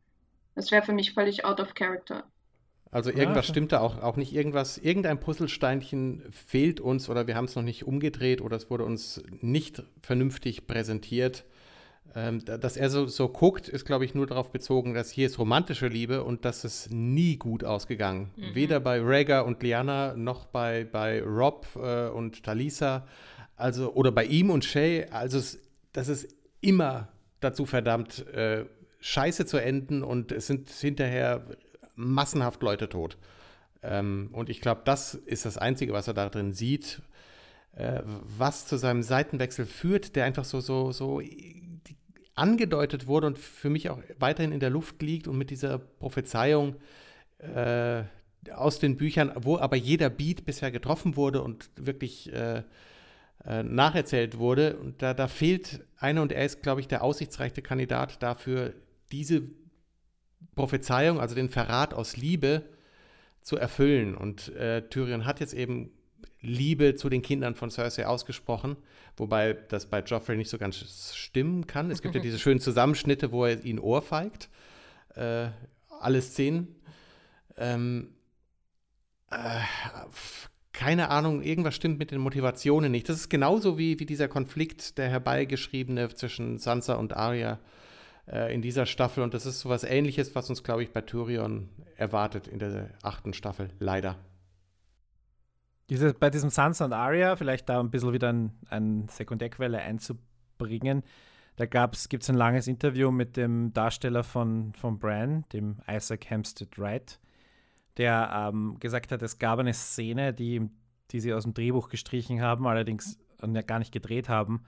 das wäre für mich völlig out of character. Also irgendwas ja, stimmt da auch, auch nicht. Irgendwas, irgendein Puzzlesteinchen fehlt uns oder wir haben es noch nicht umgedreht oder es wurde uns nicht vernünftig präsentiert. Ähm, dass er so, so guckt, ist, glaube ich, nur darauf bezogen, dass hier ist romantische Liebe und das ist nie gut ausgegangen. Mhm. Weder bei Rhaegar und Liana noch bei, bei Rob äh, und Talisa, also oder bei ihm und Shay. Also das ist immer dazu verdammt, äh, scheiße zu enden und es sind hinterher massenhaft Leute tot. Ähm, und ich glaube, das ist das Einzige, was er da drin sieht, äh, was zu seinem Seitenwechsel führt, der einfach so, so, so angedeutet wurde und für mich auch weiterhin in der Luft liegt und mit dieser Prophezeiung äh, aus den Büchern, wo aber jeder Beat bisher getroffen wurde und wirklich äh, äh, nacherzählt wurde. Und da, da fehlt einer und er ist, glaube ich, der aussichtsreichste Kandidat dafür, diese Prophezeiung, also den Verrat aus Liebe, zu erfüllen. Und äh, Tyrion hat jetzt eben Liebe zu den Kindern von Cersei ausgesprochen, wobei das bei Joffrey nicht so ganz stimmen kann. Es gibt ja diese schönen Zusammenschnitte, wo er ihn ohrfeigt. Äh, alle Szenen. Ähm, äh, keine Ahnung, irgendwas stimmt mit den Motivationen nicht. Das ist genauso wie, wie dieser Konflikt, der herbeigeschriebene zwischen Sansa und Arya äh, in dieser Staffel. Und das ist so was Ähnliches, was uns, glaube ich, bei Tyrion erwartet in der achten Staffel. Leider. Diese, bei diesem Sansa und Arya, vielleicht da ein bisschen wieder eine ein Sekundärquelle einzubringen, da gibt es ein langes Interview mit dem Darsteller von, von Bran, dem Isaac Hempstead Wright, der ähm, gesagt hat, es gab eine Szene, die, die sie aus dem Drehbuch gestrichen haben, allerdings gar nicht gedreht haben,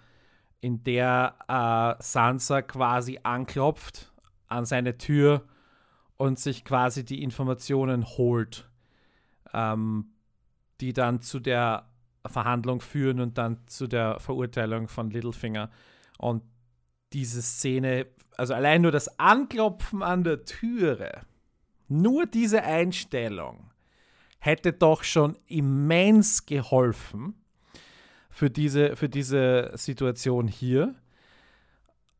in der äh, Sansa quasi anklopft an seine Tür und sich quasi die Informationen holt. Ähm, die dann zu der Verhandlung führen und dann zu der Verurteilung von Littlefinger. Und diese Szene, also allein nur das Anklopfen an der Türe, nur diese Einstellung hätte doch schon immens geholfen für diese, für diese Situation hier.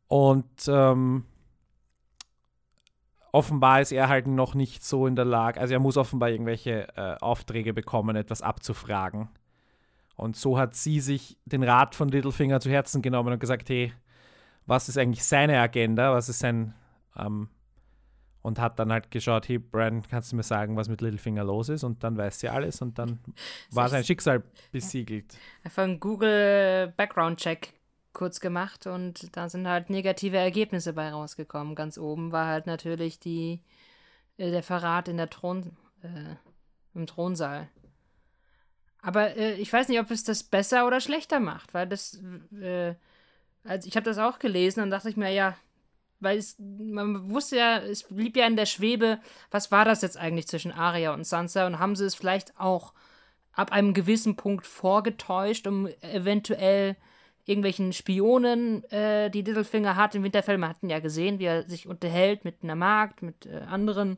Und ähm, offenbar ist er halt noch nicht so in der Lage, also er muss offenbar irgendwelche äh, Aufträge bekommen, etwas abzufragen. Und so hat sie sich den Rat von Littlefinger zu Herzen genommen und gesagt, hey, was ist eigentlich seine Agenda, was ist sein, ähm, und hat dann halt geschaut, hey, Brian, kannst du mir sagen, was mit Littlefinger los ist? Und dann weiß sie alles und dann war sein Schicksal besiegelt. Einfach ein Google Background Check kurz gemacht und da sind halt negative Ergebnisse bei rausgekommen. Ganz oben war halt natürlich die, äh, der Verrat in der Thron, äh, im Thronsaal. Aber äh, ich weiß nicht, ob es das besser oder schlechter macht, weil das, äh, also ich habe das auch gelesen und dachte ich mir, ja, weil es, man wusste ja, es blieb ja in der Schwebe, was war das jetzt eigentlich zwischen Arya und Sansa und haben sie es vielleicht auch ab einem gewissen Punkt vorgetäuscht, um eventuell irgendwelchen Spionen, äh, die Littlefinger hat. Im Winterfell, man hat ihn ja gesehen, wie er sich unterhält mit einer Magd, mit äh, anderen,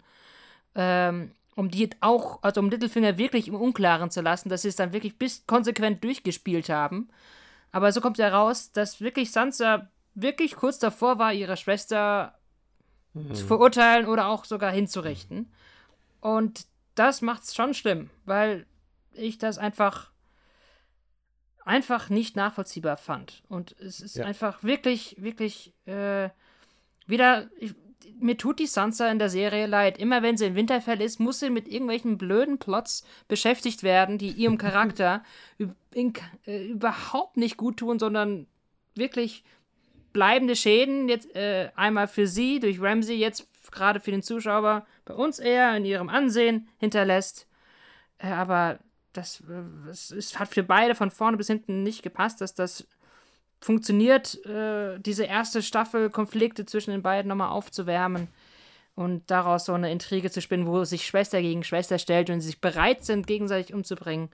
ähm, um die auch, also um Littlefinger wirklich im Unklaren zu lassen, dass sie es dann wirklich bis konsequent durchgespielt haben. Aber so kommt ja raus, dass wirklich Sansa wirklich kurz davor war, ihre Schwester mhm. zu verurteilen oder auch sogar hinzurichten. Und das macht's schon schlimm, weil ich das einfach einfach nicht nachvollziehbar fand. Und es ist ja. einfach wirklich, wirklich äh, wieder. Ich, mir tut die Sansa in der Serie leid. Immer wenn sie in Winterfell ist, muss sie mit irgendwelchen blöden Plots beschäftigt werden, die ihrem Charakter in, äh, überhaupt nicht gut tun, sondern wirklich bleibende Schäden. Jetzt äh, einmal für sie durch Ramsey, jetzt gerade für den Zuschauer bei uns eher in ihrem Ansehen hinterlässt. Äh, aber das, das ist, hat für beide von vorne bis hinten nicht gepasst, dass das funktioniert, äh, diese erste Staffel Konflikte zwischen den beiden nochmal aufzuwärmen. Und daraus so eine Intrige zu spinnen, wo sich Schwester gegen Schwester stellt und sie sich bereit sind, gegenseitig umzubringen.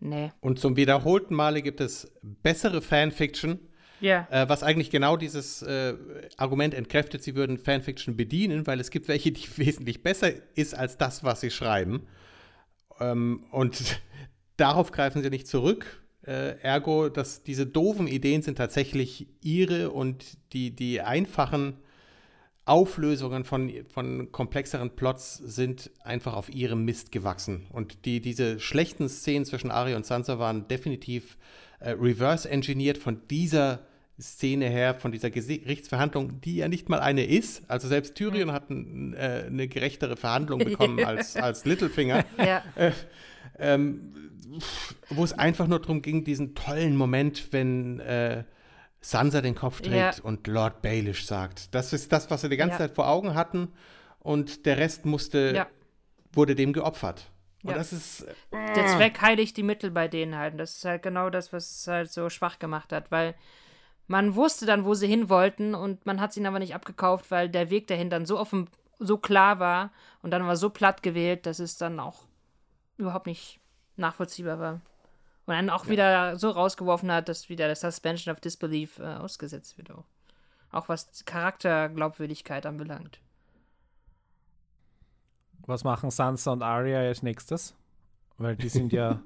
Nee. Und zum wiederholten Male gibt es bessere Fanfiction, Ja. äh, was eigentlich genau dieses äh, Argument entkräftet, sie würden Fanfiction bedienen, weil es gibt welche, die wesentlich besser ist als das, was sie schreiben. Ähm, und darauf greifen sie nicht zurück. Äh, ergo, dass diese doofen Ideen sind tatsächlich ihre und die, die einfachen Auflösungen von, von komplexeren Plots sind einfach auf ihrem Mist gewachsen. Und die, diese schlechten Szenen zwischen Ari und Sansa waren definitiv äh, reverse-engineert von dieser Szene her, von dieser Gerichtsverhandlung, die ja nicht mal eine ist. Also selbst Tyrion hat ein, äh, eine gerechtere Verhandlung bekommen als, als Littlefinger. Ja. ähm, wo es einfach nur darum ging, diesen tollen Moment, wenn äh, Sansa den Kopf trägt Ja. und Lord Baelish sagt. Das ist das, was wir die ganze Ja. Zeit vor Augen hatten und der Rest musste, Ja. wurde dem geopfert. Und das ist, äh, Der Zweck heiligt die Mittel bei denen halt. Und Das ist halt genau das, was es halt so schwach gemacht hat, weil man wusste dann, wo sie hin wollten und man hat es ihnen aber nicht abgekauft, weil der Weg dahin dann so offen, so klar war und dann war so platt gewählt, dass es dann auch überhaupt nicht nachvollziehbar war. Und dann auch wieder so rausgeworfen hat, dass wieder das Suspension of Disbelief äh, ausgesetzt wird. Auch. auch was Charakterglaubwürdigkeit anbelangt. Was machen Sansa und Arya als nächstes? Weil die sind ja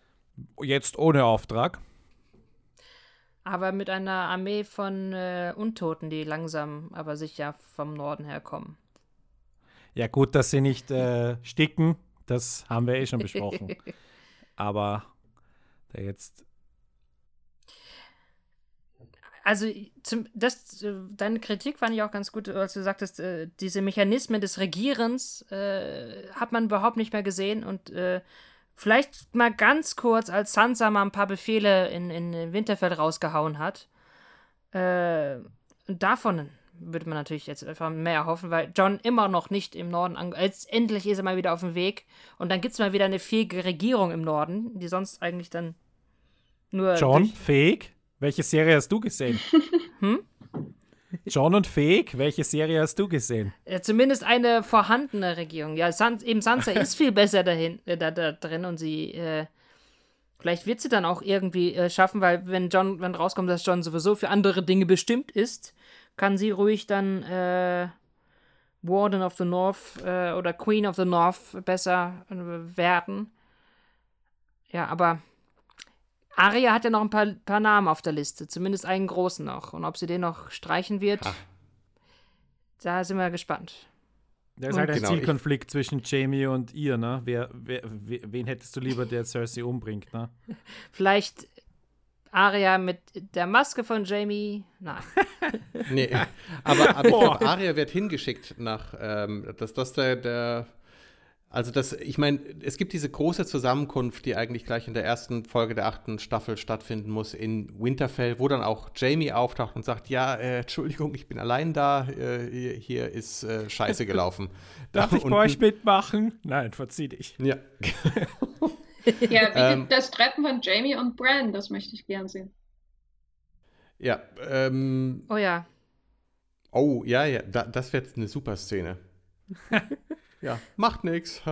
jetzt ohne Auftrag. Aber mit einer Armee von äh, Untoten, die langsam, aber sicher vom Norden herkommen. Ja, gut, dass sie nicht äh, sticken, das haben wir eh schon besprochen. Aber der jetzt. Also, zum, das, äh, deine Kritik fand ich auch ganz gut, als du sagtest, äh, diese Mechanismen des Regierens äh, hat man überhaupt nicht mehr gesehen und äh, vielleicht mal ganz kurz, als Sansa mal ein paar Befehle in, in Winterfell rausgehauen hat. Äh, davon würde man natürlich jetzt einfach mehr erhoffen, weil John immer noch nicht im Norden ange Jetzt endlich ist er mal wieder auf dem Weg und dann gibt es mal wieder eine fähige Regierung im Norden, die sonst eigentlich dann nur John, Fähig? Welche Serie hast du gesehen? Hm? John und Fähig, welche Serie hast du gesehen? Ja, zumindest eine vorhandene Regierung. Ja, San eben Sansa ist viel besser dahin, äh, da, da drin und sie, äh, vielleicht wird sie dann auch irgendwie äh, schaffen, weil wenn John, wenn rauskommt, dass John sowieso für andere Dinge bestimmt ist, kann sie ruhig dann äh, Warden of the North äh, oder Queen of the North besser äh, werden. Ja, aber Arya hat ja noch ein paar, paar Namen auf der Liste, zumindest einen großen noch. Und ob sie den noch streichen wird, Ha. da sind wir gespannt. Da ist halt ein Genau, ich- Zielkonflikt zwischen Jamie und ihr, ne? Wer, wer, wer, wen hättest du lieber, der Cersei umbringt, ne? Vielleicht Arya mit der Maske von Jamie. Nein. Nee, aber, aber ich glaube, Arya wird hingeschickt nach, ähm, dass das der, der also das, ich meine, es gibt diese große Zusammenkunft, die eigentlich gleich in der ersten Folge der achten Staffel stattfinden muss in Winterfell, wo dann auch Jamie auftaucht und sagt, ja, äh, Entschuldigung, ich bin allein da, äh, hier, hier ist äh, Scheiße gelaufen. Darf Da ich bei unten- euch mitmachen? Nein, verzieh dich. Ja, Ja, wie Ähm. das Treffen von Jamie und Bran, das möchte ich gern sehen. ja, ähm, Oh ja. oh, ja, ja, da, das wird eine super Szene. Ja, macht nix.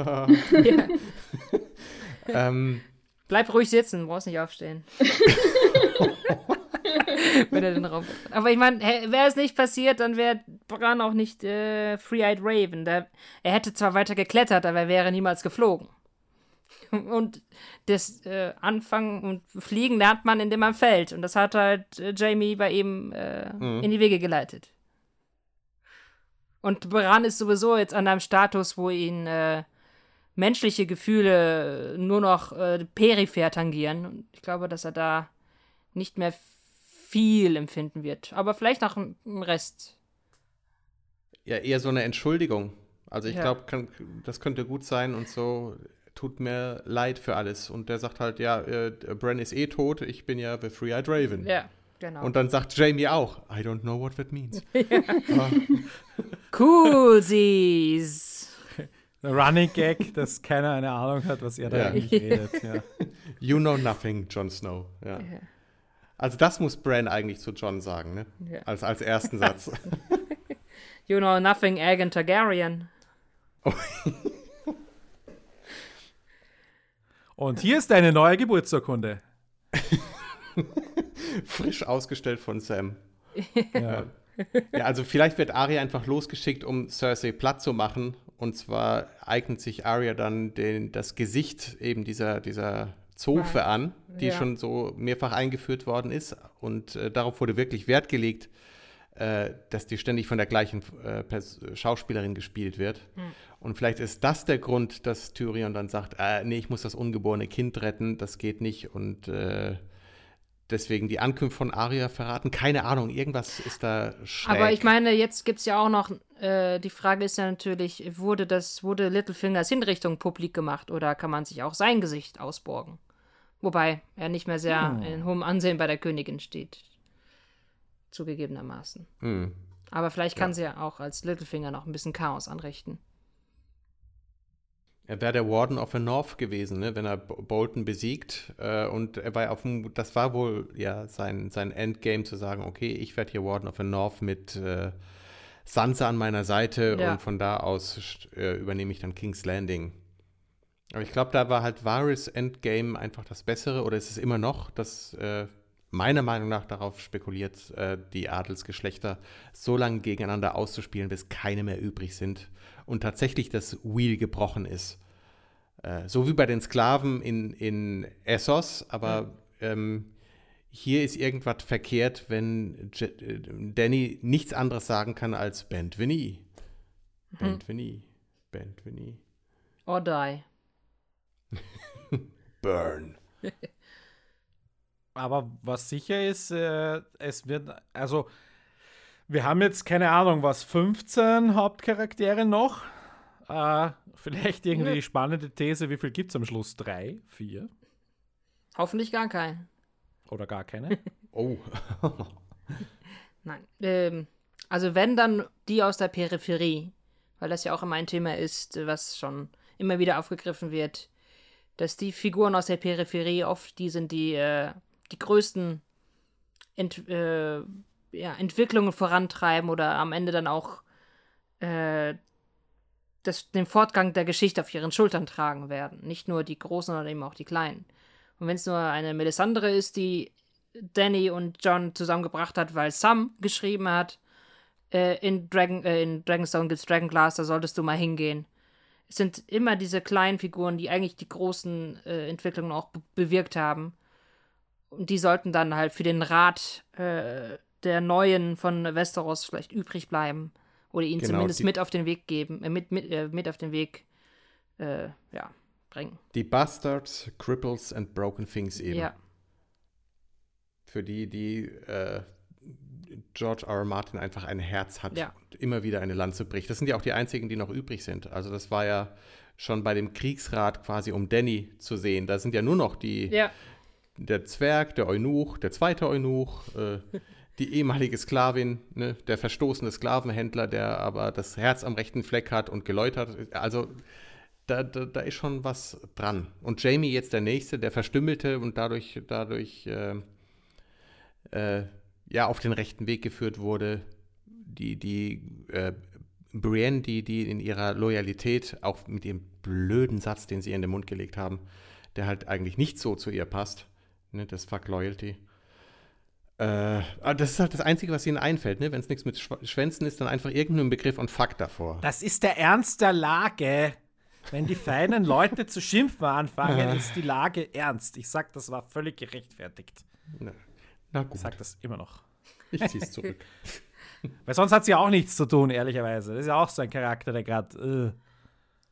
ähm, Bleib ruhig sitzen, brauchst nicht aufstehen. Wenn er den Raum. Aber ich meine, wäre es nicht passiert, dann wäre Bran auch nicht äh, Free-Eyed Raven. Der, er hätte zwar weiter geklettert, aber er wäre niemals geflogen. Und das äh, Anfangen und Fliegen lernt man, indem man fällt. Und das hat halt äh, Jamie bei ihm äh, Mhm. in die Wege geleitet. Und Bran ist sowieso jetzt an einem Status, wo ihn äh, menschliche Gefühle nur noch äh, peripher tangieren. Und ich glaube, dass er da nicht mehr viel empfinden wird. Aber vielleicht noch im Rest. Ja, eher so eine Entschuldigung. Also ich Ja. glaube, das könnte gut sein und so tut mir leid für alles. Und der sagt halt, ja, äh, Bran ist eh tot, ich bin ja the Three-Eyed Raven. Ja, genau. Und dann sagt Jamie auch, I don't know what that means. Ah, cool, sie's. Der Running Gag, dass keiner eine Ahnung hat, was er da Ja. eigentlich redet. Ja. you know nothing, Jon Snow. Ja. Ja. Also das muss Bran eigentlich zu Jon sagen, ne? Ja. Als, als ersten Satz. You know nothing, Aegon Targaryen. Und hier ist deine neue Geburtsurkunde. Frisch ausgestellt von Sam. Ja. Ja, also vielleicht wird Arya einfach losgeschickt, um Cersei platt zu machen. Und zwar eignet sich Arya dann den, das Gesicht eben dieser, dieser Zofe an, die Ja. schon so mehrfach eingeführt worden ist. Und äh, darauf wurde wirklich Wert gelegt, äh, dass die ständig von der gleichen äh, Schauspielerin gespielt wird. Und vielleicht ist das der Grund, dass Tyrion dann sagt, äh, nee, ich muss das ungeborene Kind retten, das geht nicht. Und äh, deswegen die Ankunft von Arya verraten. Keine Ahnung, irgendwas ist da schräg. Aber ich meine, jetzt gibt es ja auch noch, äh, die Frage ist ja natürlich, wurde das, wurde Littlefingers Hinrichtung publik gemacht oder kann man sich auch sein Gesicht ausborgen? Wobei er nicht mehr sehr Hm. in hohem Ansehen bei der Königin steht. Zugegebenermaßen. Hm. Aber vielleicht kann Ja. sie ja auch als Littlefinger noch ein bisschen Chaos anrichten. Er wäre der Warden of the North gewesen, ne, wenn er Bo- Bolton besiegt. Äh, und er war auf dem, das war wohl ja sein, sein Endgame zu sagen, okay, ich werde hier Warden of the North mit äh, Sansa an meiner Seite Ja. und von da aus äh, übernehme ich dann King's Landing. Aber ich glaube, da war halt Varys Endgame einfach das Bessere, oder ist es immer noch, dass äh, meiner Meinung nach darauf spekuliert, äh, die Adelsgeschlechter so lange gegeneinander auszuspielen, bis keine mehr übrig sind und tatsächlich das Wheel gebrochen ist. Äh, so wie bei den Sklaven in, in Essos, aber ähm, hier ist irgendwas verkehrt, wenn Je äh, Danny nichts anderes sagen kann als Benveni. Benveni. Benveni. Or die. Burn. Aber was sicher ist, äh, es wird, also wir haben jetzt keine Ahnung, was 15 Hauptcharaktere noch. Äh, vielleicht irgendwie Ja. die spannende These, wie viel gibt es am Schluss? Drei, vier Hoffentlich gar keinen. oder gar keine? Oh. Nein. Ähm, also wenn dann die aus der Peripherie, weil das ja auch immer ein Thema ist, was schon immer wieder aufgegriffen wird, dass die Figuren aus der Peripherie oft die sind, die äh, die größten Ent äh, ja, Entwicklungen vorantreiben oder am Ende dann auch äh, das, den Fortgang der Geschichte auf ihren Schultern tragen werden. Nicht nur die Großen, sondern eben auch die Kleinen. Und wenn es nur eine Melisandre ist, die Danny und John zusammengebracht hat, weil Sam geschrieben hat, äh, in, Dragon, äh, in Dragonstone gibt's Dragonglass, da solltest du mal hingehen. Es sind immer diese kleinen Figuren, die eigentlich die großen äh, Entwicklungen auch be bewirkt haben. Und die sollten dann halt für den Rat äh, der Neuen von Westeros vielleicht übrig bleiben. Oder ihn Genau, zumindest mit auf den Weg geben, äh, mit, mit, äh, mit auf den Weg äh, ja, bringen. Die Bastards, Cripples and Broken Things eben. Ja. Für die, die äh, George R. R. Martin einfach ein Herz hat Ja. und immer wieder eine Lanze bricht. Das sind ja auch die einzigen, die noch übrig sind. Also das war ja schon bei dem Kriegsrat quasi, um Danny zu sehen. Da sind ja nur noch die, Ja. der Zwerg, der Eunuch, der zweite Eunuch, äh, die ehemalige Sklavin, ne, der verstoßene Sklavenhändler, der aber das Herz am rechten Fleck hat und geläutert. Also da, da, da ist schon was dran. Und Jamie jetzt der Nächste, der Verstümmelte und dadurch, dadurch äh, äh, ja auf den rechten Weg geführt wurde. Die, die äh, Brienne, die, die in ihrer Loyalität, auch mit ihrem blöden Satz, den sie in den Mund gelegt haben, der halt eigentlich nicht so zu ihr passt. Ne, das Fuck Loyalty. Äh, aber das ist halt das Einzige, was ihnen einfällt, ne? Wenn es nichts mit Schw Schwänzen ist, dann einfach irgendeinen Begriff und Fuck davor. Das ist der Ernst der Lage. Wenn die feinen Leute zu schimpfen anfangen, ist die Lage ernst. Ich sag, das war völlig gerechtfertigt. Na, na Ich gut, sag das immer noch. ich zieh's zurück. Weil sonst hat sie auch nichts zu tun, ehrlicherweise. Das ist ja auch so ein Charakter, der gerade.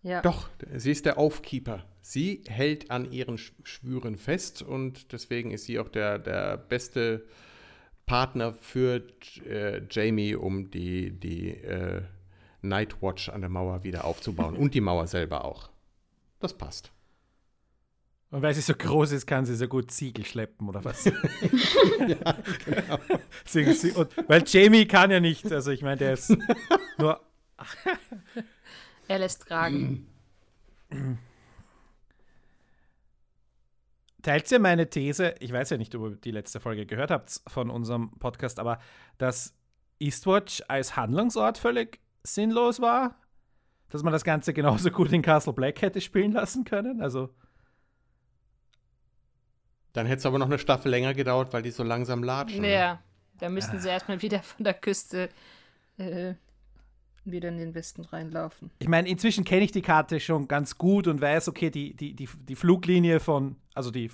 Ja. Doch, sie ist der Aufkeeper. Sie hält an ihren Sch- Schwüren fest und deswegen ist sie auch der, der beste Partner für äh, Jamie, um die, die äh, Nightwatch an der Mauer wieder aufzubauen. und die Mauer selber auch. Das passt. und weil sie so groß ist, kann sie so gut Ziegel schleppen oder was? ja, genau. Und, weil Jamie kann ja nicht. Also, ich meine, der ist nur. Er lässt tragen. Teilt ihr meine These? Ich weiß ja nicht, ob ihr die letzte Folge gehört habt von unserem Podcast, aber dass Eastwatch als Handlungsort völlig sinnlos war, dass man das Ganze genauso gut in Castle Black hätte spielen lassen können. Also. Dann hätte es aber noch eine Staffel länger gedauert, weil die so langsam latschen. Ja, da müssten sie erstmal wieder von der Küste äh, wieder in den Westen reinlaufen. Ich meine, inzwischen kenne ich die Karte schon ganz gut und weiß, okay, die, die, die, die Fluglinie von, also die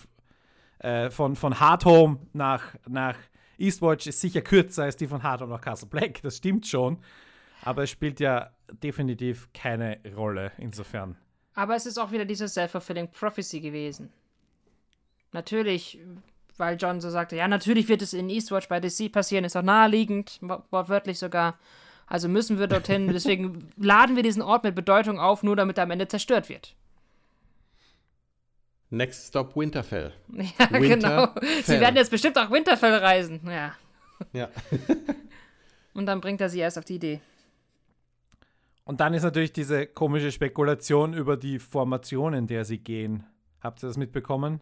äh, von, von Hardhome nach, nach Eastwatch ist sicher kürzer als die von Hardhome nach Castle Black, das stimmt schon. Aber es spielt ja definitiv keine Rolle insofern. Aber es ist auch wieder diese Self-Fulfilling Prophecy gewesen. Natürlich, weil John so sagte, ja, natürlich wird es in Eastwatch bei DC passieren, ist auch naheliegend, wortwörtlich sogar. Also müssen wir dorthin. Deswegen laden wir diesen Ort mit Bedeutung auf, nur damit er am Ende zerstört wird. Next Stop Winterfell. Ja, genau. Winterfell. genau. Sie werden jetzt bestimmt auch Winterfell reisen. Ja. Ja. Und dann bringt er sie erst auf die Idee. Und dann ist natürlich diese komische Spekulation über die Formation, in der sie gehen. Habt ihr das mitbekommen?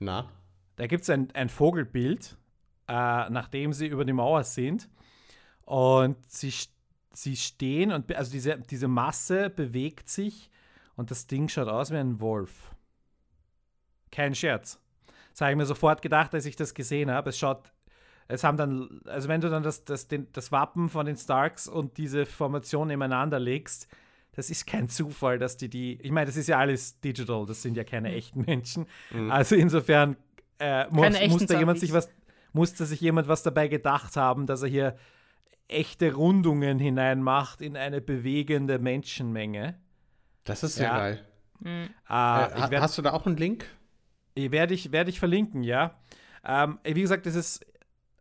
Na? Da gibt es ein, ein Vogelbild, äh, nachdem sie über die Mauer sind. Und sie, sie stehen und also diese, diese Masse bewegt sich und das Ding schaut aus wie ein Wolf. Kein Scherz. Das habe ich mir sofort gedacht, als ich das gesehen habe. Es schaut, es haben dann, also wenn du dann das, das, den, das Wappen von den Starks und diese Formation nebeneinander legst, das ist kein Zufall, dass die die, ich meine, das ist ja alles digital, das sind ja keine mhm. echten Menschen. Mhm. Also insofern äh, muss, muss da jemand sich was, musste sich jemand was dabei gedacht haben, dass er hier echte Rundungen hineinmacht in eine bewegende Menschenmenge. Das ist sehr ja. geil. Mhm. Äh, werd, hast du da auch einen Link? Werde ich, werd ich verlinken, ja. Ähm, wie gesagt, es ist,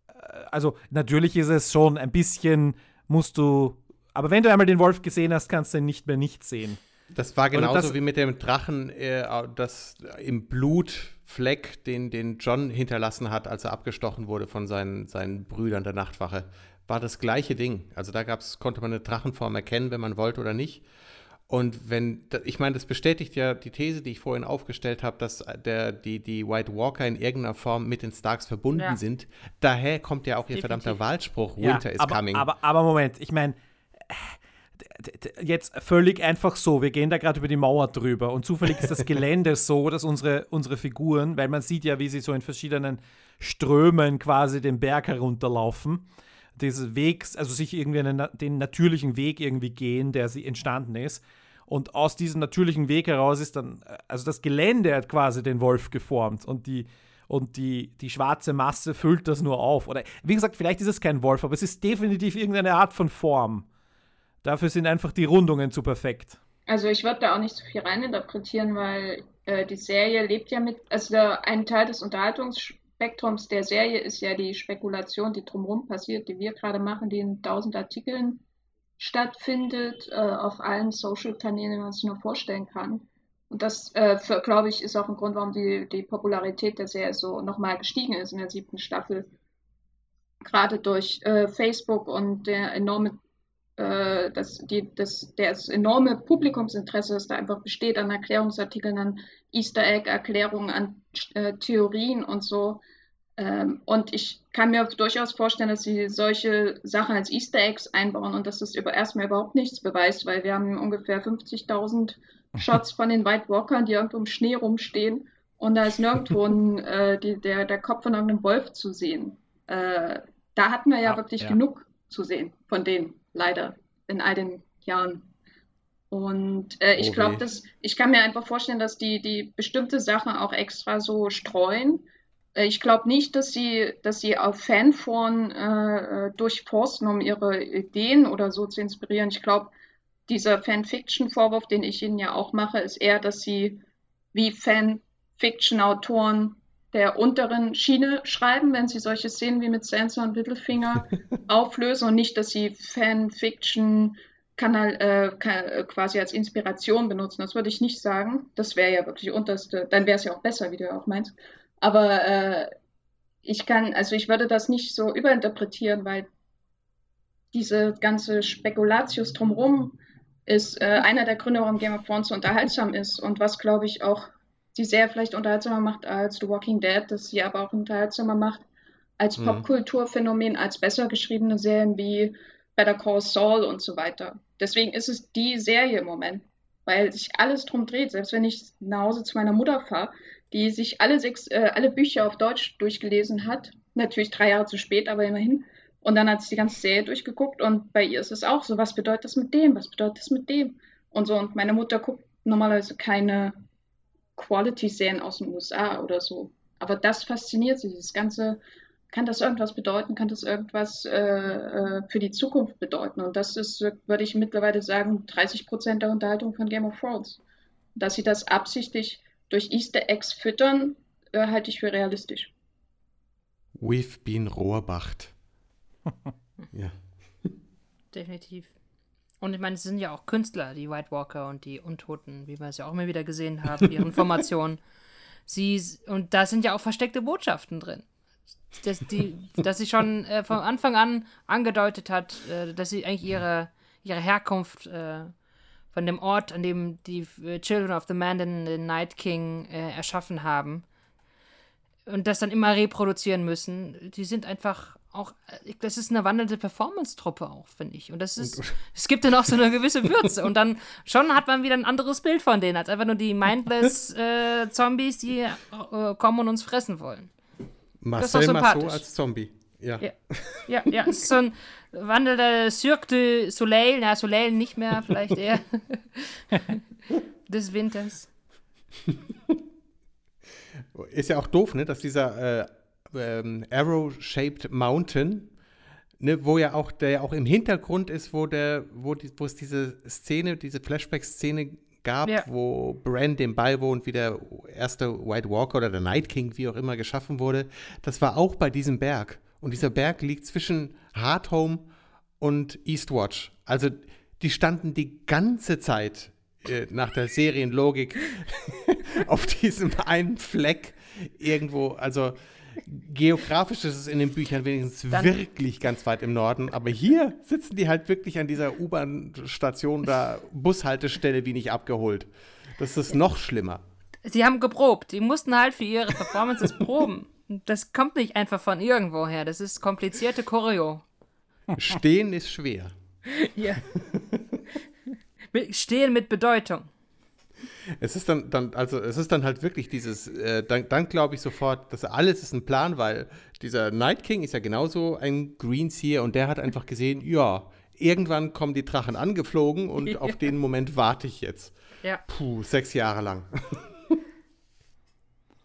äh, also natürlich ist es schon ein bisschen, musst du, aber wenn du einmal den Wolf gesehen hast, kannst du ihn nicht mehr nicht sehen. Das war genauso das, wie mit dem Drachen, äh, das im Blutfleck, den, den John hinterlassen hat, als er abgestochen wurde von seinen, seinen Brüdern der Nachtwache. War das gleiche Ding. Also da gab's, konnte man eine Drachenform erkennen, wenn man wollte oder nicht. Und wenn, ich meine, das bestätigt ja die These, die ich vorhin aufgestellt habe, dass der, die, die White Walker in irgendeiner Form mit den Starks verbunden ja. sind. Daher kommt ja auch ihr Definitiv. verdammter Wahlspruch, Winter ja, is aber, coming. Aber, aber Moment, ich meine, jetzt völlig einfach so, wir gehen da gerade über die Mauer drüber und zufällig ist das Gelände so, dass unsere, unsere Figuren, weil man sieht ja, wie sie so in verschiedenen Strömen quasi den Berg herunterlaufen, dieses Wegs, also sich irgendwie einen, den natürlichen Weg irgendwie gehen, der sie entstanden ist. Und aus diesem natürlichen Weg heraus ist dann, also das Gelände hat quasi den Wolf geformt und die, und die, die schwarze Masse füllt das nur auf. Oder wie gesagt, vielleicht ist es kein Wolf, aber es ist definitiv irgendeine Art von Form. Dafür sind einfach die Rundungen zu perfekt. Also ich würde da auch nicht so viel reininterpretieren, weil äh, die Serie lebt ja mit, also ein Teil des Unterhaltungsspektrums der Serie ist ja die Spekulation, die drumherum passiert, die wir gerade machen, die in tausend Artikeln stattfindet, äh, auf allen Social-Kanälen, die man sich nur vorstellen kann. Und das, äh, glaube ich, ist auch ein Grund, warum die, die Popularität der Serie so nochmal gestiegen ist in der siebten Staffel. Gerade durch äh, Facebook und der enorme äh, das, die, das, das enorme Publikumsinteresse, das da einfach besteht an Erklärungsartikeln, an Easter Egg-Erklärungen, an äh, Theorien und so. Ähm, und ich kann mir durchaus vorstellen, dass sie solche Sachen als Easter Eggs einbauen und dass das über, erstmal überhaupt nichts beweist, weil wir haben ungefähr 50.000 Shots von den White Walkern, die irgendwo im Schnee rumstehen und da ist nirgendwo ein, äh, die, der, der Kopf von irgendeinem Wolf zu sehen. Äh, da hatten wir ja, ja wirklich ja. genug zu sehen von denen leider in all den Jahren. Und äh, ich oh glaube, dass ich kann mir einfach vorstellen, dass die, die bestimmte Sachen auch extra so streuen. Äh, ich glaube nicht, dass sie, dass sie auf Fanforen äh, durchforsten, um ihre Ideen oder so zu inspirieren. Ich glaube, dieser Fanfiction-Vorwurf, den ich ihnen ja auch mache, ist eher, dass sie wie Fanfiction-Autoren der unteren Schiene schreiben, wenn sie solche Szenen wie mit Sansa und Littlefinger auflösen und nicht, dass sie Fanfiction Kanal äh, quasi als Inspiration benutzen. Das würde ich nicht sagen. Das wäre ja wirklich unterste, dann wäre es ja auch besser, wie du auch meinst. Aber äh, ich kann, also ich würde das nicht so überinterpretieren, weil diese ganze Spekulatius drumherum ist äh, einer der Gründe, warum Game of Thrones so unterhaltsam ist und was, glaube ich, auch die sehr vielleicht unterhaltsamer macht als The Walking Dead, das sie aber auch unterhaltsamer macht, als Mhm. Popkulturphänomen als besser geschriebene Serien wie Better Call Saul und so weiter. Deswegen ist es die Serie im Moment, weil sich alles drum dreht. Selbst wenn ich nach Hause zu meiner Mutter fahre, die sich alle sechs, äh, alle Bücher auf Deutsch durchgelesen hat, natürlich drei Jahre zu spät, aber immerhin. Und dann hat sie die ganze Serie durchgeguckt und bei ihr ist es auch so, was bedeutet das mit dem, was bedeutet das mit dem und so. Und meine Mutter guckt normalerweise keine Quality-Serien aus den USA oder so. Aber das fasziniert sie, dieses ganze, kann das irgendwas bedeuten, kann das irgendwas äh, äh, für die Zukunft bedeuten? Und das ist, würde ich mittlerweile sagen, 30 Prozent der Unterhaltung von Game of Thrones. Dass sie das absichtlich durch Easter Eggs füttern, äh, halte ich für realistisch. We've been Rohrbacht. ja. Definitiv. Und ich meine, es sind ja auch Künstler, die White Walker und die Untoten, wie wir es ja auch immer wieder gesehen haben, ihren Formationen. Sie, und da sind ja auch versteckte Botschaften drin. Dass, die, dass sie schon äh, von Anfang an angedeutet hat, äh, dass sie eigentlich ihre, ihre Herkunft äh, von dem Ort, an dem die Children of the Man den, den Night King äh, erschaffen haben und das dann immer reproduzieren müssen. Die sind einfach auch, äh, das ist eine wandelnde Performance-Truppe auch, finde ich. Und das ist, es gibt dann auch so eine gewisse Würze. Und dann schon hat man wieder ein anderes Bild von denen, als einfach nur die mindless äh, Zombies, die äh, kommen und uns fressen wollen. Marcel Marceau als Zombie. Ja. Ja, ja, ja, es ist so ein wandelnder Cirque du Soleil, na, Soleil nicht mehr, vielleicht eher des Winters. Ist ja auch doof, ne, dass dieser äh, ähm, Arrow-shaped Mountain, ne, wo ja auch der ja auch im Hintergrund ist, wo der, wo, die, wo es diese Szene, diese Flashback-Szene gab, Ja. wo Bran dem beiwohnt, wie der erste White Walker oder der Night King, wie auch immer, geschaffen wurde. Das war auch bei diesem Berg. Und dieser Berg liegt zwischen Hardhome und Eastwatch. Also die standen die ganze Zeit äh, nach der Serienlogik auf diesem einen Fleck irgendwo. Also geografisch ist es in den Büchern wenigstens Dann- wirklich ganz weit im Norden. Aber hier sitzen die halt wirklich an dieser U-Bahn-Station da, Bushaltestelle, wie nicht abgeholt. Das ist noch schlimmer. Sie haben geprobt. Die mussten halt für ihre Performances proben. Das kommt nicht einfach von irgendwoher. Das ist komplizierte Choreo. Stehen ist schwer. Ja. Stehen mit Bedeutung. Es ist dann, dann, also es ist dann halt wirklich dieses, äh, dann, dann glaube ich sofort, dass alles ist ein Plan, weil dieser Night King ist ja genauso ein Greenseer und der hat einfach gesehen, ja, irgendwann kommen die Drachen angeflogen und Ja. auf den Moment warte ich jetzt. Ja. Puh, sechs Jahre lang.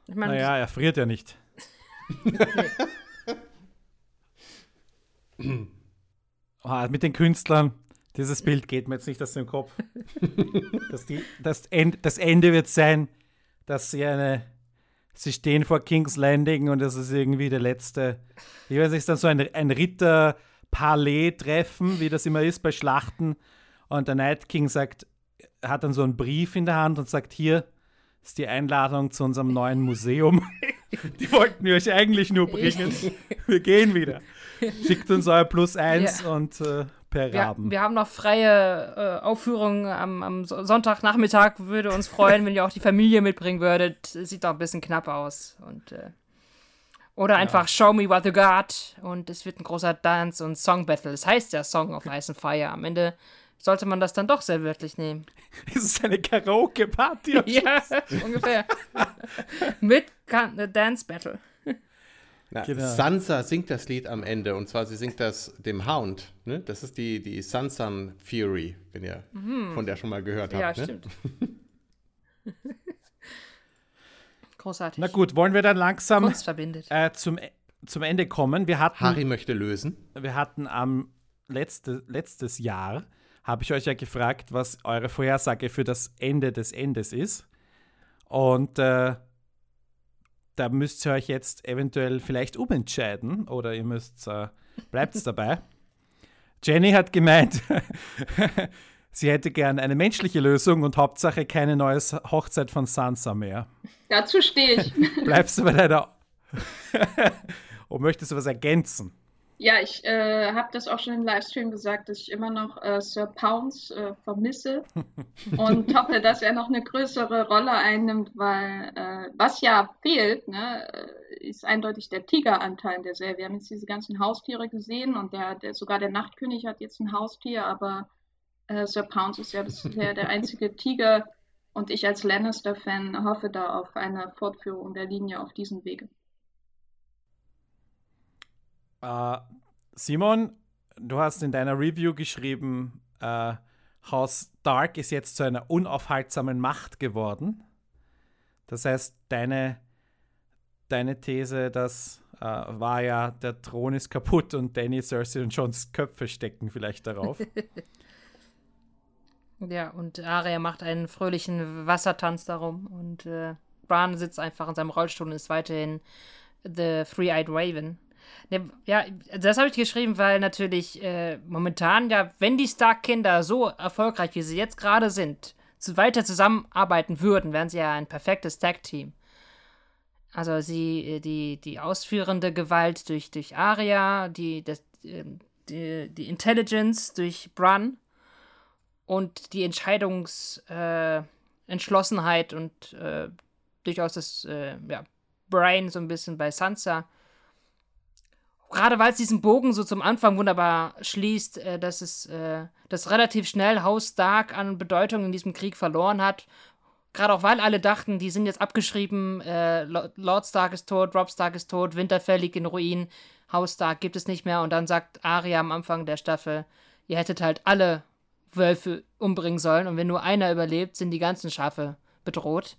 Ich meine, Naja, er friert ja nicht. Ah, mit den Künstlern, dieses Bild geht mir jetzt nicht aus dem Kopf. dass die, das, End, das Ende wird sein, dass sie eine. Sie stehen vor King's Landing und das ist irgendwie der letzte. Ich weiß nicht, ist dann so ein, ein Ritter-Palais-Treffen, wie das immer ist bei Schlachten. Und der Night King sagt, hat dann so einen Brief in der Hand und sagt: Hier ist die Einladung zu unserem neuen Museum. Die wollten wir euch eigentlich nur bringen. Wir gehen wieder. Schickt uns euer Plus eins Ja. und äh, per wir, Raben. wir haben noch freie äh, Aufführungen am, am So- Sonntagnachmittag. Würde uns freuen, wenn ihr auch die Familie mitbringen würdet. Sieht doch ein bisschen knapp aus. Und, äh, oder einfach Show Me What You Got. Und es wird ein großer Dance- und Song-Battle. Es heißt ja Song of Ice and Fire. Am Ende sollte man das dann doch sehr wörtlich nehmen. Es ist eine Karaoke-Party. Ja, ungefähr. Mit Kan- äh, Dance Battle. Na, Genau. Sansa singt das Lied am Ende und zwar sie singt das dem Hound. Ne? Das ist die, die Sansan Fury, wenn ihr von der schon mal gehört Mhm. Ja, habt. ne? stimmt. Großartig. Na gut, wollen wir dann langsam äh, zum, zum Ende kommen? Wir hatten, Harry möchte lösen. wir hatten am letzte, letztes Jahr, habe ich euch ja gefragt, was eure Vorhersage für das Ende des Endes ist. Und äh, da müsst ihr euch jetzt eventuell vielleicht umentscheiden oder ihr müsst, äh, bleibt dabei. Jenny hat gemeint, sie hätte gern eine menschliche Lösung und Hauptsache keine neue Hochzeit von Sansa mehr. Dazu stehe ich. Bleibst du bei deiner. Und möchtest du was ergänzen? Ja, ich äh, habe das auch schon im Livestream gesagt, dass ich immer noch äh, Sir Pounce äh, vermisse und hoffe, dass er noch eine größere Rolle einnimmt, weil äh, was ja fehlt, ne, äh, ist eindeutig der Tigeranteil in der Serie. Wir haben jetzt diese ganzen Haustiere gesehen und der, der sogar der Nachtkönig hat jetzt ein Haustier, aber äh, Sir Pounce ist ja bisher der einzige Tiger und ich als Lannister-Fan hoffe da auf eine Fortführung der Linie auf diesem Wege. Uh, Simon, du hast in deiner Review geschrieben, uh, Haus Dark ist jetzt zu einer unaufhaltsamen Macht geworden. Das heißt, deine, deine These, das uh, war ja, der Thron ist kaputt und Danny, Cersei und Johns Köpfe stecken vielleicht darauf. ja, und Arya macht einen fröhlichen Wassertanz darum und äh, Bran sitzt einfach in seinem Rollstuhl und ist weiterhin The Three-Eyed Raven. Ja, das habe ich geschrieben, weil natürlich äh, momentan, ja, wenn die Stark-Kinder so erfolgreich, wie sie jetzt gerade sind, weiter zusammenarbeiten würden, wären sie ja ein perfektes Tag-Team. Also sie, äh, die, die ausführende Gewalt durch, durch Arya, die, das, ähm, die, die Intelligence durch Bran und die Entscheidungsentschlossenheit äh, und äh, durchaus das äh, ja, Brain so ein bisschen bei Sansa gerade weil es diesen Bogen so zum Anfang wunderbar schließt, äh, dass es äh, das relativ schnell Haus Stark an Bedeutung in diesem Krieg verloren hat. Gerade auch weil alle dachten, die sind jetzt abgeschrieben, äh, Lord Stark ist tot, Rob Stark ist tot, Winterfell liegt in Ruin, Haus Stark gibt es nicht mehr und dann sagt Arya am Anfang der Staffel, ihr hättet halt alle Wölfe umbringen sollen und wenn nur einer überlebt, sind die ganzen Schafe bedroht.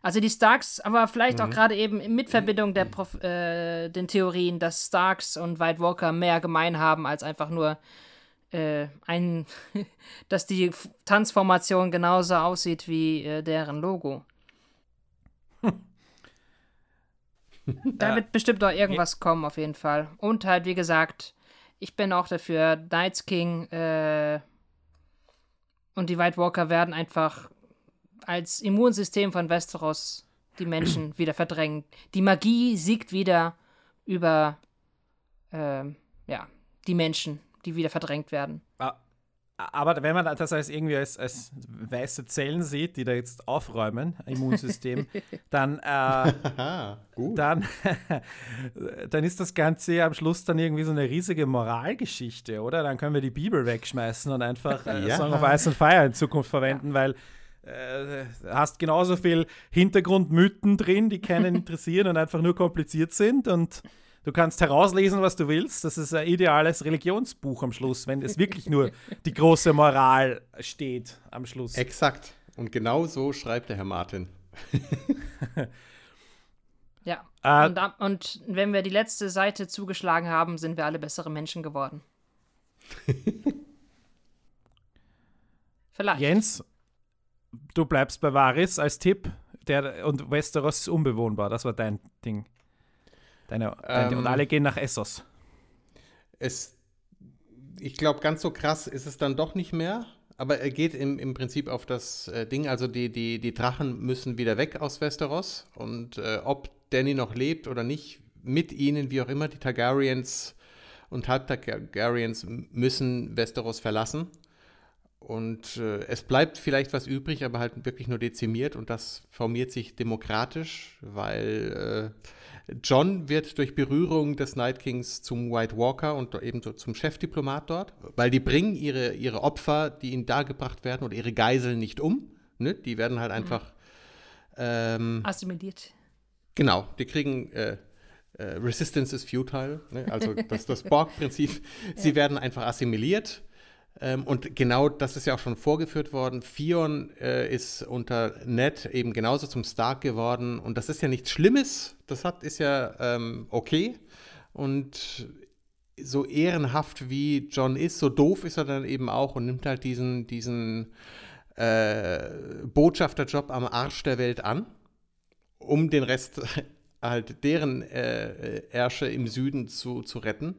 Also die Starks, aber vielleicht mhm. auch gerade eben mit Verbindung der Prof äh, den Theorien, dass Starks und White Walker mehr gemein haben als einfach nur äh, ein, dass die Tanzformation genauso aussieht wie äh, deren Logo. da wird bestimmt auch irgendwas kommen, auf jeden Fall. Und halt, wie gesagt, ich bin auch dafür, Knights King äh, und die White Walker werden einfach als Immunsystem von Westeros die Menschen wieder verdrängen. Die Magie siegt wieder über äh, ja, die Menschen, die wieder verdrängt werden. Aber wenn man das als irgendwie als, als weiße Zellen sieht, die da jetzt aufräumen, Immunsystem, dann, äh, dann, dann ist das Ganze am Schluss dann irgendwie so eine riesige Moralgeschichte, oder? Dann können wir die Bibel wegschmeißen und einfach äh, ja. Song of Ice and Fire in Zukunft verwenden, weil äh, hast genauso viel Hintergrundmythen drin, die keinen interessieren und einfach nur kompliziert sind und du kannst herauslesen, was du willst. Das ist ein ideales Religionsbuch am Schluss, wenn es wirklich nur die große Moral steht am Schluss. Exakt. Und genau so schreibt der Herr Martin. ja. Äh, und, und wenn wir die letzte Seite zugeschlagen haben, sind wir alle bessere Menschen geworden. Vielleicht. Jens, du bleibst bei Varys als Tipp der, und Westeros ist unbewohnbar. Das war dein Ding. Deine, deine ähm, und alle gehen nach Essos. Es, ich glaube, ganz so krass ist es dann doch nicht mehr. Aber er geht im, im Prinzip auf das äh, Ding, also die, die, die Drachen müssen wieder weg aus Westeros. Und äh, ob Danny noch lebt oder nicht, mit ihnen, wie auch immer, die Targaryens und Halb-Targaryens müssen Westeros verlassen. Und äh, es bleibt vielleicht was übrig, aber halt wirklich nur dezimiert und das formiert sich demokratisch, weil äh, John wird durch Berührung des Night Kings zum White Walker und ebenso zum Chefdiplomat dort, weil die bringen ihre, ihre Opfer, die ihnen dargebracht werden, oder ihre Geiseln nicht um. Ne? Die werden halt mhm. einfach ähm, assimiliert. Genau, die kriegen äh, äh Resistance is futile, ne? also das, das Borg-Prinzip. ja. Sie werden einfach assimiliert ähm, und genau das ist ja auch schon vorgeführt worden. Fion äh, ist unter Ned eben genauso zum Stark geworden. Und das ist ja nichts Schlimmes. Das hat, ist ja ähm, okay. Und so ehrenhaft wie John ist, so doof ist er dann eben auch und nimmt halt diesen, diesen äh, Botschafterjob am Arsch der Welt an, um den Rest halt deren äh, Ärsche im Süden zu, zu retten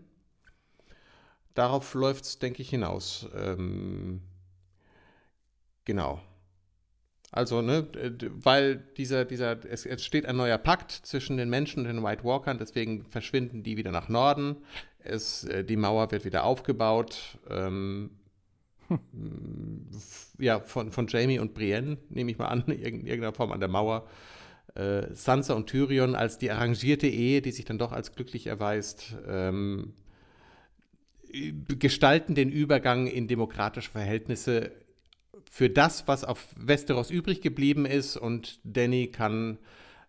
darauf läuft es, denke ich, hinaus. Ähm, genau. Also, ne, weil dieser, dieser, es entsteht ein neuer Pakt zwischen den Menschen und den White Walkern, deswegen verschwinden die wieder nach Norden. Es, äh, die Mauer wird wieder aufgebaut. Ähm, hm. Ja, von, von Jamie und Brienne, nehme ich mal an, in irgendeiner Form an der Mauer. Äh, Sansa und Tyrion als die arrangierte Ehe, die sich dann doch als glücklich erweist, ähm, gestalten den Übergang in demokratische Verhältnisse für das, was auf Westeros übrig geblieben ist. Und Danny kann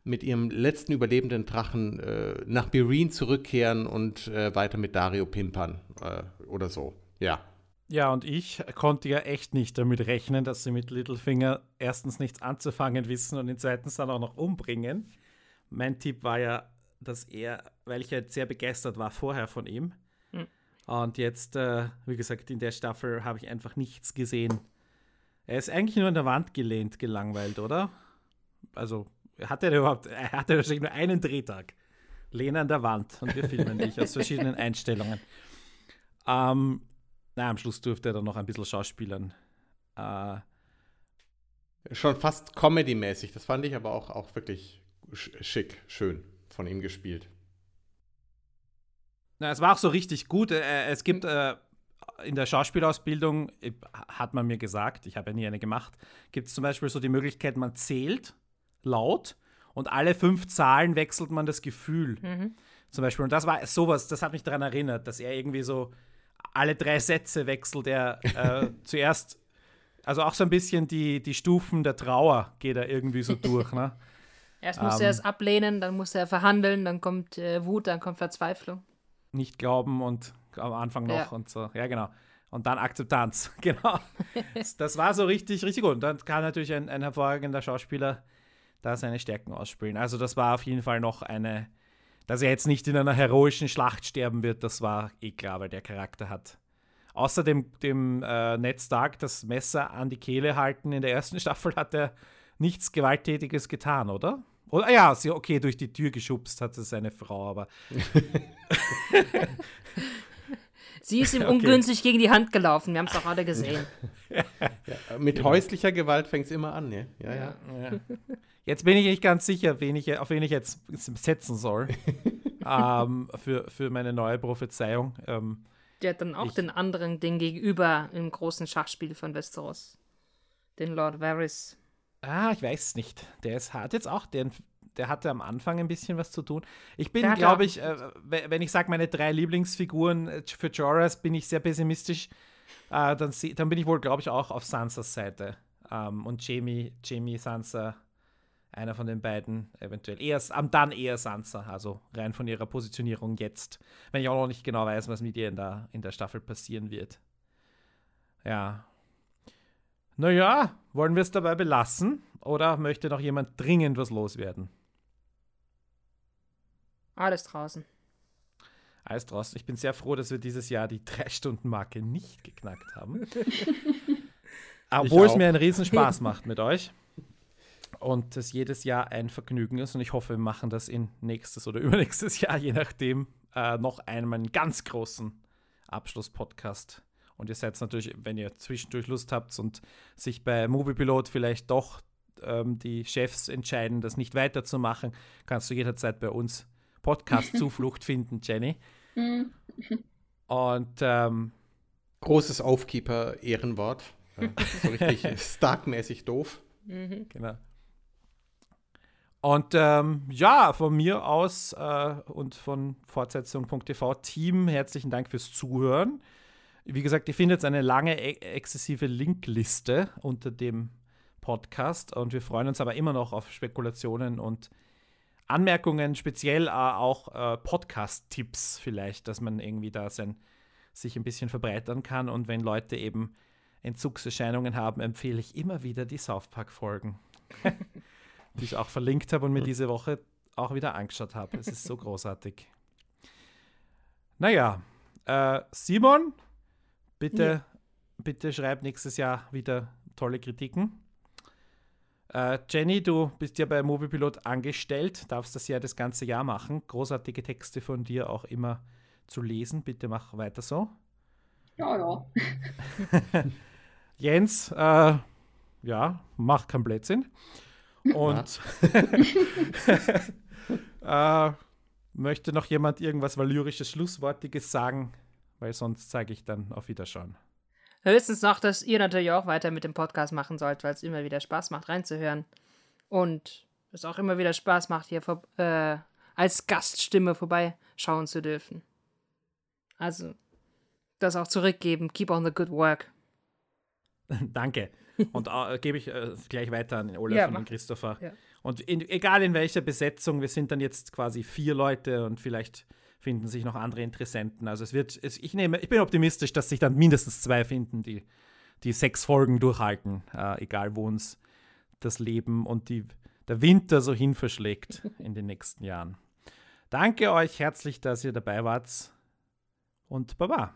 mit ihrem letzten überlebenden Drachen äh, nach Bireen zurückkehren und äh, weiter mit Dario pimpern äh, oder so. Ja. Ja, und ich konnte ja echt nicht damit rechnen, dass sie mit Littlefinger erstens nichts anzufangen wissen und ihn zweitens dann auch noch umbringen. Mein Tipp war ja, dass er, weil ich ja sehr begeistert war vorher von ihm. Und jetzt, äh, wie gesagt, in der Staffel habe ich einfach nichts gesehen, er ist eigentlich nur an der Wand gelehnt, gelangweilt, oder? Also, hat er überhaupt, er hatte wahrscheinlich nur einen Drehtag. Lehne an der Wand und wir filmen dich aus verschiedenen Einstellungen. Ähm, na, am Schluss durfte er dann noch ein bisschen schauspielern. Äh, Schon fast Comedy-mäßig. Das fand ich aber auch, auch wirklich schick, schön von ihm gespielt. Na, es war auch so richtig gut. Äh, es gibt äh, in der Schauspielausbildung, hat man mir gesagt, ich habe ja nie eine gemacht, gibt es zum Beispiel so die Möglichkeit, man zählt laut und alle fünf Zahlen wechselt man das Gefühl. Mhm. Zum Beispiel. Und das war sowas, das hat mich daran erinnert, dass er irgendwie so alle drei Sätze wechselt. Er äh, zuerst, also auch so ein bisschen die, die Stufen der Trauer geht er irgendwie so durch. Ne? Erst muss ähm, er es ablehnen, dann muss er verhandeln, dann kommt äh, Wut, dann kommt Verzweiflung. Nicht glauben und am Anfang noch ja. und so. Ja, genau. Und dann Akzeptanz, genau. das war so richtig, richtig gut. Und dann kann natürlich ein, ein hervorragender Schauspieler da seine Stärken ausspielen. Also das war auf jeden Fall noch eine, dass er jetzt nicht in einer heroischen Schlacht sterben wird, das war eh klar, weil der Charakter hat. Außer dem, dem äh, Ned Stark das Messer an die Kehle halten in der ersten Staffel hat er nichts Gewalttätiges getan, oder? Oder ah ja, sie, okay, durch die Tür geschubst hat es seine Frau, aber. Sie ist ihm okay. ungünstig gegen die Hand gelaufen. Wir haben es auch alle gesehen. ja, mit genau. häuslicher Gewalt fängt es immer an, ne? ja, ja. ja. Jetzt bin ich nicht ganz sicher, wen ich, auf wen ich jetzt setzen soll ähm, für, für meine neue Prophezeiung. Ähm, Der hat dann auch ich, den anderen den gegenüber im großen Schachspiel von Westeros. Den Lord Varys. Ah, ich weiß es nicht. Der ist, hat jetzt auch den der hatte am Anfang ein bisschen was zu tun. Ich bin, glaube ich, äh, wenn ich sage, meine drei Lieblingsfiguren äh, für Joras, bin ich sehr pessimistisch. Äh, dann, dann, bin ich wohl, glaube ich, auch auf Sansas Seite. Ähm, und Jamie, Jamie, Sansa, einer von den beiden, eventuell eher, dann eher Sansa, also rein von ihrer Positionierung jetzt. Wenn ich auch noch nicht genau weiß, was mit ihr in der, in der Staffel passieren wird. Ja. Naja, wollen wir es dabei belassen? Oder möchte noch jemand dringend was loswerden? Alles draußen. Alles draußen. Ich bin sehr froh, dass wir dieses Jahr die Drei-Stunden-Marke nicht geknackt haben. Obwohl es mir einen Riesenspaß macht mit euch. Und es jedes Jahr ein Vergnügen ist. Und ich hoffe, wir machen das in nächstes oder übernächstes Jahr, je nachdem, äh, noch einmal einen ganz großen Abschlusspodcast. Und ihr seid natürlich, wenn ihr zwischendurch Lust habt und sich bei Moviepilot vielleicht doch ähm, die Chefs entscheiden, das nicht weiterzumachen, kannst du jederzeit bei uns Podcast-Zuflucht finden, Jenny. Mhm. Und ähm, großes Aufkeeper-Ehrenwort. so richtig Stark-mäßig doof. Mhm. Genau. Und ähm, ja, von mir aus äh, und von Fortsetzung.tv Team herzlichen Dank fürs Zuhören. Wie gesagt, ihr findet eine lange, e exzessive Linkliste unter dem Podcast und wir freuen uns aber immer noch auf Spekulationen und Anmerkungen, speziell äh, auch äh, Podcast-Tipps vielleicht, dass man irgendwie da sein, sich ein bisschen verbreitern kann. Und wenn Leute eben Entzugserscheinungen haben, empfehle ich immer wieder die South Park-Folgen, die ich auch verlinkt habe und mir diese Woche auch wieder angeschaut habe. Es ist so großartig. Naja, äh, Simon, bitte, ja. bitte schreib nächstes Jahr wieder tolle Kritiken. Äh, Jenny, du bist ja bei Moviepilot angestellt, darfst das ja das ganze Jahr machen. Großartige Texte von dir auch immer zu lesen. Bitte mach weiter so. Ja, ja. Jens, äh, ja, macht keinen Blödsinn. Und äh, möchte noch jemand irgendwas valyrisches, Schlusswortiges sagen? Weil sonst zeige ich dann auf Wiederschauen. Höchstens noch, dass ihr natürlich auch weiter mit dem Podcast machen sollt, weil es immer wieder Spaß macht, reinzuhören. Und es auch immer wieder Spaß macht, hier vor, äh, als Gaststimme vorbeischauen zu dürfen. Also, das auch zurückgeben. Keep on the good work. Danke. Und äh, gebe ich äh, gleich weiter an Olaf Ja, und den Christopher. Ja. Und in, egal in welcher Besetzung, wir sind dann jetzt quasi vier Leute und vielleicht finden sich noch andere Interessenten. Also es wird, es, ich nehme, ich bin optimistisch, dass sich dann mindestens zwei finden, die die sechs Folgen durchhalten, äh, egal wo uns das Leben und die, der Winter so hin verschlägt in den nächsten Jahren. Danke euch herzlich, dass ihr dabei wart und Baba.